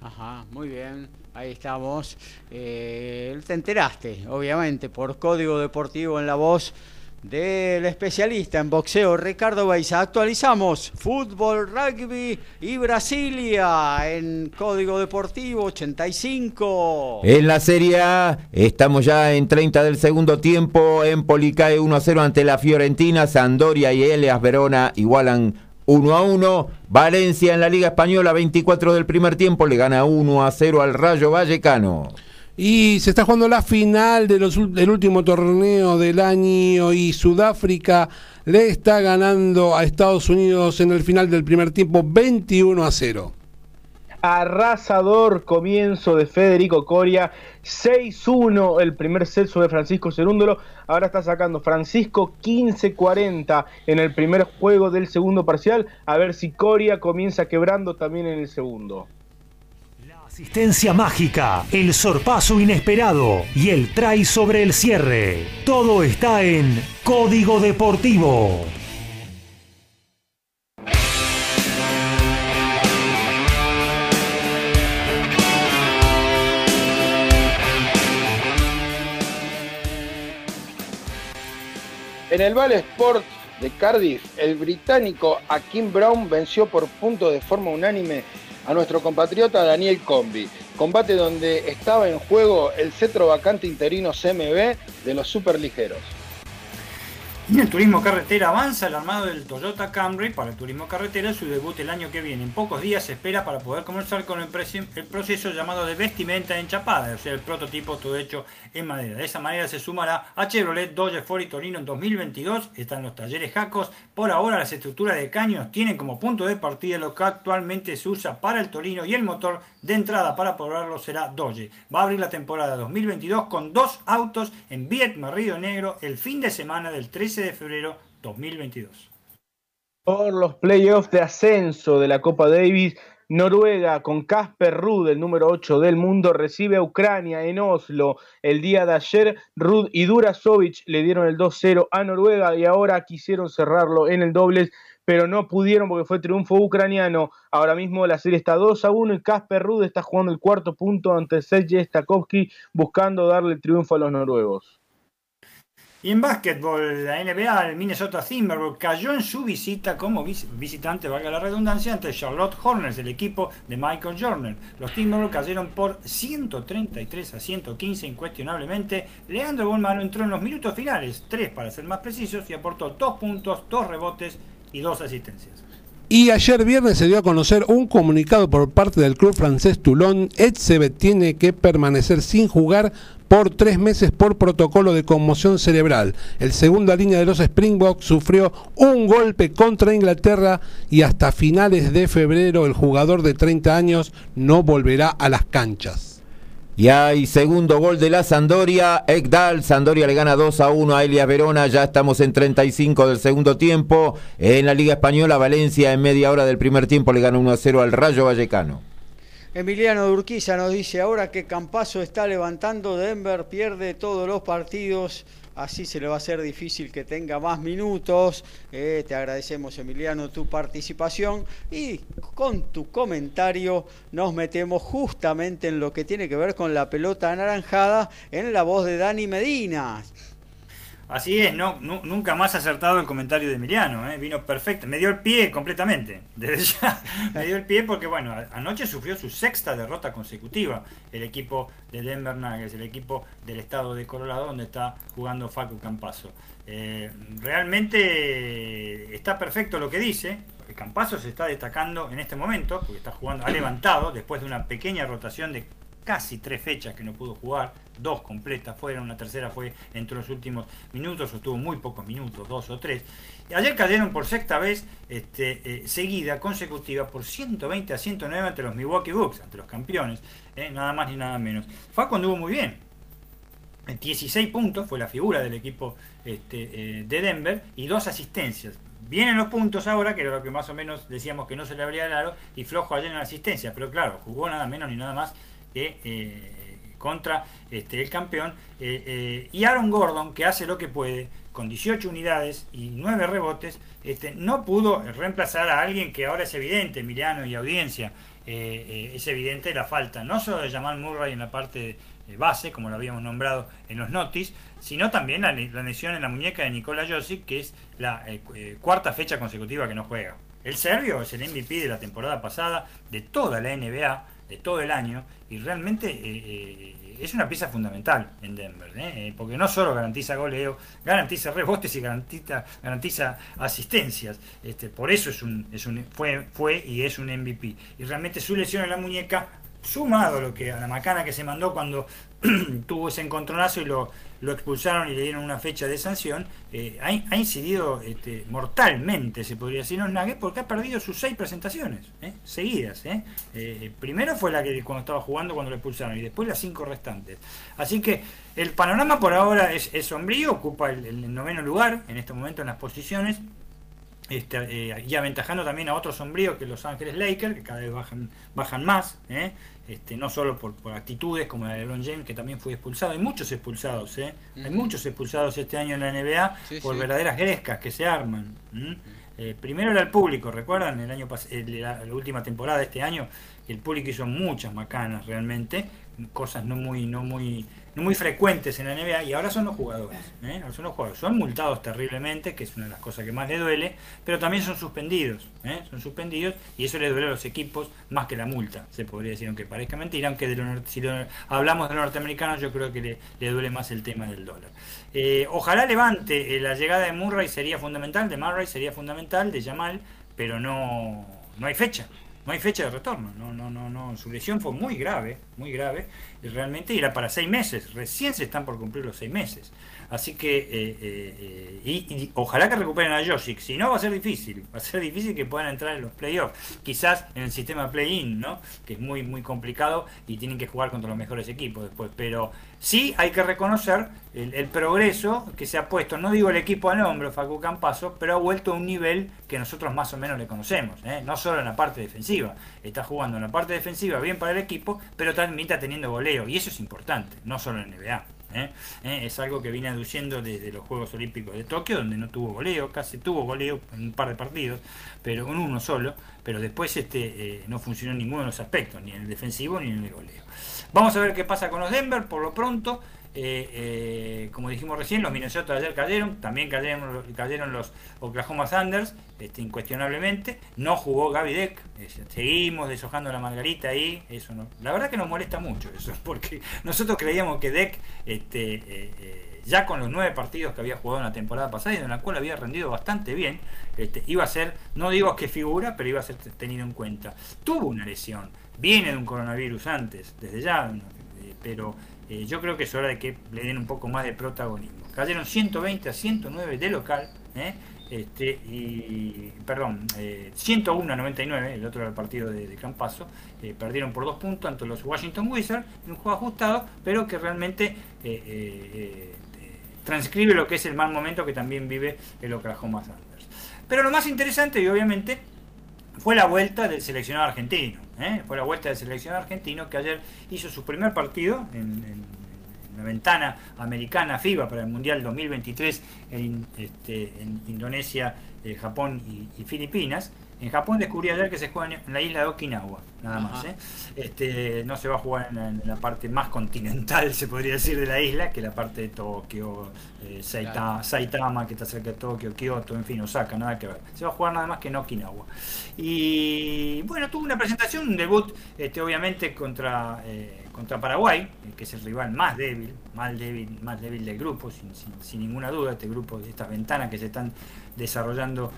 Ajá, muy bien. Ahí estamos. Eh, te enteraste, obviamente, por Código Deportivo en la voz del especialista en boxeo Ricardo Baiza. Actualizamos fútbol, rugby y Brasilia en Código Deportivo 85. En la Serie A estamos ya en 30 del segundo tiempo. Empoli cae 1 a 0 ante la Fiorentina. Sandoria y Elias Verona igualan 1 a 1. Valencia en la Liga Española 24 del primer tiempo le gana 1 a 0 al Rayo Vallecano. Y se está jugando la final del último torneo del año y Sudáfrica le está ganando a Estados Unidos en el final del primer tiempo 21 a 0. Arrasador comienzo de Federico Coria, 6-1 el primer set sobre Francisco Cerúndolo, ahora está sacando Francisco 15-40 en el primer juego del segundo parcial, a ver si Coria comienza quebrando también en el segundo. Asistencia mágica, el sorpaso inesperado y el try sobre el cierre. Todo está en Código Deportivo. En el Vale Sport de Cardiff, el británico Akim Brown venció por puntos de forma unánime a nuestro compatriota Daniel Combi. Combate donde estaba en juego el cetro vacante interino CMB de los superligeros. En el turismo carretera avanza el armado del Toyota Camry para el turismo carretera, su debut el año que viene. En pocos días se espera para poder comenzar con el, proceso llamado de vestimenta enchapada, o sea, el prototipo todo hecho en madera. De esa manera se sumará a Chevrolet, Dodge, Ford y Torino en 2022. Están los talleres Jacos. Por ahora las estructuras de caños tienen como punto de partida lo que actualmente se usa para el Torino y el motor de entrada para probarlo será Dodge. Va a abrir la temporada 2022 con dos autos en Viet Marrido Negro el fin de semana del 13 de febrero 2022. Por los playoffs de ascenso de la Copa Davis, Noruega con Casper Ruud, el número 8 del mundo, recibe a Ucrania en Oslo. El día de ayer, Ruud y Durasovic le dieron el 2-0 a Noruega y ahora quisieron cerrarlo en el dobles, pero no pudieron porque fue triunfo ucraniano. Ahora mismo la serie está 2 a 1 y Casper Ruud está jugando el cuarto punto ante Sergej Stakowski, buscando darle triunfo a los noruegos. Y en básquetbol, la NBA, el Minnesota Timberwolves cayó en su visita como visitante, valga la redundancia, ante Charlotte Hornets, el equipo de Michael Jordan. Los Timberwolves cayeron por 133 a 115 incuestionablemente. Leandro Bolmano entró en los minutos finales, tres para ser más precisos, y aportó dos puntos, dos rebotes y dos asistencias. Y ayer viernes se dio a conocer un comunicado por parte del club francés Toulon. Edsebet tiene que permanecer sin jugar por tres meses por protocolo de conmoción cerebral. El segunda línea de los Springboks sufrió un golpe contra Inglaterra y hasta finales de febrero el jugador de 30 años no volverá a las canchas. Y hay segundo gol de la Sandoria, Ekdal, Sandoria le gana 2 a 1 a Elias Verona, ya estamos en 35 del segundo tiempo. En la Liga Española, Valencia en media hora del primer tiempo le gana 1 a 0 al Rayo Vallecano. Emiliano Durquiza nos dice ahora que Campazo está levantando, Denver pierde todos los partidos, así se le va a hacer difícil que tenga más minutos. Eh, te agradecemos Emiliano tu participación y con tu comentario nos metemos justamente en lo que tiene que ver con la pelota anaranjada en la voz de Dani Medina. Así es, no, nu- nunca más acertado el comentario de Emiliano, ¿eh? vino perfecto, me dio el pie completamente, desde ya me dio el pie porque bueno, anoche sufrió su sexta derrota consecutiva el equipo de Denver Nuggets, el equipo del estado de Colorado donde está jugando Facu Campazo. Eh, realmente está perfecto lo que dice, el Campazo se está destacando en este momento porque está jugando, ha levantado después de una pequeña rotación de casi tres fechas que no pudo jugar, dos completas fueron, una tercera fue entre los últimos minutos, o tuvo muy pocos minutos, dos o tres. Ayer cayeron por sexta vez este, eh, seguida, consecutiva, por 120 a 109 ante los Milwaukee Bucks, ante los campeones, eh, nada más ni nada menos. Fue cuando anduvo muy bien, 16 puntos, fue la figura del equipo este, eh, de Denver, y dos asistencias. Vienen los puntos ahora, que era lo que más o menos decíamos que no se le abría el aro, y flojo ayer en la asistencia, pero claro, jugó nada menos ni nada más eh, contra este, el campeón. eh, eh, y Aaron Gordon, que hace lo que puede, con 18 unidades y 9 rebotes, este, no pudo reemplazar a alguien que ahora es evidente, Emiliano y audiencia, es evidente la falta, no solo de Jamal Murray en la parte base, como lo habíamos nombrado en los notis, sino también la, lesión en la muñeca de Nikola Josic, que es la cu- cuarta fecha consecutiva que no juega. El serbio es el MVP de la temporada pasada, de toda la NBA, de todo el año, y realmente eh, eh, es una pieza fundamental en Denver, ¿eh? Porque no solo garantiza goleo, garantiza rebotes y garantiza, garantiza asistencias. Este, por eso es un, es un, fue, fue y es un MVP. Y realmente su lesión en la muñeca, sumado a lo que a la macana que se mandó cuando tuvo ese encontronazo y lo, lo expulsaron y le dieron una fecha de sanción, eh, ha, incidido este, mortalmente, se podría decir, en los Nuggets, porque ha perdido sus seis presentaciones ¿eh? seguidas. ¿eh? Eh, primero fue la que cuando estaba jugando cuando lo expulsaron y después las cinco restantes. Así que el panorama por ahora es, es sombrío, ocupa el, el noveno lugar en este momento en las posiciones. Este, eh, y aventajando también a otros sombríos que Los Ángeles Lakers, que cada vez bajan, bajan más, ¿eh? Este, no solo por, por actitudes como la de LeBron James, que también fue expulsado. Hay muchos expulsados, ¿eh? hay muchos expulsados este año en la NBA Sí, por sí. verdaderas grescas que se arman. ¿m? Eh, primero era el público, ¿recuerdan? El año pas- el- la, la última temporada de este año, el público hizo muchas macanas realmente, cosas no muy, no muy, muy frecuentes en la NBA, y ahora son los jugadores, ¿eh? Son los jugadores, son multados terriblemente, que es una de las cosas que más le duele, pero también son suspendidos, ¿eh? son suspendidos, y eso le duele a los equipos más que la multa, se podría decir, aunque parezca mentira, aunque de lo si lo- hablamos de los norteamericanos, yo creo que le, le duele más el tema del dólar. Eh, ojalá levante la llegada de Murray sería fundamental, de Murray sería fundamental, de Jamal, pero no, no hay fecha, no hay fecha de retorno, no, no, no, no, su lesión fue muy grave, muy grave, y realmente era para seis meses, recién se están por cumplir los seis meses. Así que, eh, eh, eh, y, ojalá que recuperen a Josic, si no va a ser difícil, va a ser difícil que puedan entrar en los playoffs, quizás en el sistema play-in, ¿no? Que es muy, muy complicado y tienen que jugar contra los mejores equipos después, pero sí hay que reconocer el, progreso que se ha puesto, no digo el equipo al hombro, Facu Campazo, pero ha vuelto a un nivel que nosotros más o menos le conocemos, ¿eh? no solo en la parte defensiva, está jugando en la parte defensiva bien para el equipo, pero también está teniendo goleo, y eso es importante, no solo en NBA. ¿Eh? ¿Eh? Es algo que viene aduciendo desde los Juegos Olímpicos de Tokio, donde no tuvo goleo, casi tuvo goleo en un par de partidos, pero en uno solo, pero después este eh, no funcionó en ninguno de los aspectos, ni en el defensivo ni en el goleo. Vamos a ver qué pasa con los Denver, por lo pronto. Eh, eh, como dijimos recién, los Minnesota ayer cayeron, también cayeron, cayeron los Oklahoma Thunders, este, incuestionablemente. No jugó Gaby Deck, seguimos deshojando la margarita ahí. Eso no, la verdad que nos molesta mucho eso, porque nosotros creíamos que Deck, este, eh, ya con los nueve partidos que había jugado en la temporada pasada y en la cual había rendido bastante bien, este, iba a ser, no digo que figura, pero iba a ser tenido en cuenta. Tuvo una lesión, viene de un coronavirus antes, desde ya, pero eh, yo creo que es hora de que le den un poco más de protagonismo. Cayeron 120 a 109 de local, ¿eh? este, y, perdón, eh, 101 a 99, el otro era el partido de, de Campaso, eh, perdieron por dos puntos ante los Washington Wizards, en un juego ajustado, pero que realmente eh, eh, eh, transcribe lo que es el mal momento que también vive el Oklahoma Thunders. Pero lo más interesante, y obviamente, fue la vuelta del seleccionado argentino. ¿Eh? Fue la vuelta del seleccionado argentino que ayer hizo su primer partido en, la ventana americana FIBA para el Mundial 2023 en, este, en Indonesia, eh, Japón y Filipinas. En Japón descubrí ayer que se juega en la isla de Okinawa, nada más. ¿eh? Este, no se va a jugar en la, parte más continental, se podría decir, de la isla, que la parte de Tokio, eh, Saitama, que está cerca de Tokio, Kyoto, en fin, Osaka, nada que ver. Se va a jugar nada más que en Okinawa. Y bueno, tuvo una presentación, un debut, este, obviamente, contra... Eh, contra Paraguay, que es el rival más débil, más débil, más débil del grupo, sin, ninguna duda, este grupo, de estas ventanas que se están desarrollando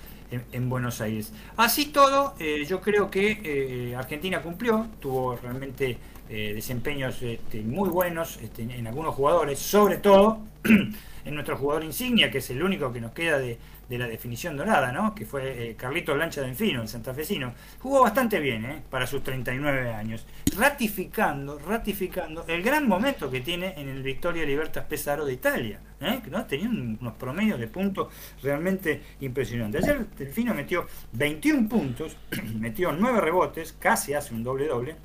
en, Buenos Aires. Así todo, eh, yo creo que eh, Argentina cumplió, tuvo realmente eh, desempeños este, muy buenos este, en algunos jugadores, sobre todo en nuestro jugador insignia, que es el único que nos queda de, de la definición dorada, ¿no? que fue eh, Carlito Lancha de Enfino, el santafesino. Jugó bastante bien ¿eh? para sus 39 años, ratificando, ratificando el gran momento que tiene en el Victoria Libertas Pesaro de Italia. ¿eh? ¿no? Tenía unos promedios de puntos realmente impresionantes. Ayer Delfino metió 21 puntos, metió 9 rebotes, casi hace un doble-doble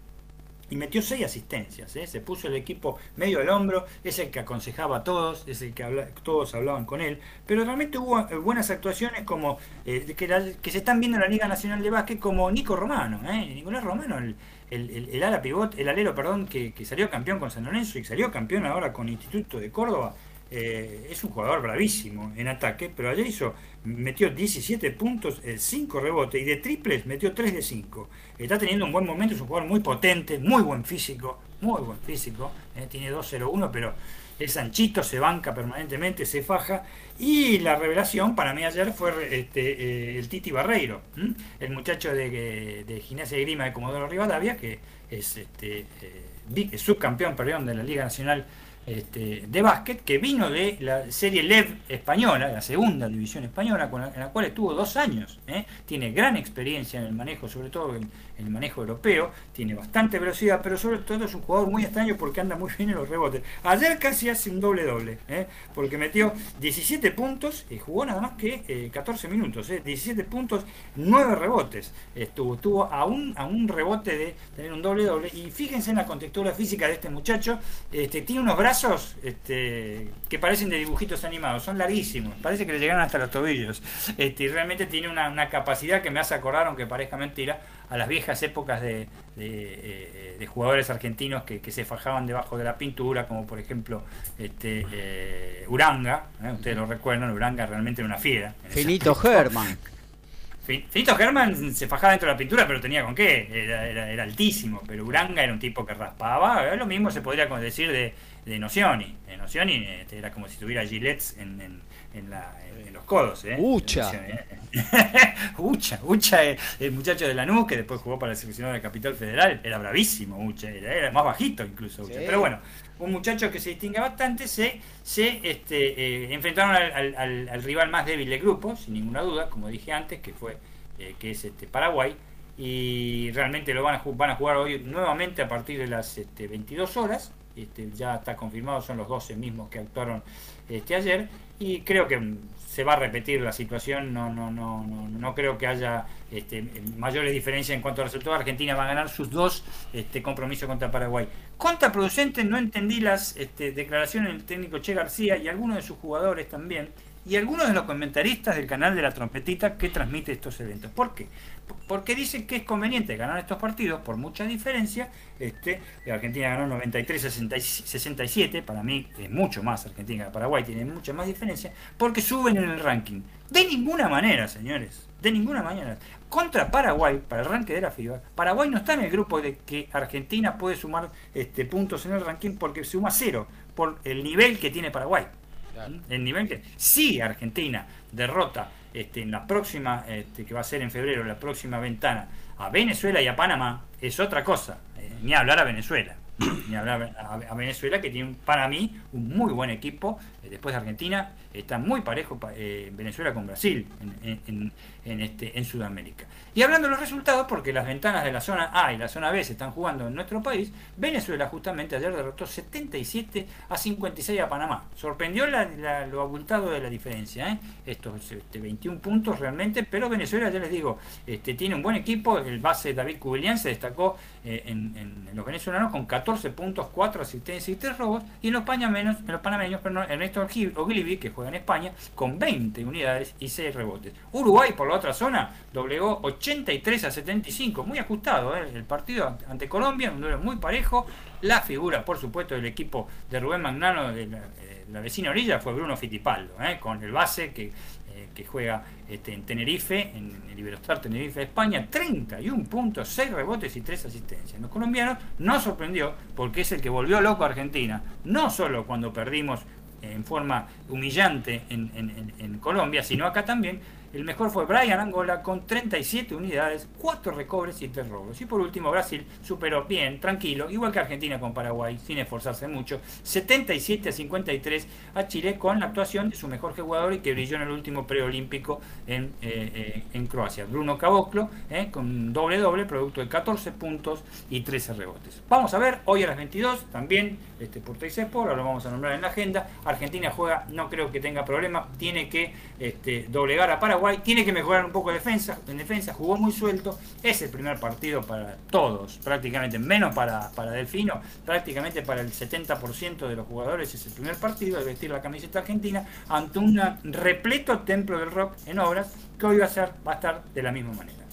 y metió seis asistencias. ¿eh? Se puso el equipo medio al hombro, es el que aconsejaba a todos, es el que todos hablaban con él, pero realmente hubo eh, buenas actuaciones como eh, que, se están viendo en la Liga Nacional de Básquet como Nico Romano, Nicolás Romano, el, el, ala pivot, el alero, perdón, que, que, salió campeón con San Lorenzo y salió campeón ahora con Instituto de Córdoba. Es un jugador bravísimo en ataque, pero ayer hizo metió 17 puntos, 5 rebotes y de triples metió 3 de 5. Está teniendo un buen momento, es un jugador muy potente, muy buen físico, muy buen físico. Eh, tiene 2-0-1, pero es anchito, se banca permanentemente, se faja. Y la revelación para mí ayer fue este, eh, el Titi Barreiro, el muchacho de, de Gimnasia de Grima de Comodoro Rivadavia, que es este, eh, subcampeón perdón, de la Liga Nacional este, de básquet que vino de la serie LEV española, la segunda división española, con en la cual estuvo dos años. ¿eh? Tiene gran experiencia en el manejo, sobre todo en, el manejo europeo, tiene bastante velocidad, pero sobre todo es un jugador muy extraño porque anda muy bien en los rebotes. Ayer casi hace un doble doble, ¿eh? porque metió 17 puntos y jugó nada más que 14 eh, minutos, 17 puntos, 9 rebotes. Estuvo, estuvo a un, a un rebote de tener un doble doble. Y fíjense en la contextura física de este muchacho, este, tiene unos brazos este, que parecen de dibujitos animados, son larguísimos, parece que le llegan hasta los tobillos. Este, y realmente tiene una, capacidad que me hace acordar, aunque parezca mentira, a las viejas épocas de, de, eh, jugadores argentinos que, se fajaban debajo de la pintura, como por ejemplo este, eh, Uranga, ¿eh? ustedes lo recuerdan, Uranga realmente era una fiera. Finito Germán. Finito Germán se fajaba dentro de la pintura, pero tenía con qué, era, altísimo, pero Uranga era un tipo que raspaba, lo mismo se podría decir de, de Nocioni. De Nocioni este, era como si tuviera gilets en, en, en, la, en los codos. ¿eh? Ucha. Ucha, Ucha, el muchacho de Lanús que después jugó para el seleccionado de Capital Federal. Era bravísimo, Ucha, era, más bajito incluso. Ucha. Pero bueno, un muchacho que se distingue bastante. Se, se este, eh, enfrentaron al, al, al, rival más débil del grupo, sin ninguna duda, como dije antes, que fue eh, que es este, Paraguay y realmente lo van a, van a jugar hoy nuevamente a partir de las este, 22 horas este, ya está confirmado, son los 12 mismos que actuaron este, ayer y creo que se va a repetir la situación, no, no, no, no, no creo que haya este, mayores diferencias en cuanto a resultados. Argentina va a ganar sus dos este, compromisos contra Paraguay. Contraproducente, no entendí las este, declaraciones del técnico Che García y algunos de sus jugadores también, y algunos de los comentaristas del canal de la trompetita que transmite estos eventos. ¿Por qué? Porque dicen que es conveniente ganar estos partidos por mucha diferencia. Este, Argentina ganó 93-67, para mí es mucho más Argentina que Paraguay, tiene mucha más diferencia, porque suben en el ranking. De ninguna manera, señores, de ninguna manera. Contra Paraguay, para el ranking de la FIBA, Paraguay no está en el grupo de que Argentina puede sumar este, puntos en el ranking porque suma cero por el nivel que tiene Paraguay. El nivel que. Si Argentina derrota este, en la próxima, este, que va a ser en febrero, la próxima ventana, a Venezuela y a Panamá, es otra cosa. Eh, ni hablar a Venezuela. ni hablar a, Venezuela, que tiene para mí un muy buen equipo. Eh, después de Argentina, está muy parejo eh, Venezuela con Brasil en, en, este, en Sudamérica. Y hablando de los resultados, porque las ventanas de la zona A y la zona B se están jugando en nuestro país, Venezuela justamente ayer derrotó 77 a 56 a Panamá. Sorprendió lo abultado de la diferencia, ¿eh? estos este, 21 puntos realmente, pero Venezuela, ya les digo, este, tiene un buen equipo, el base David Cubilian se destacó eh, en, los venezolanos con 14 14 puntos, 4 asistencias y 3 robos. Y en los panameños, en los panameños perdón, Ernesto Ogilvy, que juega en España, con 20 unidades y 6 rebotes. Uruguay, por la otra zona, doblegó 83 a 75, muy ajustado ¿eh? el partido ante Colombia, un duelo muy parejo. La figura, por supuesto, del equipo de Rubén Magnano, de la, eh, vecina orilla, fue Bruno Fittipaldo, ¿eh? con el base que que juega este, en Tenerife, en el Iberostar Tenerife de España, 31 puntos, 6 rebotes y 3 asistencias. Los colombianos no sorprendió porque es el que volvió loco a Argentina, no solo cuando perdimos en forma humillante en Colombia, sino acá también el mejor fue Brian Angola con 37 unidades, 4 recobres y 3 robos. Y por último, Brasil superó bien, tranquilo, igual que Argentina con Paraguay, sin esforzarse mucho, 77 a 53 a Chile con la actuación de su mejor jugador y que brilló en el último preolímpico en, eh, eh, en Croacia. Bruno Caboclo, eh, con doble doble, producto de 14 puntos y 13 rebotes. Vamos a ver, hoy a las 22, también este, por Teis Sport, lo vamos a nombrar en la agenda. Argentina juega, no creo que tenga problema, tiene que este, doblegar a Paraguay tiene que mejorar un poco defensa, en defensa, jugó muy suelto, es el primer partido para todos, prácticamente, menos para, para Delfino, prácticamente para el 70% de los jugadores es el primer partido de vestir la camiseta argentina ante un repleto templo del rock en obras que hoy va a, ser, va a estar de la misma manera.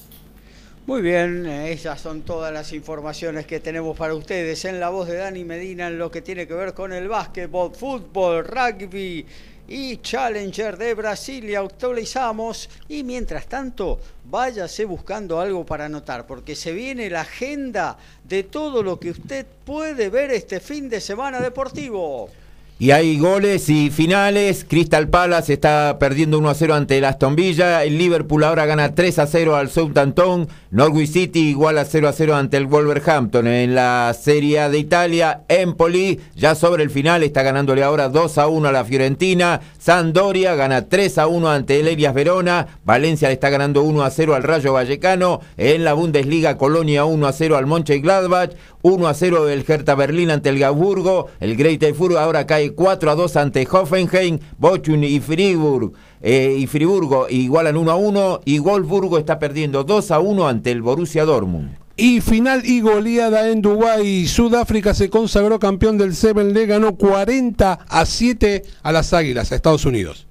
Muy bien, esas son todas las informaciones que tenemos para ustedes en la voz de Dani Medina en lo que tiene que ver con el básquetbol, fútbol, rugby y Challenger de Brasilia actualizamos y mientras tanto váyase buscando algo para anotar porque se viene la agenda de todo lo que usted puede ver este fin de semana deportivo. Y hay goles y finales. Crystal Palace está perdiendo 1 a 0 ante el Aston Villa. El Liverpool ahora gana 3 a 0 al Southampton. Norwich City igual a 0 a 0 ante el Wolverhampton. En la Serie de Italia, Empoli ya sobre el final está ganándole ahora 2 a 1 a la Fiorentina. Sampdoria gana 3 a 1 ante el Elias Verona. Valencia le está ganando 1 a 0 al Rayo Vallecano. En la Bundesliga, Colonia 1 a 0 al Mönchengladbach. 1 a 0 el Hertha Berlín ante el Gauburgo. El Great Fur ahora cae 4 a 2 ante Hoffenheim, Bochum y Friburg. Eh, y Friburgo igualan 1 a 1 y Wolfsburgo está perdiendo 2 a 1 ante el Borussia Dortmund. Y final y goleada en Dubái. Sudáfrica se consagró campeón del Seven, le ganó 40 a 7 a las Águilas, a Estados Unidos.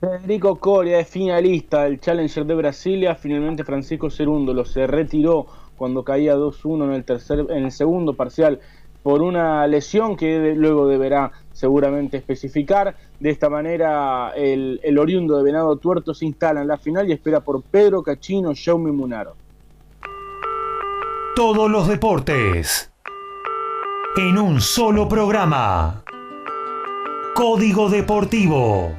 Federico Coria es finalista del Challenger de Brasilia. Finalmente Francisco Cerúndolo se retiró cuando caía 2-1 en el tercer, en el segundo parcial por una lesión que luego deberá seguramente especificar. De esta manera, el, oriundo de Venado Tuerto se instala en la final y espera por Pedro Cachino, Jaume Munaro. Todos los deportes en un solo programa. Código Deportivo.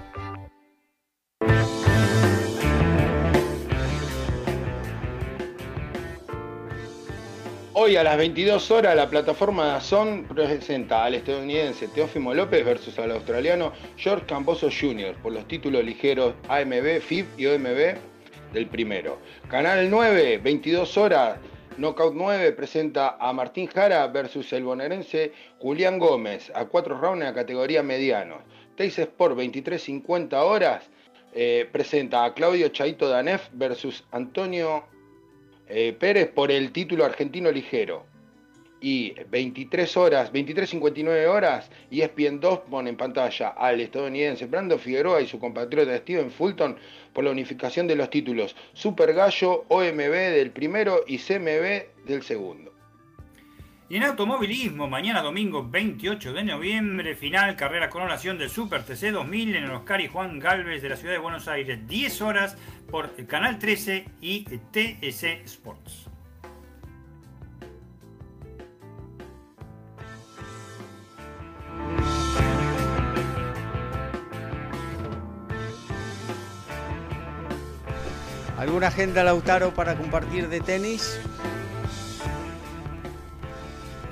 Hoy a las 22 horas la plataforma Son presenta al estadounidense Teófimo López versus al australiano George Camboso Jr. por los títulos ligeros AMB, FIB y OMB del primero. Canal 9, 22 horas, Knockout 9 presenta a Martín Jara versus el bonaerense Julián Gómez a cuatro rounds en la categoría medianos. Teis Sport 23.50 horas eh, presenta a Claudio Chaito Danef versus Antonio eh, Pérez por el título argentino ligero. Y 23 horas, 23.59 horas, y ESPN 2 pone en pantalla al estadounidense Brando Figueroa y su compatriota Steven Fulton por la unificación de los títulos Super Gallo, OMB del primero y CMB del segundo. Y en automovilismo, mañana domingo 28 de noviembre, final carrera coronación del Super TC 2000 en el Oscar y Juan Galvez de la ciudad de Buenos Aires, 10 horas por Canal 13 y TS Sports. ¿Alguna agenda, Lautaro, para compartir de tenis?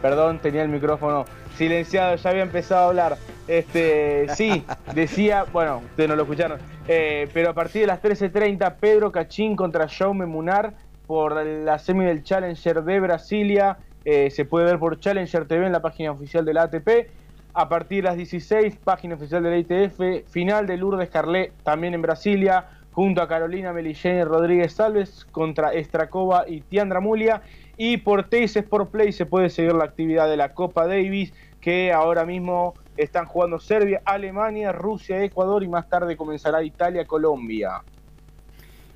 Perdón, tenía el micrófono silenciado, ya había empezado a hablar. Este, sí, decía, bueno, ustedes no lo escucharon, eh, pero a partir de las 13.30, Pedro Cachín contra Jaume Munar por la semi del Challenger de Brasilia. Eh, se puede ver por Challenger TV en la página oficial de la ATP. A partir de las 16, página oficial de la ITF, final de Lourdes Carlet también en Brasilia, junto a Carolina Melillén Rodríguez Salves contra Estrakova y Tiandra Mulia. Y por Teis Sport Play se puede seguir la actividad de la Copa Davis, que ahora mismo están jugando Serbia, Alemania, Rusia, Ecuador y más tarde comenzará Italia, Colombia.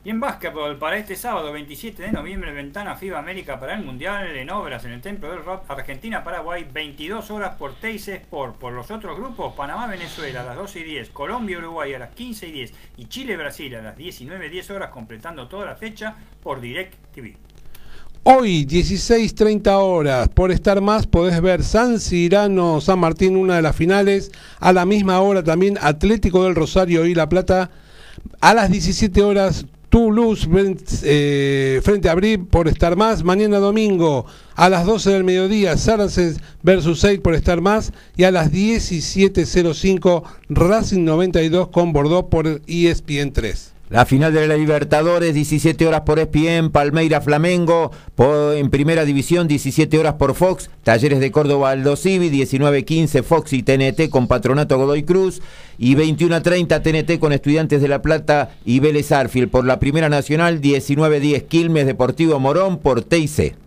Y en básquetbol, para este sábado 27 de noviembre, ventana FIBA América para el Mundial en obras en el Templo del Rock, Argentina-Paraguay, 22 horas por Teis Sport. Por los otros grupos, Panamá-Venezuela a las 12 y 10, Colombia-Uruguay a las 15 y 10 y Chile-Brasil a las 19 y 10 horas, completando toda la fecha por Direct TV. Hoy, 16.30 horas, por estar más, podés ver San Cirano, San Martín, una de las finales. A la misma hora también Atlético del Rosario y La Plata. A las 17 horas, Toulouse eh, frente a Brib por estar más. Mañana domingo a las 12 del mediodía, Saracens versus 6 por estar más. Y a las 17.05, Racing 92 con Bordeaux por ESPN 3. La final de la Libertadores, 17 horas por ESPN, Palmeira Flamengo, en primera división, 17 horas por Fox, Talleres de Córdoba Aldo Civi, 19.15 Fox y TNT con Patronato Godoy Cruz, y 21.30 TNT con Estudiantes de La Plata y Vélez Arfield. Por la primera nacional, 19.10 Quilmes Deportivo Morón por TIC.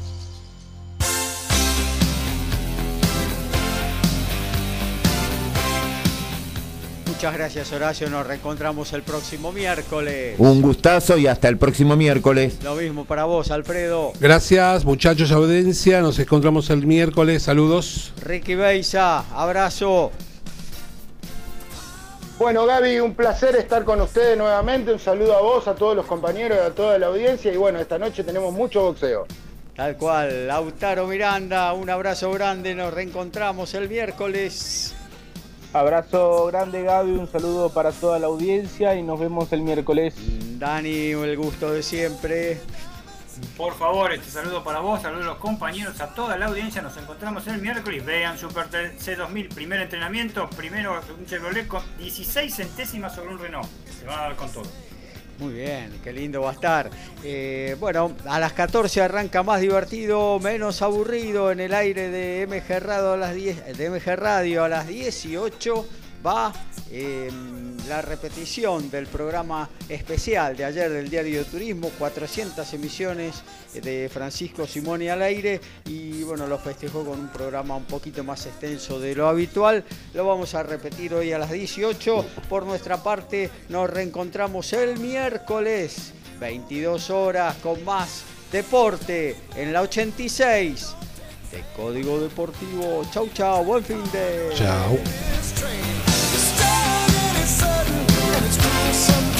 Muchas gracias Horacio, nos reencontramos el próximo miércoles. Un gustazo y hasta el próximo miércoles. Lo mismo para vos, Alfredo. Gracias muchachos, audiencia, nos encontramos el miércoles, saludos. Ricky Beisa, abrazo. Bueno, Gaby, un placer estar con ustedes nuevamente. Un saludo a vos, a todos los compañeros, a toda la audiencia. Y bueno, esta noche tenemos mucho boxeo. Tal cual, Lautaro Miranda, un abrazo grande. Nos reencontramos el miércoles. Abrazo grande, Gaby. Un saludo para toda la audiencia y nos vemos el miércoles. Dani, el gusto de siempre. Por favor, este saludo para vos, saludos a los compañeros, a toda la audiencia. Nos encontramos el miércoles. Vean Super C2000, primer entrenamiento. Primero un Chevrolet con 16 centésimas sobre un Renault. Se van a dar con todo. Muy bien, qué lindo va a estar. Eh, bueno, a las 14 arranca más divertido, menos aburrido en el aire de MG Radio a las 10, de MG Radio a las 18 va em, la repetición del programa especial de ayer del Diario de Turismo, 400 emisiones de Francisco Simoni al aire y bueno, lo festejó con un programa un poquito más extenso de lo habitual. Lo vamos a repetir hoy a las 18. Por nuestra parte, nos reencontramos el miércoles, 22 horas, con más deporte en la 86 de Código Deportivo. Chau, chau, buen fin de. Chau. and it's some